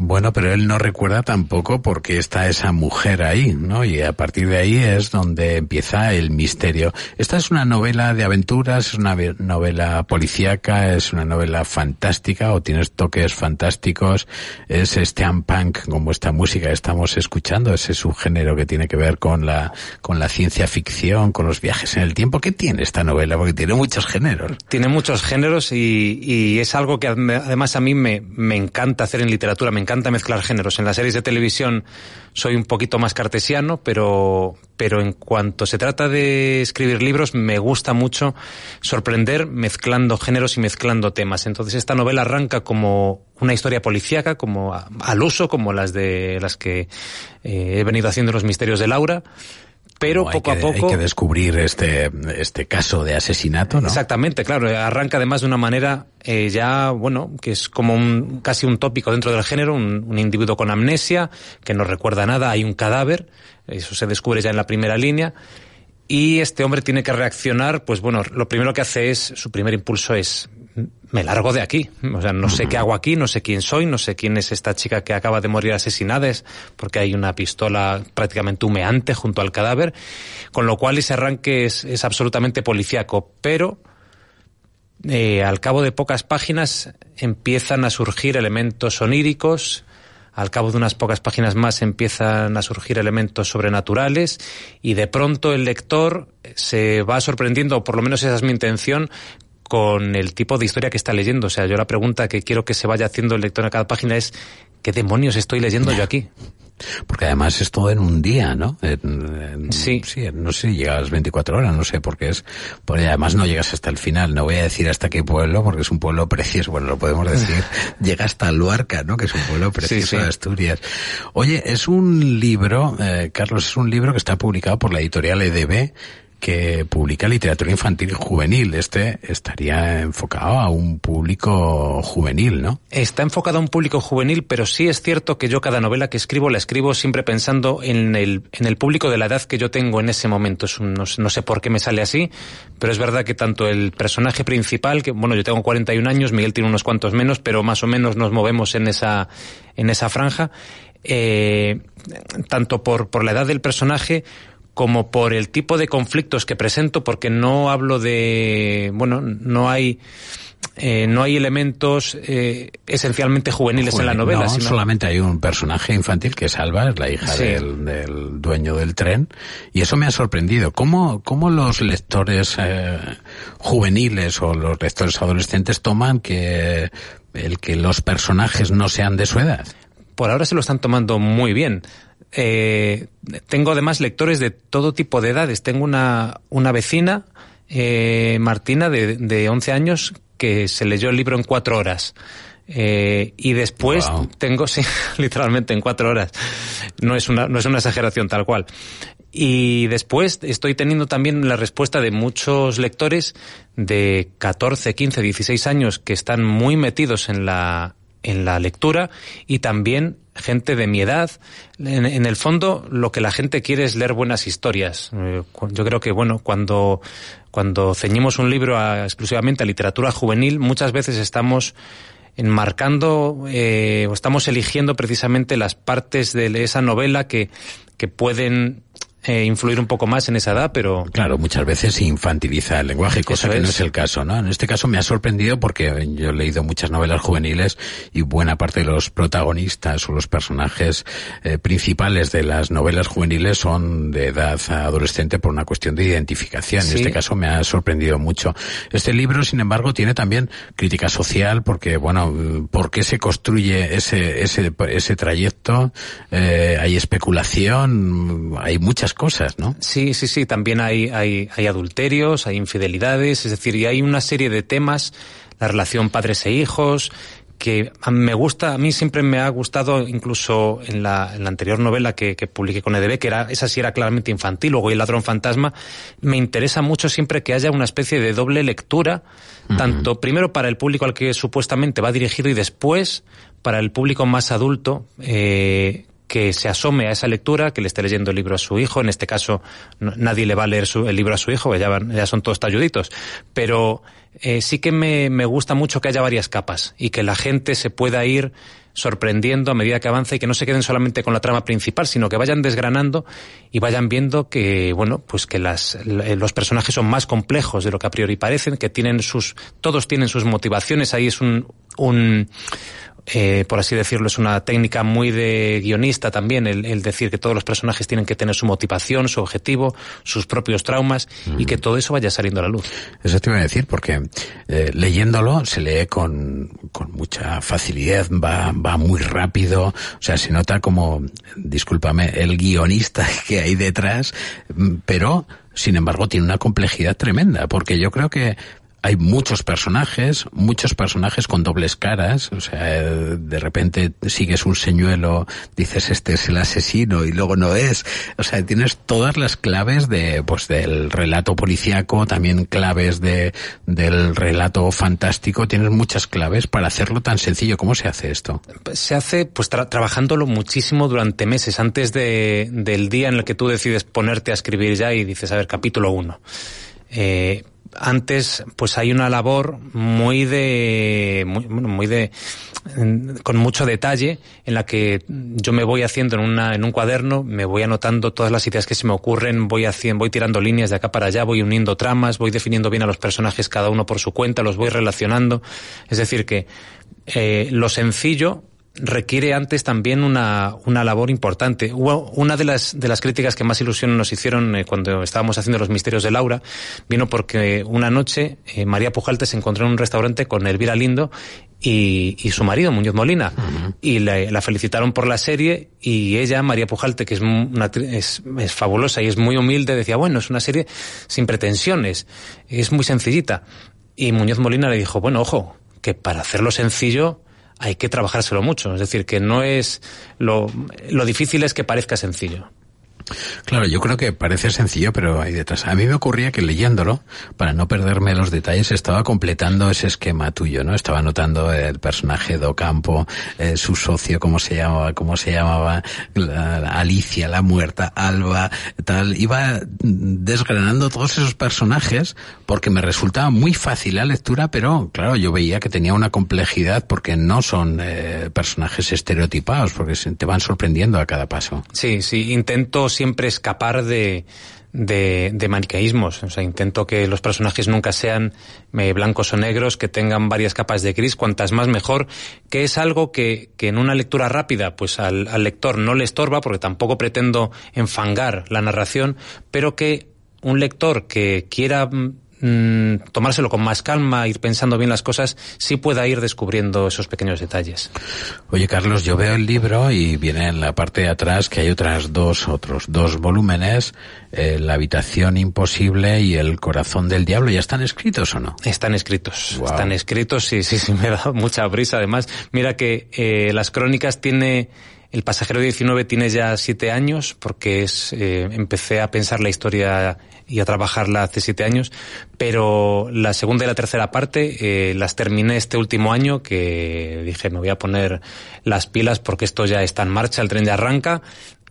Speaker 2: Bueno, pero él no recuerda tampoco por qué está esa mujer ahí, ¿no? Y a partir de ahí es donde empieza el misterio. Esta es una novela de aventuras, es una ve- novela policíaca, es una novela fantástica o tienes toques fantásticos, es steampunk como esta música que estamos escuchando, ese subgénero que tiene que ver con la, con la ciencia ficción, con los viajes en el tiempo. ¿Qué tiene esta novela? Porque tiene muchos géneros.
Speaker 25: tiene muchos géneros y, y es algo que además a mí me, me encanta hacer en literatura, me encanta mezclar géneros. En las series de televisión soy un poquito más cartesiano, pero, pero en cuanto se trata de escribir libros me gusta mucho sorprender mezclando géneros y mezclando temas. Entonces esta novela arranca como una historia policíaca, como al uso, como las de las que eh, he venido haciendo los misterios de Laura. Pero poco
Speaker 2: que-
Speaker 25: a poco
Speaker 2: Hay que descubrir este, este caso de asesinato, ¿no?
Speaker 25: Exactamente, claro. Arranca además de una manera eh, ya, bueno, que es como un, casi un tópico dentro del género, un, un individuo con amnesia, que no recuerda nada, hay un cadáver, eso se descubre ya en la primera línea, y este hombre tiene que reaccionar, pues bueno, lo primero que hace es, su primer impulso es, me largo de aquí. O sea, no sé qué hago aquí, no sé quién soy, no sé quién es esta chica que acaba de morir asesinada, es porque hay una pistola prácticamente humeante junto al cadáver, con lo cual ese arranque es, es absolutamente policíaco, pero eh, al cabo de pocas páginas empiezan a surgir elementos oníricos, al cabo de unas pocas páginas más empiezan a surgir elementos sobrenaturales. Y de pronto el lector se va sorprendiendo, o por lo menos esa es mi intención, con el tipo de historia que está leyendo. O sea, yo la pregunta que quiero que se vaya haciendo el lector a cada página es ¿qué demonios estoy leyendo yo aquí?
Speaker 2: Porque además es todo en un día, ¿no? En- en- sí. no sé, llegas 24 horas, no sé, porque es, porque además no llegas hasta el final, no voy a decir hasta qué pueblo, porque es un pueblo precioso, bueno, lo podemos decir, [laughs] llega hasta Luarca, ¿no? Que es un pueblo precioso
Speaker 25: Sí, sí.
Speaker 2: de Asturias. Oye, es un libro, eh, Carlos, es un libro que está publicado por la editorial EDB, que publica literatura infantil y juvenil. Este estaría enfocado a un público juvenil, ¿no?
Speaker 25: Está enfocado a un público juvenil, pero sí es cierto que yo cada novela que escribo la escribo siempre pensando en el, en el público de la edad que yo tengo en ese momento. No, no sé por qué me sale así, pero es verdad que tanto el personaje principal, que bueno, yo tengo 41 años, Miguel tiene unos cuantos menos, pero más o menos nos movemos en esa, en esa franja, eh, tanto por, por la edad del personaje como por el tipo de conflictos que presento, porque no hablo de, bueno, no hay, eh, no hay elementos eh, esencialmente juveniles en la novela.
Speaker 2: no,
Speaker 25: sino-
Speaker 2: solamente hay un personaje infantil que es Alba, es la hija
Speaker 25: Sí.
Speaker 2: del, del dueño del tren, y eso me ha sorprendido. ¿Cómo, cómo los lectores eh, juveniles o los lectores adolescentes toman que el que los personajes no sean de su edad?
Speaker 25: por ahora se lo están tomando muy bien. Eh, tengo además lectores de todo tipo de edades. Tengo una, una vecina, eh, Martina, de, de 11 años, que se leyó el libro en cuatro horas. Eh, y después tengo, [laughs] sí, literalmente en cuatro horas. No es una, no es una exageración tal cual. Y después estoy teniendo también la respuesta de muchos lectores de 14, 15, 16 años que están muy metidos en la, en la lectura y también gente de mi edad. En, el fondo, lo que la gente quiere es leer buenas historias. Eh, Yo creo que, bueno, cuando, cuando ceñimos un libro a- exclusivamente a literatura juvenil, muchas veces estamos enmarcando eh, o estamos eligiendo precisamente las partes de esa novela que, que pueden eh, influir un poco más en esa edad, pero...
Speaker 2: Claro, muchas veces se infantiliza el lenguaje, cosa
Speaker 25: Eso
Speaker 2: que no
Speaker 25: es.
Speaker 2: el caso, ¿no? En este caso me ha sorprendido porque yo he leído muchas novelas juveniles y buena parte de los protagonistas o los personajes eh, principales de las novelas juveniles son de edad adolescente por una cuestión de identificación. En este caso me ha sorprendido mucho. Este libro, sin embargo, tiene también crítica social porque, bueno, ¿por qué se construye ese, ese, ese trayecto? Eh, hay especulación, hay muchas cosas, ¿no?
Speaker 25: Sí, sí, sí. También hay, hay, hay adulterios, hay infidelidades, es decir, y hay una serie de temas, la relación padres e hijos, que me gusta, a mí siempre me ha gustado, incluso en la, en la anterior novela que, que publiqué con EDB, que era, esa sí era claramente infantil, luego El ladrón fantasma, me interesa mucho siempre que haya una especie de doble lectura, tanto primero para el público al que supuestamente va dirigido y después para el público más adulto, eh, que se asome a esa lectura, que le esté leyendo el libro a su hijo. En este caso, nadie le va a leer su- el libro a su hijo, ya, van- ya son todos talluditos. Pero eh, sí que me, gusta mucho que haya varias capas y que la gente se pueda ir sorprendiendo a medida que avanza y que no se queden solamente con la trama principal, sino que vayan desgranando y vayan viendo que, bueno, pues que las, l- los personajes son más complejos de lo que a priori parecen, que tienen sus, todos tienen sus motivaciones. Ahí es un, un, eh, por así decirlo, es una técnica muy de guionista también, el, el decir que todos los personajes tienen que tener su motivación, su objetivo, sus propios traumas y que todo eso vaya saliendo a la luz.
Speaker 2: Eso te iba a decir, porque eh, leyéndolo se lee con, con mucha facilidad, va, va muy rápido, o sea, se nota como, discúlpame, el guionista [laughs] que hay detrás, mm, pero, sin embargo, tiene una complejidad tremenda, porque yo creo que hay muchos personajes, muchos personajes con dobles caras, o sea, eh, de repente sigues un señuelo, dices este es el asesino y luego no es, o sea, tienes todas las claves de, pues del relato policíaco, también claves de, del relato fantástico, tienes muchas claves para hacerlo tan sencillo. ¿Cómo se hace esto?
Speaker 25: se hace pues tra- trabajándolo muchísimo durante meses antes de, del día en el que tú decides ponerte a escribir ya y dices, a ver, capítulo uno. Eh, antes, pues hay una labor muy de, muy, bueno, muy de, con mucho detalle en la que yo me voy haciendo en una, en un cuaderno, me voy anotando todas las ideas que se me ocurren, voy haciendo, voy tirando líneas de acá para allá, voy uniendo tramas, voy definiendo bien a los personajes cada uno por su cuenta, los voy relacionando. Es decir que, eh, lo sencillo requiere antes también una, una labor importante. Hubo una de las, de las críticas que más ilusión nos hicieron eh, cuando estábamos haciendo los misterios de Laura vino porque una noche eh, María Pujalte se encontró en un restaurante con Elvira Lindo y, y su marido, Muñoz Molina. Y la, la felicitaron por la serie y ella, María Pujalte, que es, una, es, es fabulosa y es muy humilde, decía, bueno, es una serie sin pretensiones, es muy sencillita. Y Muñoz Molina le dijo, bueno, ojo, que para hacerlo sencillo hay que trabajárselo mucho. Es decir, que no es lo, lo difícil es que parezca sencillo.
Speaker 2: Claro, yo creo que parece sencillo, pero hay detrás. A mí me ocurría que leyéndolo, para no perderme los detalles, estaba completando ese esquema tuyo, ¿no? Estaba notando el personaje de Ocampo, eh, su socio, cómo se llamaba, cómo se llamaba, la- la Alicia, la muerta, Alba, tal. Iba desgranando todos esos personajes porque me resultaba muy fácil la lectura, pero claro, yo veía que tenía una complejidad porque no son eh, personajes estereotipados, porque te van sorprendiendo a cada paso.
Speaker 25: Sí, sí, intento siempre escapar de, de, de maniqueísmos. O sea, intento que los personajes nunca sean eh, blancos o negros, que tengan varias capas de gris, cuantas más mejor, que es algo que, en una lectura rápida, pues al, al lector no le estorba, porque tampoco pretendo enfangar la narración, pero que un lector que quiera mm, tomárselo con más calma, ir pensando bien las cosas, sí pueda ir descubriendo esos pequeños detalles.
Speaker 2: Oye, Carlos, yo veo el libro y viene en la parte de atrás que hay otras dos, otros dos volúmenes, eh, La habitación imposible y El corazón del diablo. ¿Ya están escritos o no?
Speaker 25: Están escritos, están escritos, sí, sí, sí, [laughs] me da mucha prisa. Además, mira que eh, las crónicas tiene, el pasajero 19 tiene ya siete años, porque es, eh, empecé a pensar la historia y a trabajarla hace siete años, pero la segunda y la tercera parte eh, las terminé este último año, que dije me voy a poner las pilas porque esto ya está en marcha, el tren ya arranca,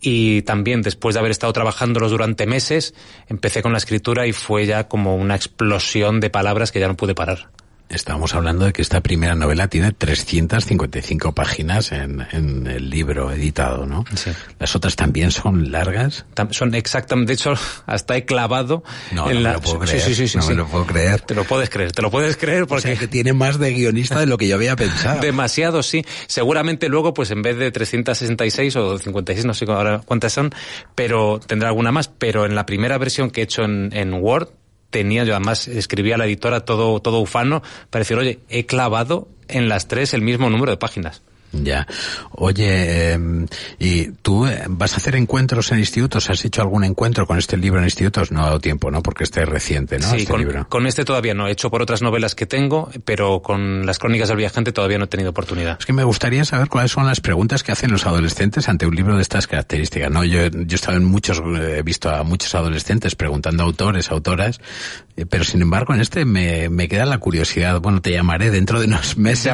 Speaker 25: y también después de haber estado trabajándolos durante meses, empecé con la escritura y fue ya como una explosión de palabras que ya no pude parar.
Speaker 2: Estamos hablando de que esta primera novela tiene 355 páginas en, en el libro editado, ¿no?
Speaker 25: Sí.
Speaker 2: Las otras también son largas.
Speaker 25: Tam- Son exactamente, de hecho, [laughs] hasta he clavado
Speaker 2: No,
Speaker 25: en
Speaker 2: no me
Speaker 25: la...
Speaker 2: lo puedo creer,
Speaker 25: sí, sí, sí,
Speaker 2: no me
Speaker 25: sí.
Speaker 2: lo puedo creer.
Speaker 25: Te lo puedes creer, te lo puedes creer porque...
Speaker 2: O sea, que tiene más de guionista de lo que yo había pensado. [laughs]
Speaker 25: Demasiado, sí. Seguramente luego, pues en vez de 366 o 56, no sé ahora cuántas son, pero tendrá alguna más. Pero en la primera versión que he hecho en, en Word, tenía, yo además escribía a la editora todo, todo ufano para decir, oye, he clavado en las tres el mismo número de páginas.
Speaker 2: Ya. Oye, eh, ¿y tú eh, vas a hacer encuentros en institutos? ¿Has hecho algún encuentro con este libro en institutos? No ha dado tiempo, ¿no? Porque este es reciente, ¿no?
Speaker 25: sí,
Speaker 2: este
Speaker 25: con,
Speaker 2: libro.
Speaker 25: con este todavía no. He hecho por otras novelas que tengo, pero con las crónicas del viajante todavía no he tenido oportunidad.
Speaker 2: Es que me gustaría saber cuáles son las preguntas que hacen los adolescentes ante un libro de estas características. No, yo, yo he estado en muchos, he visto a muchos adolescentes preguntando a autores, autoras, pero sin embargo en este me, me queda la curiosidad. Bueno, te llamaré dentro de unos meses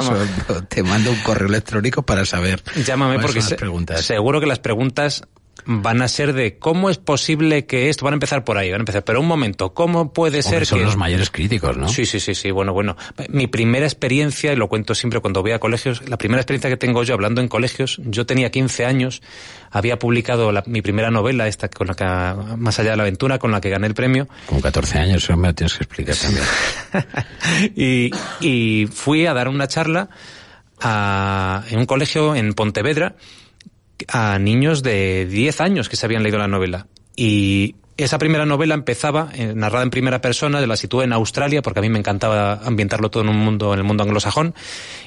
Speaker 2: o, te mando un correo electrónico para saber.
Speaker 25: Llámame porque se- seguro que las preguntas van a ser de cómo es posible que esto van a empezar por ahí, van a empezar, pero un momento, ¿cómo puede
Speaker 2: Hombre,
Speaker 25: ser
Speaker 2: son
Speaker 25: que
Speaker 2: los mayores críticos, ¿no?
Speaker 25: Sí, sí, sí, sí, bueno, bueno. Mi primera experiencia, y lo cuento siempre cuando voy a colegios, la primera experiencia que tengo yo hablando en colegios, yo tenía 15 años, había publicado la- mi primera novela, esta con la que, más allá de la aventura, con la que gané el premio,
Speaker 2: Con 14 años, eso me lo tienes que explicar [laughs] también.
Speaker 25: y, y fui a dar una charla a- en un colegio en Pontevedra a niños de 10 años que se habían leído la novela. Y esa primera novela empezaba, eh, narrada en primera persona, la situé en Australia, porque a mí me encantaba ambientarlo todo en un mundo, en el mundo anglosajón,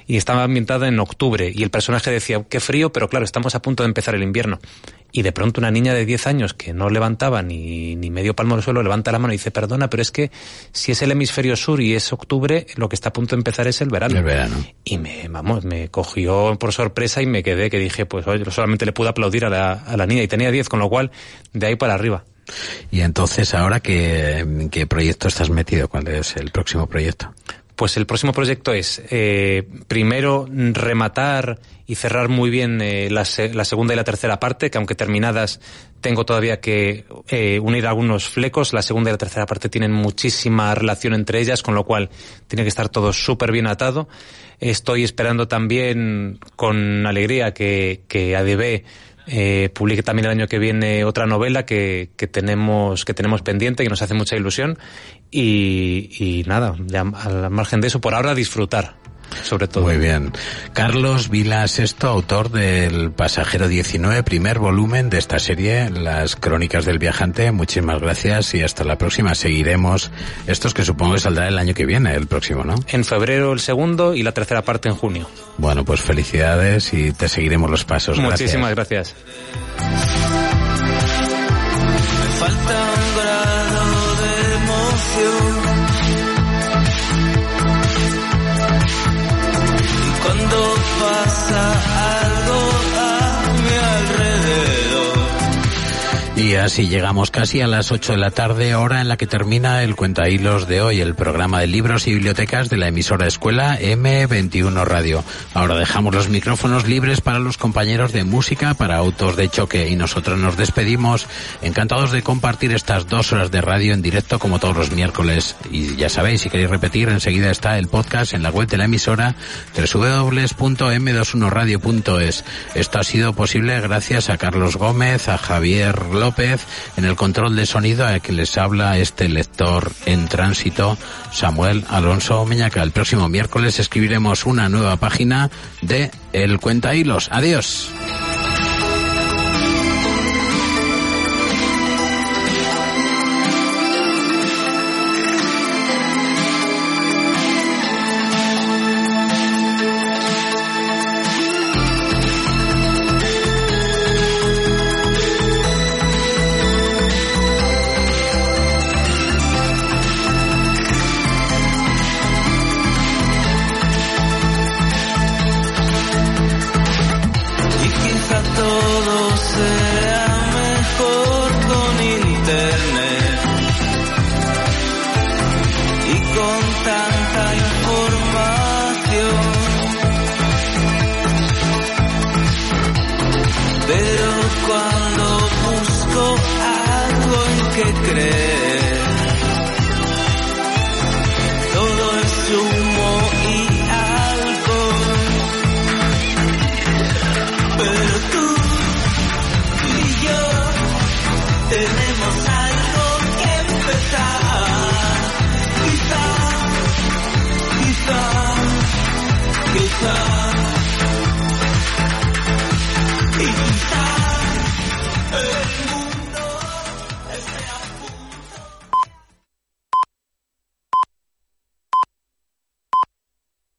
Speaker 25: y estaba ambientada en octubre, y el personaje decía, qué frío, pero claro, estamos a punto de empezar el invierno. Y de pronto una niña de 10 años que no levantaba ni, ni medio palmo del suelo levanta la mano y dice, perdona, pero es que si es el hemisferio sur y es octubre, lo que está a punto de empezar es el verano.
Speaker 2: El verano.
Speaker 25: Y me, vamos, me cogió por sorpresa y me quedé que dije, pues oye, solamente le pude aplaudir a la, a la niña y tenía 10, con lo cual, de ahí para arriba.
Speaker 2: Y entonces, ahora qué, qué proyecto estás metido? ¿Cuál es el próximo proyecto?
Speaker 25: Pues el próximo proyecto es, eh, primero, rematar y cerrar muy bien eh, la, la segunda y la tercera parte, que aunque terminadas, tengo todavía que eh, unir algunos flecos. La segunda y la tercera parte tienen muchísima relación entre ellas, con lo cual tiene que estar todo súper bien atado. Estoy esperando también con alegría que, que ADB eh, publique también el año que viene otra novela que, que tenemos que tenemos pendiente que nos hace mucha ilusión. Y, y nada ya al margen de eso por ahora disfrutar sobre todo
Speaker 2: Muy bien. Carlos Vila Sesto, autor del Pasajero 19, primer volumen de esta serie, Las Crónicas del Viajante. Muchísimas gracias y hasta la próxima. Seguiremos estos que supongo que saldrá el año que viene, el próximo, ¿no?
Speaker 25: en febrero el segundo y la tercera parte en junio
Speaker 2: Bueno, pues felicidades y te seguiremos los pasos. Gracias.
Speaker 25: muchísimas gracias
Speaker 26: Me falta pasa
Speaker 2: Y así llegamos casi a las 8 de la tarde, hora en la que termina el Cuentahilos de hoy, el programa de libros y bibliotecas de la emisora escuela M21 Radio. Ahora dejamos los micrófonos libres para los compañeros de música, para autos de choque y nosotros nos despedimos encantados de compartir estas dos horas de radio en directo como todos los miércoles. Y ya sabéis, si queréis repetir, enseguida está el podcast en la web de la emisora www.m21radio.es. Esto ha sido posible gracias a Carlos Gómez, a Javier López, en el control de sonido a quien les habla este lector en tránsito, Samuel Alonso Meñaca. El próximo miércoles escribiremos una nueva página de El Cuenta Hilos. Adiós.